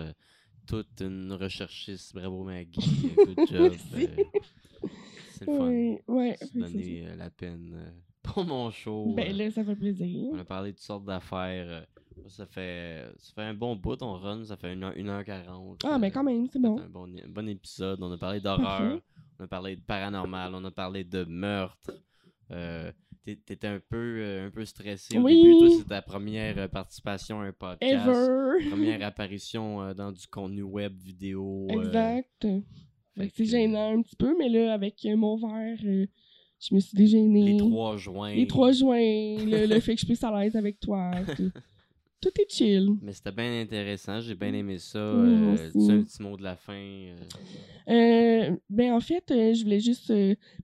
Toute une recherchiste. Bravo Maggie. Good *laughs* job. C'est le fun. Ouais, ouais. Se donner la peine pour mon show. Ben euh, là, ça fait plaisir. on a parlé de toutes sortes d'affaires. euh, ça fait ça fait un bon bout, on run, ça fait 1h40. Ah, ben quand même, c'est bon. un bon, un bon épisode. On a parlé d'horreur, on a parlé de paranormal, on a parlé de meurtre. Euh, t'é- T'étais un peu, euh, un peu stressé au Oui. début. Toi, c'est ta première euh, participation à un podcast. Ever! Première *laughs* apparition euh, dans du contenu web, vidéo. euh, Exact. C'est gênant un petit peu, mais là, avec euh, mon verre, euh, je me suis dégênée. Les trois joints. Les trois joints, le, le fait que je puisse à l'aise avec toi. Tout, *laughs* tout est chill. Mais c'était bien intéressant, j'ai bien aimé ça. Moi Euh, dis un petit mot de la fin. euh, Euh, ben, en fait, je voulais juste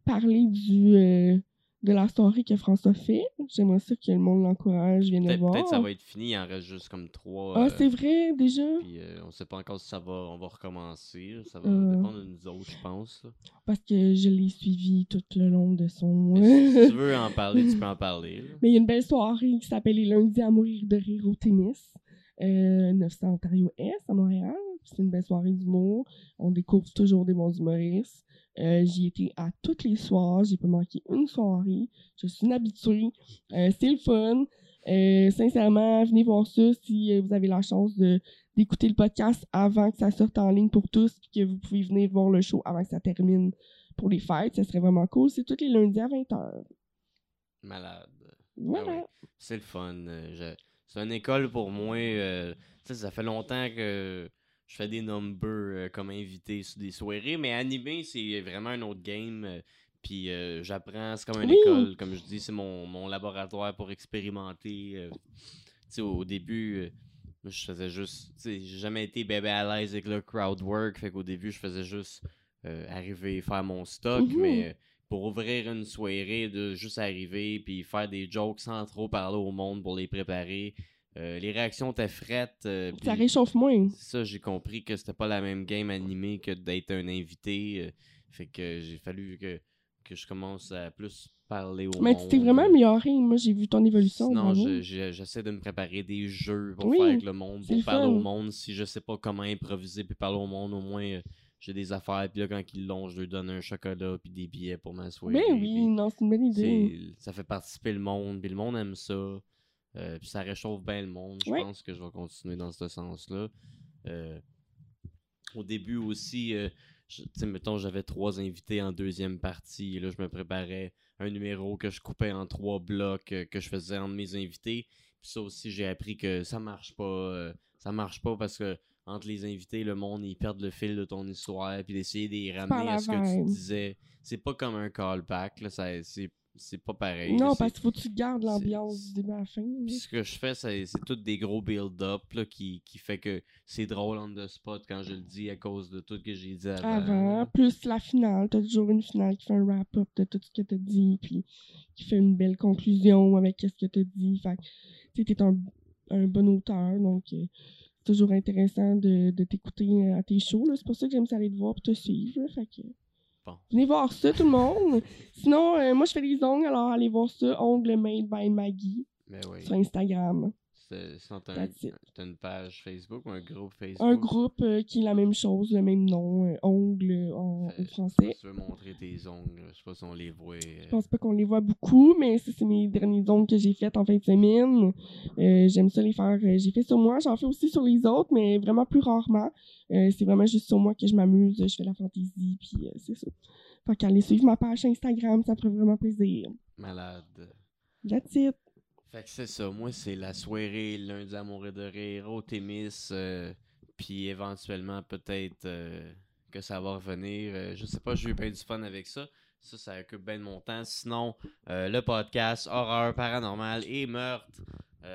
parler du, de la soirée que François fait. J'aimerais ça que le monde l'encourage, vienne le Peut-être voir. peut-être ça va être fini, il en reste juste comme trois. Ah, euh, c'est vrai, déjà? Puis euh, on sait pas encore si ça va, on va recommencer. Ça va Euh. dépendre de nous autres, je pense. Parce que je l'ai suivi tout le long de son... Mais si tu veux en *laughs* parler, tu peux en parler. là. Mais il y a une belle soirée qui s'appelle Les lundis à mourir de rire au tennis. Euh, 900 Ontario Est à Montréal. C'est une belle soirée d'humour. On découvre toujours des bons humoristes. Euh, J'y étais à tous les soirs. J'ai pas manqué une soirée. Je suis une habituée. Euh, c'est le fun. Euh, sincèrement, venez voir ça si euh, vous avez la chance de d'écouter le podcast avant que ça sorte en ligne pour tous, puis que vous pouvez venir voir le show avant que ça termine pour les fêtes. Ça serait vraiment cool. C'est tous les lundis à 20h. Malade. Voilà. Ah ouais. C'est le fun. je- C'est une école pour moi. ça fait longtemps que je fais des numbers euh, comme invité sur des soirées, mais animé, c'est vraiment un autre game. euh, Puis euh, j'apprends, c'est comme une Oui. école, comme je dis, c'est mon, mon laboratoire pour expérimenter. euh. Tu sais, au début, je faisais juste. J'ai jamais été bébé à l'aise avec le crowd work, fait qu'au début, je faisais juste euh, arriver, faire mon stock, mais pour ouvrir une soirée, de juste arriver, puis faire des jokes sans trop parler au monde pour les préparer. Euh, les réactions étaient frettes. euh, Ça réchauffe moins. ça, j'ai compris que c'était pas la même game animée que d'être un invité. euh, fait que j'ai fallu que, que je commence à plus parler au Mais monde. tu t'es vraiment amélioré. Moi, j'ai vu ton évolution. Je- j'essaie de me préparer des jeux pour Oui, faire avec le monde, pour le parler fun. au monde. Si je sais pas comment improviser puis parler au monde, au moins euh, j'ai des affaires. Puis là, quand ils l'ont, je leur donne un chocolat puis des billets pour ma soirée. Puis oui, non, c'est une bonne idée. ça fait participer le monde, puis le monde aime ça. Euh, puis ça réchauffe bien le monde. Je Ouais. pense que je vais continuer dans ce sens-là. Euh, au début aussi, euh, je- tu sais, mettons, j'avais trois invités en deuxième partie. Et là, je me préparais un numéro que je coupais en trois blocs, euh, que je faisais entre mes invités. Puis ça aussi, j'ai appris que ça marche pas. ça marche pas parce que entre les invités, le monde, ils perdent le fil de ton histoire. Puis d'essayer de les ramener à ce que tu disais. C'est pas comme un callback. Là, ça, c'est, c'est pas pareil. Non, parce qu'il faut que tu gardes l'ambiance du début à la fin. puis ce que je fais, c'est, c'est tout des gros build-up là, qui, qui fait que c'est drôle on the spot quand je le dis à cause de tout ce que j'ai dit avant. Avant, plus la finale. T'as toujours une finale qui fait un wrap-up de tout ce que t'as dit, puis qui fait une belle conclusion avec ce que t'as dit. Fait que, tu t'es un, un bon auteur, donc euh, c'est toujours intéressant de, de t'écouter à tes shows. là. C'est pour ça que j'aime ça aller te voir pour te suivre. là. Fait que, Venez voir ça, tout le monde. Sinon, euh, moi, je fais des ongles, alors allez voir ça, Ongles Made by Maggie Mais oui, sur Instagram. C'est- une page Facebook ou un groupe Facebook? Un groupe euh, qui est la même chose, le même nom, euh, ongles en, Fait- en français. Tu veux montrer tes ongles, je sais pas si on les voit. euh, Je pense pas qu'on les voit beaucoup, mais ça, c'est mes derniers ongles que j'ai faits en fin de semaine. Euh, J'aime ça les faire. euh, j'ai fait sur moi, j'en fais aussi sur les autres, mais vraiment plus rarement. Euh, c'est vraiment juste sur moi que je m'amuse, je fais la fantaisie, puis euh, c'est ça. Fait suivre ma page Instagram, ça ferait vraiment plaisir. Malade. That's it. Fait que c'est ça, moi c'est la soirée lundi amoureux de rire au Témis, euh, puis éventuellement peut-être euh, que ça va revenir. euh, je sais pas, j'ai eu bien du fun avec ça. Ça, ça occupe bien de mon temps. Sinon, le podcast Horreur Paranormal et Meurtre.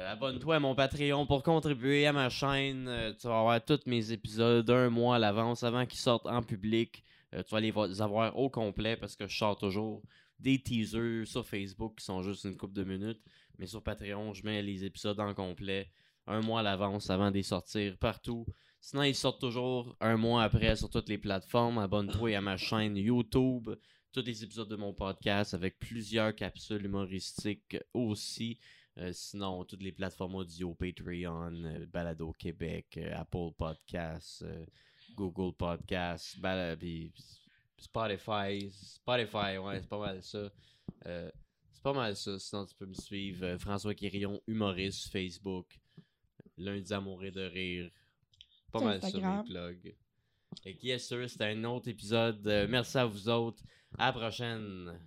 Abonne-toi à mon Patreon pour contribuer à ma chaîne. Tu vas avoir tous mes épisodes un mois à l'avance avant qu'ils sortent en public. Tu vas les vo- avoir au complet parce que je sors toujours des teasers sur Facebook qui sont juste une couple de minutes. Mais sur Patreon, je mets les épisodes en complet un mois à l'avance avant de les sortir partout. Sinon, ils sortent toujours un mois après sur toutes les plateformes. Abonne-toi à ma chaîne YouTube. Tous les épisodes de mon podcast avec plusieurs capsules humoristiques aussi. Euh, sinon, toutes les plateformes audio, Patreon, euh, Balado Québec, euh, Apple Podcasts, Google Podcasts, Spotify. Spotify, ouais, c'est pas mal ça. C'est pas mal ça. Sinon, tu peux me suivre. euh, François Quirion, humoriste sur Facebook. Lundi amoureux de rire. Pas Sur mal ça, Instagram. mes plugs. Fait que yes, sir, c'était un autre épisode. Euh, merci à vous autres. À la prochaine.